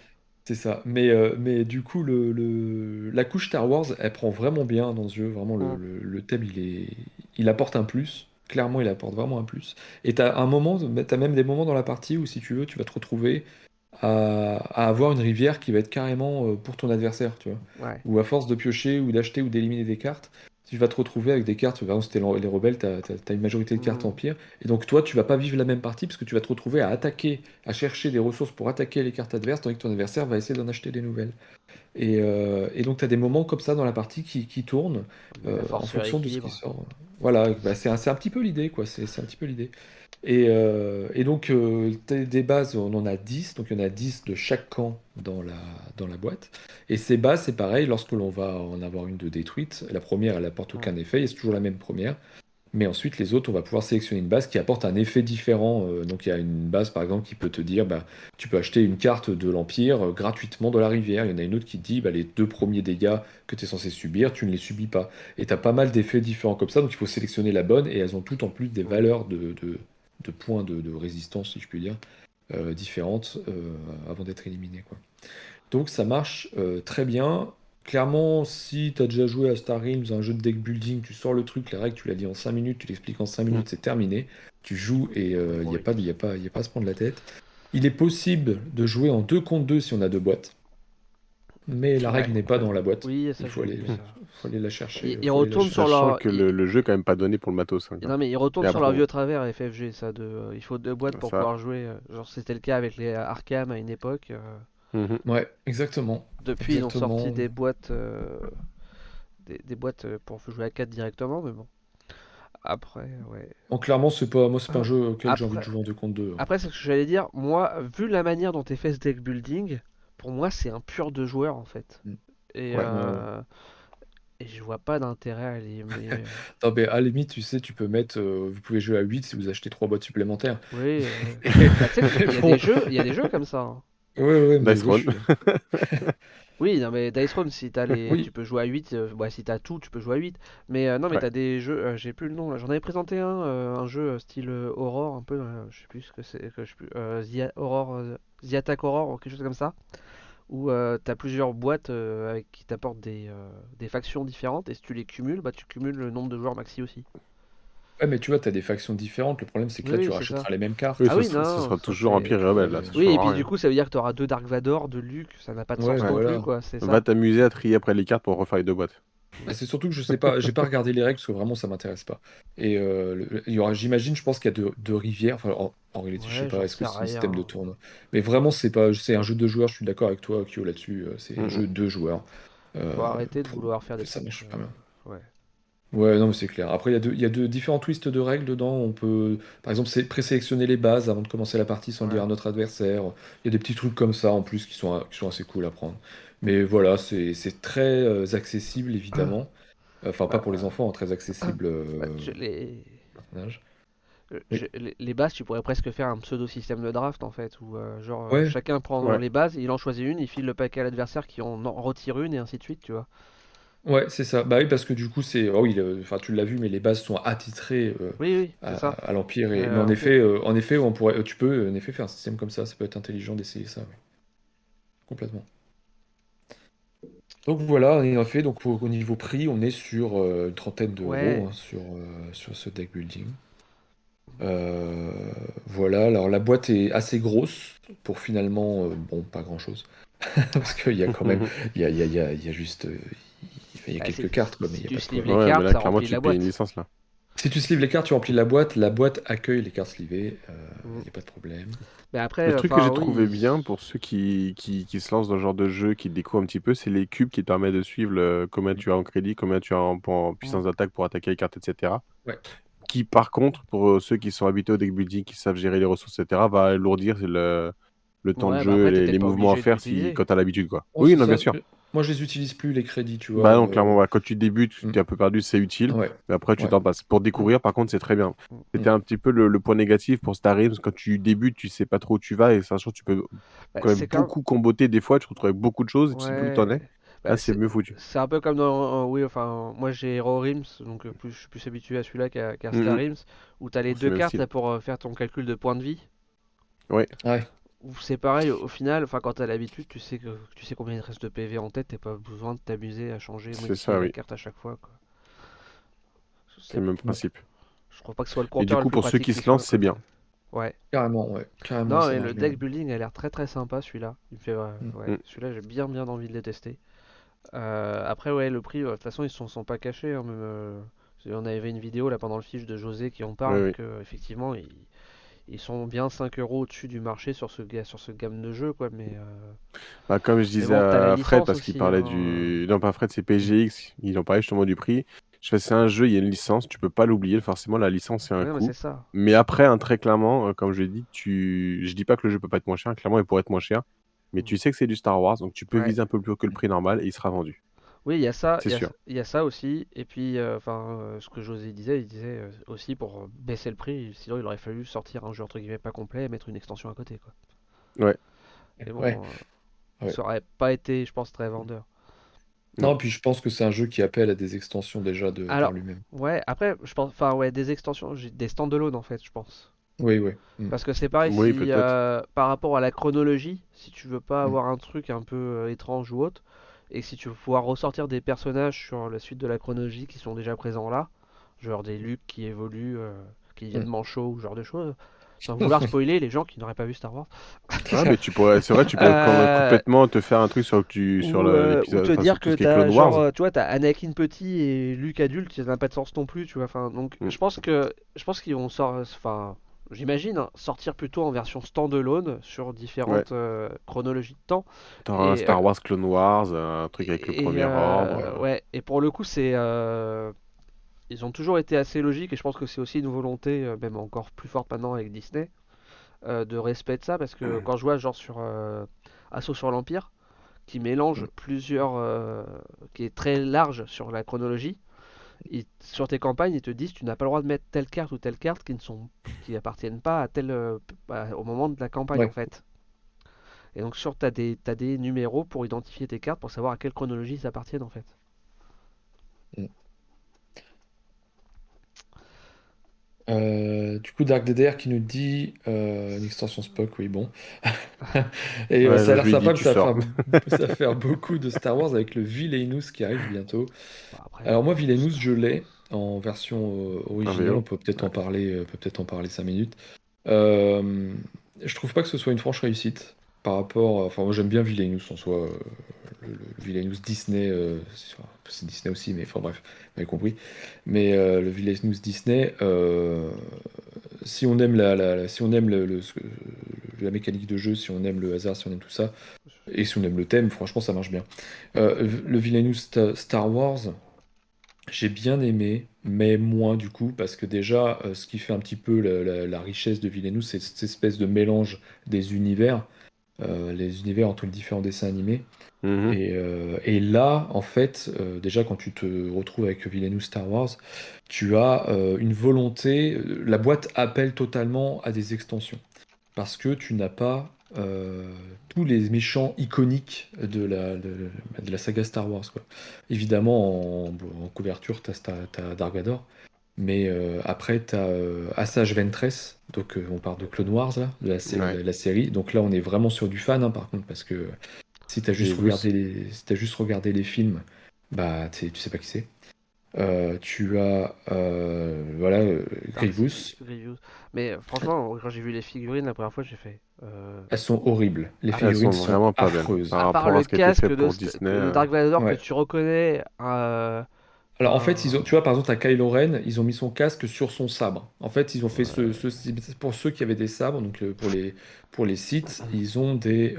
Speaker 3: c'est ça. Mais, euh, mais du coup, le, le- la couche Star Wars, elle prend vraiment bien dans ce jeu. Vraiment, le,
Speaker 1: Mm.
Speaker 3: le- le thème, il est, il apporte un plus. Clairement, il apporte vraiment un plus. Et t'as un moment, t'as même des moments dans la partie où, si tu veux, tu vas te retrouver à, à avoir une rivière qui va être carrément euh, pour ton adversaire, tu vois.
Speaker 1: Ouais.
Speaker 3: Ou à force de piocher ou d'acheter ou d'éliminer des cartes, tu vas te retrouver avec des cartes. Par exemple, c'était les rebelles, tu as, une majorité de cartes
Speaker 1: Mhm.
Speaker 3: empire. Et donc, toi, tu vas pas vivre la même partie parce que tu vas te retrouver à attaquer, à chercher des ressources pour attaquer les cartes adverses, tandis que ton adversaire va essayer d'en acheter des nouvelles. Et, euh, et donc, tu as des moments comme ça dans la partie qui, qui tournent euh, en fonction de ce qui sort. Voilà, bah, c'est un, un petit peu l'idée, quoi. C'est c'est un petit peu l'idée. Et, euh, et donc, euh, des bases, on en a 10, donc il y en a 10 de chaque camp dans la, dans la boîte. Et ces bases, c'est pareil, lorsque l'on va en avoir une de détruite, la première, elle apporte aucun effet, et c'est toujours la même première. Mais ensuite, les autres, on va pouvoir sélectionner une base qui apporte un effet différent. Euh, donc, il y a une base, par exemple, qui peut te dire, bah, tu peux acheter une carte de l'Empire gratuitement dans la rivière. Il y en a une autre qui te dit, bah, les deux premiers dégâts que tu es censé subir, tu ne les subis pas. Et tu as pas mal d'effets différents comme ça, donc il faut sélectionner la bonne, et elles ont toutes en plus des valeurs de, de, de points de, de résistance, si je puis dire, euh, différentes euh, avant d'être éliminées. Quoi. Donc ça marche euh, très bien. Clairement, si tu as déjà joué à Star Realms, un jeu de deck building, tu sors le truc, la règle, tu l'as dit en 5 minutes, tu l'expliques en 5 minutes, c'est terminé. Tu joues et il n'y a, pas y a, pas- y a pas à se prendre la tête. Il est possible de jouer en 2 contre 2 si on a deux boîtes. Mais la règle
Speaker 1: Ouais.
Speaker 3: n'est pas dans la boîte.
Speaker 1: Oui, ça
Speaker 3: il faut aller,
Speaker 1: vu ça.
Speaker 3: faut aller la chercher.
Speaker 1: Retournent
Speaker 3: chercher.
Speaker 1: sur leur-
Speaker 2: que le, le jeu est quand même pas donné pour le matos. hein.
Speaker 1: Non mais ils retournent
Speaker 2: Et
Speaker 1: sur leur vieux travers FFG ça de euh, il faut deux boîtes pour
Speaker 2: Ça.
Speaker 1: pouvoir jouer euh, genre c'était le cas avec les Arkham à une époque euh,
Speaker 2: Mhm.
Speaker 3: Ouais, exactement.
Speaker 1: depuis ils ont sorti des boîtes euh, des, des boîtes euh, pour jouer à 4 directement mais bon après ouais
Speaker 3: Donc clairement, c'est pas, moi, c'est pas un jeu auquel j'ai envie de jouer en 2 contre 2.
Speaker 1: après c'est ce que j'allais dire moi vu la manière dont est fait ce deck building pour moi c'est un pur de joueurs en fait
Speaker 3: Mm.
Speaker 1: et
Speaker 3: Ouais,
Speaker 1: euh, et je vois pas d'intérêt à les mais, *laughs* euh,
Speaker 3: Non, mais à la limite, tu sais, tu peux mettre. euh, vous pouvez jouer à 8 si vous achetez 3 boîtes supplémentaires.
Speaker 1: oui euh, *laughs* bah, il y a
Speaker 3: Bon.
Speaker 1: des jeux il y a des jeux comme ça hein.
Speaker 3: Ouais, ouais, mais
Speaker 2: Dice *laughs*
Speaker 3: oui,
Speaker 1: non, mais Dice Throne, si t'as les...
Speaker 3: Oui.
Speaker 1: tu peux jouer à 8, euh, bah, si t'as tout, tu peux jouer à 8. Mais euh, non, mais
Speaker 2: Ouais.
Speaker 1: t'as des jeux, euh, j'ai plus le nom là, j'en avais présenté un, euh, un jeu style Aurore, un peu, euh, je sais plus ce que c'est, que je sais plus, euh, The, Aurore, The Attack Aurore, ou quelque chose comme ça, où euh, t'as plusieurs boîtes euh, avec, qui t'apportent des, euh, des factions différentes, et si tu les cumules, bah tu cumules le nombre de joueurs maxi aussi.
Speaker 3: Ouais, mais tu vois, t'as des factions différentes. Le problème, c'est que là,
Speaker 1: Oui,
Speaker 3: tu
Speaker 1: ça.
Speaker 3: les mêmes cartes.
Speaker 2: Oui,
Speaker 1: Ah
Speaker 2: ce,
Speaker 1: oui,
Speaker 2: sera-
Speaker 3: ça
Speaker 2: toujours
Speaker 3: fait-
Speaker 2: Empire et Rebelle. Là,
Speaker 3: Oui,
Speaker 2: ça
Speaker 1: et puis
Speaker 2: rien.
Speaker 1: du coup, ça veut dire que t'auras deux Dark Vador, deux Luke, ça n'a pas de
Speaker 2: Ouais,
Speaker 1: sens non
Speaker 3: voilà.
Speaker 1: plus, quoi, ça.
Speaker 2: Va t'amuser à trier après les cartes pour refaire les deux boîtes.
Speaker 3: C'est surtout que je sais pas, j'ai pas regardé les règles parce que vraiment ça m'intéresse pas. Et euh, le- il y aura, j'imagine, je pense qu'il y a deux, deux rivières. Enfin, en, en réalité, je sais
Speaker 1: Ouais,
Speaker 3: pas, est-ce que c'est un système de tournoi? Mais vraiment, c'est pas, c'est un jeu de joueurs. Je suis d'accord avec toi, Kyo, là-dessus. euh, C'est un jeu de joueurs. Euh,
Speaker 1: Faut arrêter de vouloir faire des
Speaker 3: ça
Speaker 1: trucs,
Speaker 3: marche pas
Speaker 1: euh,
Speaker 3: bien.
Speaker 1: Ouais.
Speaker 3: Ouais, non, mais c'est clair. Après, il y a de, il y a de différents twists de règles dedans. On peut, par exemple, c'est présélectionner les bases avant de commencer la partie sans le
Speaker 1: Ouais.
Speaker 3: dire à notre adversaire. Il y a des petits trucs comme ça en plus qui sont, qui sont assez cool à prendre. Mais voilà, c'est très euh, accessible, évidemment. Enfin, pas
Speaker 1: Bah,
Speaker 3: pour les enfants, hein, très accessible. euh,
Speaker 1: Ouais, je- les... Euh, je- les, bases, tu pourrais presque faire un pseudo système de draft en fait, où euh, genre euh,
Speaker 3: Ouais.
Speaker 1: chacun prend
Speaker 2: Ouais.
Speaker 1: les bases, il en choisit une, il file le paquet à l'adversaire qui en, en retire une et ainsi de suite, tu vois.
Speaker 3: Ouais, c'est ça. Bah oui, parce que du coup, c'est. Oh oui, enfin, tu l'as vu, mais les bases sont attitrées
Speaker 1: euh, Oui, oui,
Speaker 3: à, à l'Empire. Et... mais en effet, euh, en effet, on pourrait, tu peux en effet faire un système comme ça. Ça peut être intelligent d'essayer ça. Complètement. Donc voilà, en effet, donc au, niveau prix, on est sur euh, une trentaine d'euros hein, sur, sur ce deck building. voilà, alors la boîte est assez grosse pour finalement, bon, pas grand chose. *laughs* Parce qu'il y a quand même, il y a, il y a, il y a juste, il y a bah, quelques cartes, mais il y a pas de
Speaker 2: les cartes, clairement, tu payes une licence là.
Speaker 3: Si tu sleeves les cartes, tu remplis la boîte. La boîte accueille les cartes slivées. Il euh, n'y mm. a pas de problème.
Speaker 1: Mais après,
Speaker 2: le truc que j'ai trouvé bien pour ceux qui, qui, qui, se lancent dans ce genre de jeu, qui découvrent un petit peu, c'est les cubes qui te permettent de suivre le, combien tu as en crédit, combien tu as en, puissance mm. d'attaque pour attaquer les cartes, etc.
Speaker 3: Ouais.
Speaker 2: Qui, par contre, pour euh, ceux qui sont habitués au deck building, qui savent gérer les ressources, etc., va alourdir le, le temps de bah jeu et les, mouvements à faire si, quand tu as l'habitude. quoi. oui, non, bien sûr.
Speaker 3: Moi, je les utilise plus, les crédits, tu vois.
Speaker 2: Bah non, clairement, quand tu débutes, tu mm. es un peu perdu, c'est utile. Mais après, tu t'en passes. Pour découvrir, par contre, c'est très bien. Mm. C'était un petit peu le, point négatif pour Star Realms. Quand tu débutes, tu sais pas trop où tu vas. Et sachant tu peux bah, quand même beaucoup comboter des fois. Tu retrouves avec beaucoup de choses. Et tu sais plus où t'en es. Bah, Là, c'est mieux foutu.
Speaker 1: C'est un peu comme dans. oui, enfin, moi j'ai Hero Realms, donc euh, plus, je suis plus habitué à celui-là qu'à Star mm, Realms, où tu as les deux cartes pour euh, faire ton calcul de points de vie.
Speaker 2: Ouais.
Speaker 3: Ouais
Speaker 1: c'est pareil, au final, enfin quand t'as l'habitude, tu sais que tu sais combien il reste de PV en tête, t'as pas besoin de t'amuser à changer
Speaker 2: la
Speaker 1: carte à chaque fois.
Speaker 2: C'est le même principe.
Speaker 1: Je crois pas que ce soit le compteur.
Speaker 2: Et du coup, pour ceux qui se lancent, c'est bien.
Speaker 1: Ouais.
Speaker 3: Carrément, ouais. Carrément,
Speaker 1: non, et le deck building a l'air très très sympa celui-là. Il fait, mm. ouais, mm. Celui-là, j'ai bien bien envie de les tester. Euh, après, ouais, le prix, de toute façon, ils ne sont, pas cachés. Hein, même, euh, on avait une vidéo là pendant le fiche de José qui en parle, que effectivement, il ils sont bien 5 euros au-dessus du marché sur ce, sur ce gamme de jeux, quoi. Mais, euh,
Speaker 2: bah, comme je disais à Fred, parce qu'il parlait du. Hein. Non, pas Fred, c'est PGX, ils ont parlé justement du prix. Je fais, c'est un jeu, il y a une licence, tu peux pas l'oublier, forcément, la licence, c'est un coût. Mais, mais, après, un très clairement, euh, comme je l'ai dit, tu... je dis pas que le jeu peut pas être moins cher, clairement, il pourrait être moins cher, mais mm. tu sais que c'est du Star Wars, donc tu peux viser un peu plus haut que le prix normal et il sera vendu.
Speaker 1: Oui, il y a ça, il y, a ça aussi. Et puis, euh, enfin, euh, ce que José disait, il disait euh, aussi pour baisser le prix, sinon il aurait fallu sortir un jeu entre guillemets pas complet et mettre une extension à côté, quoi.
Speaker 2: Ouais.
Speaker 1: Et bon, ça aurait pas été, je pense, très vendeur.
Speaker 3: Non, puis je pense que c'est un jeu qui appelle à des extensions déjà de par lui-même.
Speaker 1: Ouais, après, je pense, enfin, ouais, des extensions, des stand-alone en fait, je pense.
Speaker 3: Oui, oui.
Speaker 1: Mm. Parce que c'est pareil, si, par rapport à la chronologie, si tu veux pas mm. avoir un truc un peu étrange ou autre, et si tu veux pouvoir ressortir des personnages sur la suite de la chronologie qui sont déjà présents là, genre des Luke qui évoluent, euh, qui viennent mm. manchot ou genre de choses, sans *laughs* vouloir spoiler les gens qui n'auraient pas vu Star Wars.
Speaker 2: ah, mais tu pourrais, c'est vrai, tu pourrais euh, complètement te faire un truc sur, tu, sur
Speaker 1: l'épisode. Ou te dire que t'as, genre, tu vois, t'as Anakin petit et Luke adulte, ça n'a pas de sens non plus, tu vois. Enfin, donc, mm. je pense que, je pense qu'ils vont sortir, enfin, j'imagine, hein, sortir plutôt en version standalone sur différentes euh, chronologies de temps.
Speaker 2: T'auras un Star euh, Wars Clone Wars, un truc avec le premier euh, ordre.
Speaker 1: Ouais, et pour le coup, c'est. Ils ont toujours été assez logiques et je pense que c'est aussi une volonté, même encore plus forte maintenant avec Disney, de respect de ça parce que quand je vois genre sur Assaut sur l'Empire, qui mélange mm. plusieurs. qui est très large sur la chronologie, sur tes campagnes, ils te disent tu n'as pas le droit de mettre telle carte ou telle carte qui ne sont qui appartiennent pas à tel euh, au moment de la campagne en fait. Et donc sur tu as des as des numéros pour identifier tes cartes pour savoir à quelle chronologie ça appartiennent en fait. Mm.
Speaker 3: Euh, du coup, Dark DDR qui nous dit euh, une extension Spock, oui, bon. *laughs* Et ça a l'air sympa que ça va, *laughs* *laughs* faire, beaucoup de Star Wars avec le Villainous qui arrive bientôt. Alors, moi, Villainous, je l'ai en version euh, originale. On peut peut-être en parler, peut peut-être en parler 5 minutes. je trouve pas que ce soit une franche réussite par rapport. Enfin, moi, j'aime bien Villainous en soi le, Villainous Disney, euh, c'est Disney aussi, mais enfin bref, vous avez compris. Mais euh, le Villainous Disney, euh, si on aime la, si on aime le, la mécanique de jeu, si on aime le hasard, si on aime tout ça, et si on aime le thème, franchement, ça marche bien. le Villainous Star Wars, j'ai bien aimé, mais moins du coup, parce que déjà, ce qui fait un petit peu la, richesse de Villainous, c'est cette espèce de mélange des univers. Les univers entre les différents dessins animés. Mhm. Euh, et, là, en fait, euh, déjà quand tu te retrouves avec Villainous Star Wars, tu as euh, une volonté, la boîte appelle totalement à des extensions. Parce que tu n'as pas tous les méchants iconiques de la, de, la saga Star Wars. Quoi. Évidemment, en, couverture, tu as, Dark Vador, mais après, tu as Assage Ventress, donc on parle de Clone Wars, là, de la, série. Donc là, on est vraiment sur du fan, hein, par contre, parce que si tu as, juste regardé les, si juste regardé les films, bah, tu sais pas qui c'est. Euh, tu as euh, voilà euh, Grievous.
Speaker 1: Mais franchement, quand j'ai vu les figurines la première fois, j'ai fait.
Speaker 3: Elles sont horribles. Les ah, figurines sont, vraiment pas affreuses.
Speaker 1: À part le casque de, Disney, Dark Vador que tu reconnais.
Speaker 3: Alors en fait, ils ont, tu vois, par exemple, à Kylo Ren, ils ont mis son casque sur son sabre. En fait, ils ont fait ce, pour ceux qui avaient des sabres, donc pour les pour les sites, ils ont des,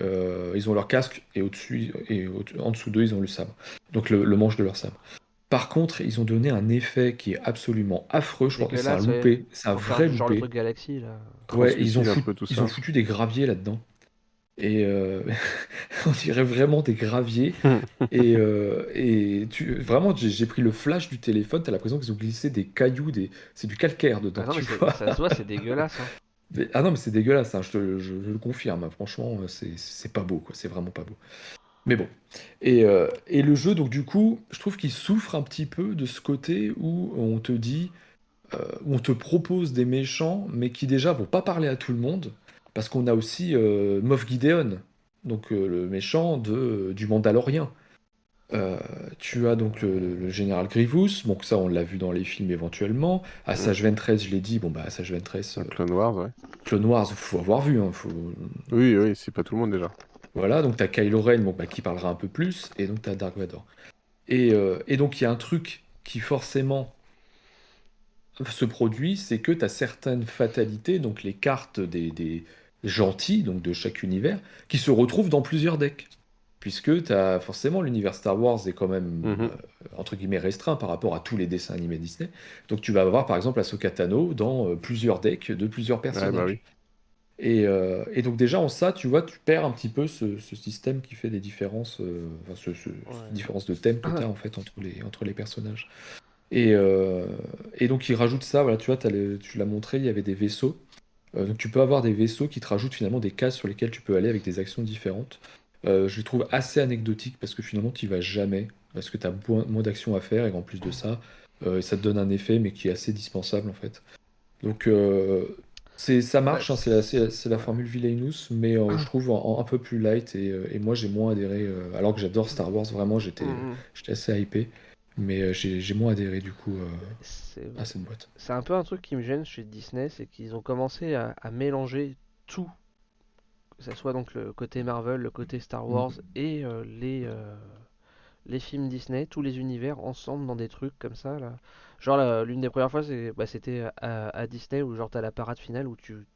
Speaker 3: ils ont leur casque et au-dessus et en dessous d'eux, ils ont le sabre. Donc le manche de leur sabre. Par contre, ils ont donné un effet qui est absolument affreux. Je crois que c'est un loupé. C'est un vrai genre loupé.
Speaker 1: Galaxy, là.
Speaker 3: Ouais, ils, ont, ils ont, foutu des graviers là-dedans. Et euh, *laughs* on dirait vraiment des graviers. et, euh, et tu... vraiment, j'ai pris le flash du téléphone. T'as l'impression qu'ils ont glissé des cailloux, des... c'est du calcaire dedans. Ah
Speaker 1: non,
Speaker 3: tu
Speaker 1: vois. Ça se voit, c'est dégueulasse.
Speaker 3: Hein. *laughs* Ah non, mais c'est dégueulasse, hein, je, te, je, le confirme. Franchement, c'est pas beau, quoi. C'est vraiment pas beau. Mais bon. Euh, et, le jeu, donc du coup, je trouve qu'il souffre un petit peu de ce côté où on te dit, euh, où on te propose des méchants, mais qui déjà vont pas parler à tout le monde, parce qu'on a aussi euh, Moff Gideon, donc le méchant de, du Mandalorien. tu as donc le, général Grievous, donc ça on l'a vu dans les films éventuellement. Assage 23, je l'ai dit, bon bah Assage 23.
Speaker 2: Clone Wars, ouais.
Speaker 3: Clone Wars, faut avoir vu. Hein, faut...
Speaker 2: Oui, oui, c'est pas tout le monde déjà.
Speaker 3: Voilà, donc tu as Kylo Ren bon, bah, qui parlera un peu plus, et donc tu as Dark Vador. Et, euh, et donc il y a un truc qui forcément se produit, c'est que tu as certaines fatalités, donc les cartes des, gentils, donc de chaque univers, qui se retrouvent dans plusieurs decks. Puisque tu as forcément l'univers Star Wars est quand même mhm. euh, entre guillemets restreint par rapport à tous les dessins animés Disney. Donc tu vas avoir par exemple Ahsoka Tano dans euh, plusieurs decks de plusieurs bah personnages. Euh, et, donc déjà en ça, tu vois, tu perds un petit peu ce, système qui fait des différences, euh, enfin, ce, différences de thème que tu as en fait entre les, entre les personnages. Et, euh, et donc il rajoute ça, voilà, tu vois, tu l'as montré, il y avait des vaisseaux. Donc tu peux avoir des vaisseaux qui te rajoutent finalement des cases sur lesquelles tu peux aller avec des actions différentes. je le trouve assez anecdotique parce que finalement tu vas jamais, parce que tu as moins, d'actions à faire et en plus de ça, ça te donne un effet mais qui est assez dispensable en fait. Donc c'est, ça marche, hein, c'est la, formule Villainous, mais euh, je trouve un peu plus light et, euh, et moi j'ai moins adhéré, euh, alors que j'adore Star Wars, vraiment j'étais, mm, mm. j'étais assez hypé, mais j'ai, j'ai moins adhéré du coup à cette boîte.
Speaker 1: C'est un peu un truc qui me gêne chez Disney, c'est qu'ils ont commencé à, à mélanger tout, que ce soit donc le côté Marvel, le côté Star mm. Wars et les, les films Disney, tous les univers ensemble dans des trucs comme ça là. Genre l'une des premières fois bah, c'était à, Disney où genre t'as la parade finale où tu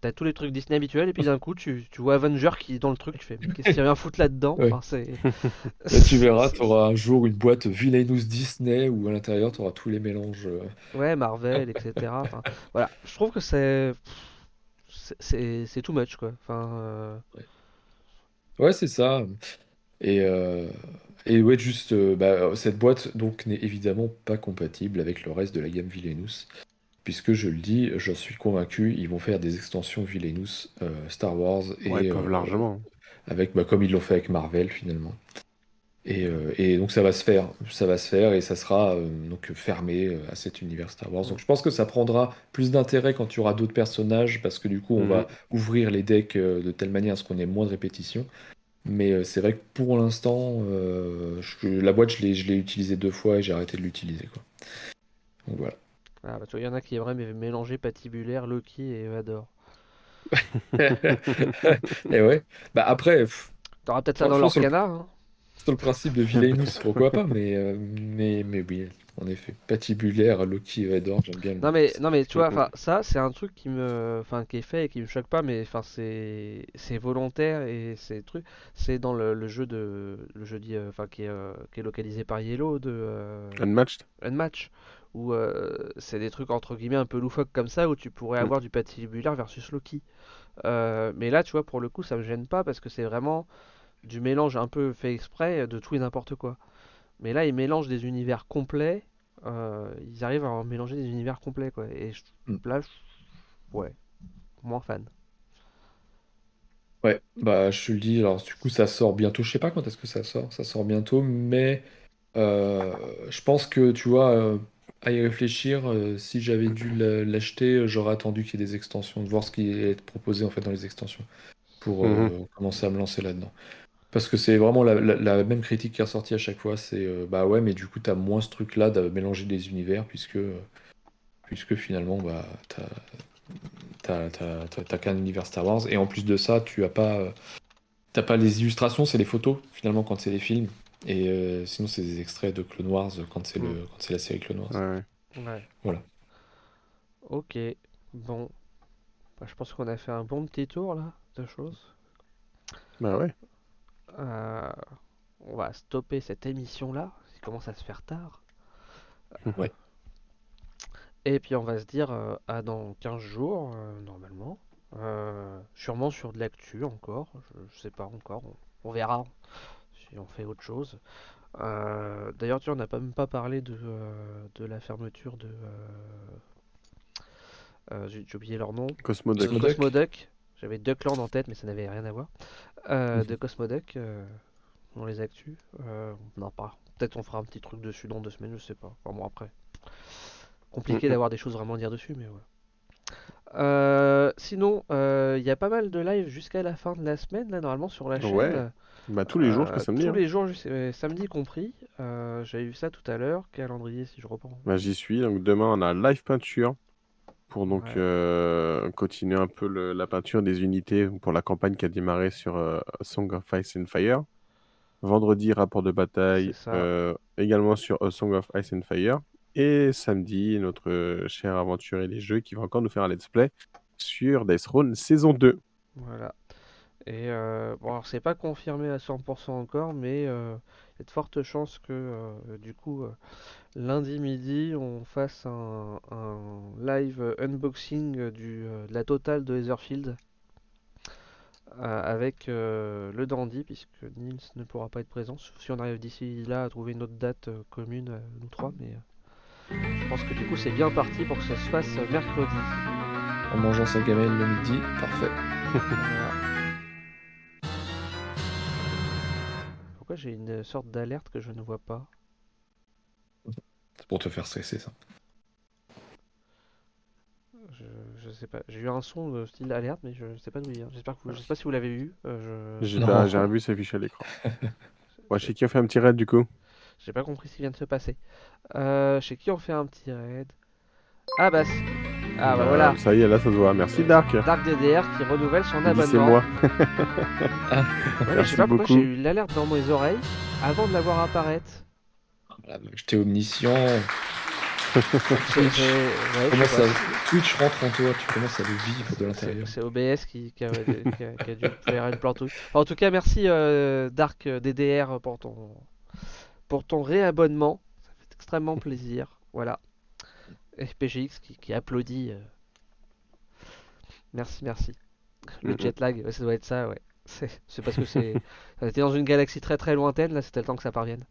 Speaker 1: t'as tous les trucs Disney habituels et puis d'un coup tu, tu, vois Avenger qui est dans le truc, tu fais qu'est-ce qu'il vient foutre là-dedans *laughs*
Speaker 3: Tu verras, tu auras un jour une boîte Villainous Disney où à l'intérieur tu auras tous les mélanges. Euh.
Speaker 1: Ouais, Marvel, etc. voilà, je trouve que c'est c'est too much quoi. Enfin, euh.
Speaker 3: ouais, c'est ça. Et, euh, et ouais, juste, bah, cette boîte donc n'est évidemment pas compatible avec le reste de la gamme Villainous. Puisque je le dis, j'en suis convaincu, ils vont faire des extensions Villainous euh, Star Wars
Speaker 2: et Ouais, largement.
Speaker 3: avec bah, comme ils l'ont fait avec Marvel finalement. Et, et donc ça va se faire, ça va se faire et ça sera donc fermé à cet univers Star Wars. Donc je pense que ça prendra plus d'intérêt quand tu auras d'autres personnages parce que du coup on va mhm. ouvrir les decks de telle manière à ce qu'on ait moins de répétitions. Mais euh, c'est vrai que pour l'instant, euh, la boîte, je l'ai, utilisée deux fois et j'ai arrêté de l'utiliser. Quoi. Donc voilà.
Speaker 1: Ah bah il y en a qui aimeraient mélanger patibulaire, Loki et Vador. *laughs*
Speaker 3: et ouais. Bah après.
Speaker 1: T'auras peut-être ça dans leur canard. Hein.
Speaker 3: Sur le principe de Villainous, *laughs* *laughs* pourquoi pas, mais, euh, mais, mais oui, en effet. Patibulaire, Loki et Vador, j'aime bien.
Speaker 1: Non mais, non mais tu vois, ça c'est un truc qui me, enfin qui est fait et qui me choque pas, mais enfin c'est, c'est volontaire et c'est truc, c'est dans le, jeu de, le jeu dit, enfin qui est, euh, qui est localisé par Yellow de. Euh...
Speaker 2: Unmatched.
Speaker 1: Unmatched. Où euh, c'est des trucs entre guillemets un peu loufoques comme ça où tu pourrais mm. avoir du patibulaire versus Loki. Euh, mais là, tu vois, pour le coup, ça me gêne pas parce que c'est vraiment du mélange un peu fait exprès de tout et n'importe quoi. Mais là, ils mélangent des univers complets euh, ils arrivent à mélanger des univers complets quoi. Et je, mm. là, ouais, moins fan.
Speaker 3: Ouais, bah je te le dis, alors du coup ça sort bientôt, je sais pas quand est-ce que ça sort, ça sort bientôt, mais euh, je pense que tu vois, à y réfléchir, euh, si j'avais dû l'acheter, j'aurais attendu qu'il y ait des extensions, de voir ce qui est proposé en fait dans les extensions, pour
Speaker 2: Mhm.
Speaker 3: commencer à me lancer là-dedans. Parce que c'est vraiment la, même critique qui est ressortie à chaque fois, c'est bah ouais, mais du coup t'as moins ce truc-là de mélanger des univers, puisque, puisque finalement bah t'as qu'un univers Star Wars. Et en plus de ça, tu as pas. Euh, t'as pas les illustrations, c'est les photos, finalement, quand c'est les films. Et euh, sinon, c'est des extraits de Clone Wars quand c'est le, mm. quand c'est la série Clone Wars.
Speaker 2: Ouais.
Speaker 1: ouais.
Speaker 3: Voilà.
Speaker 1: Ok. Bon. Bah, je pense qu'on a fait un bon petit tour là de choses.
Speaker 2: Bah ouais.
Speaker 1: Euh, on va stopper cette émission là. Il commence à se faire tard. *laughs*
Speaker 3: Ouais.
Speaker 1: Et puis on va se dire euh, à dans 15 jours, euh, normalement. Euh, sûrement sur de l'actu encore, je, sais pas encore, on, verra si on fait autre chose. D'ailleurs, tu n'as pas même pas parlé de, de la fermeture de. J'ai oublié leur nom.
Speaker 2: Cosmoduck.
Speaker 1: Cosmoduck. J'avais Duckland en tête, mais ça n'avait rien à voir. Mhm. De Cosmoduck, dans les actus. non, pas. Peut-être on fera un petit truc dessus dans deux semaines, je sais pas. Enfin bon, après compliqué d'avoir des choses vraiment à dire dessus, mais voilà. Euh, sinon, euh, il y a pas mal de lives jusqu'à la fin de la semaine, là, normalement, sur la chaîne.
Speaker 2: Ouais. Bah, tous les jours
Speaker 1: euh,
Speaker 2: samedi.
Speaker 1: Tous
Speaker 2: hein.
Speaker 1: les jours, samedi compris. J'avais vu ça tout à l'heure. Calendrier, si je reprends.
Speaker 2: Bah, j'y suis. Donc, demain, on a live peinture pour donc continuer un peu la peinture des unités pour la campagne qui a démarré sur Song of Ice and Fire. Vendredi, rapport de bataille, également sur Song of Ice and Fire. Et samedi, notre cher aventurier des jeux qui va encore nous faire un let's play sur Death Throne saison 2.
Speaker 1: Voilà. Et euh, bon, alors c'est pas confirmé à 100% encore, mais euh, il y a de fortes chances que euh, du coup lundi midi on fasse un, live unboxing du, de la totale de Etherfield avec le Dandy, puisque Nils ne pourra pas être présent, si on arrive d'ici là à trouver une autre date commune, nous trois, mais je pense que du coup c'est bien parti pour que ça se fasse mercredi.
Speaker 3: En mangeant sa gamelle le midi, parfait.
Speaker 1: Pourquoi j'ai une sorte d'alerte que je ne vois pas
Speaker 3: C'est pour te faire stresser ça.
Speaker 1: Je, sais pas. J'ai eu un son de style alerte, mais je sais pas d'où il vient. J'espère que vous... je sais pas si vous l'avez eu.
Speaker 2: Euh, j'ai rien vu s'afficher à l'écran. *laughs* ouais, je sais qui a fait un petit raid du coup?
Speaker 1: J'ai pas compris ce qui vient de se passer. Euh, chez qui on fait un petit raid? Ah bah ah bah voilà.
Speaker 2: Ça y est, là ça se voit. Merci Dark.
Speaker 1: Dark DDR qui renouvelle son abonnement.
Speaker 2: C'est moi.
Speaker 1: ah. je sais pas pourquoi j'ai eu l'alerte dans mes oreilles avant de la voir apparaître.
Speaker 3: Ah, J'étais omniscient. *laughs* Twitch, Twitch rentre en toi, tu commences à le vivre de l'intérieur.
Speaker 1: C'est OBS qui, a, dû faire une plante. En tout cas, merci euh, Dark DDR pour ton, pour ton réabonnement. Ça fait extrêmement plaisir. Voilà. FPGX qui, applaudit. Euh. Merci, merci. Le jet lag, ça doit être ça, ouais. *laughs* C'est parce que c'est. C'était dans une galaxie très très lointaine, là c'était le temps que ça parvienne.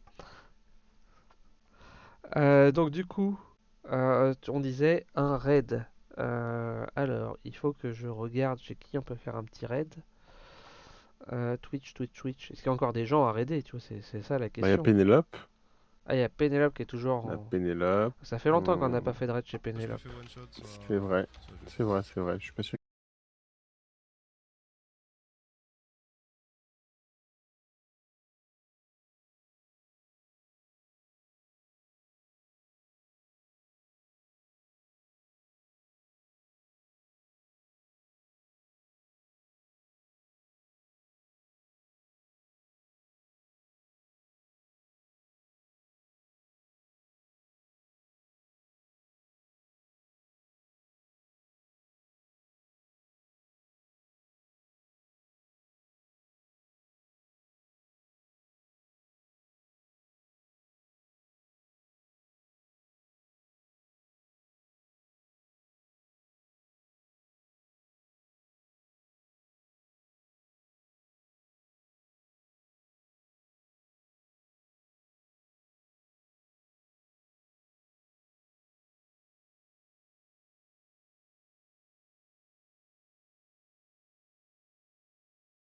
Speaker 1: Euh, donc du coup, euh, on disait un raid. alors, il faut que je regarde chez qui on peut faire un petit raid. Twitch, Twitch, Twitch. Est-ce qu'il y a encore des gens à raider tu vois, c'est ça la question.
Speaker 2: Bah, il y a Pénélope.
Speaker 1: Ah, il y a Pénélope qui est toujours.
Speaker 2: En... Pénélope.
Speaker 1: Ça fait longtemps qu'on n'a pas fait de raid chez Pénélope.
Speaker 2: C'est vrai, c'est vrai, c'est vrai. Je suis pas sûr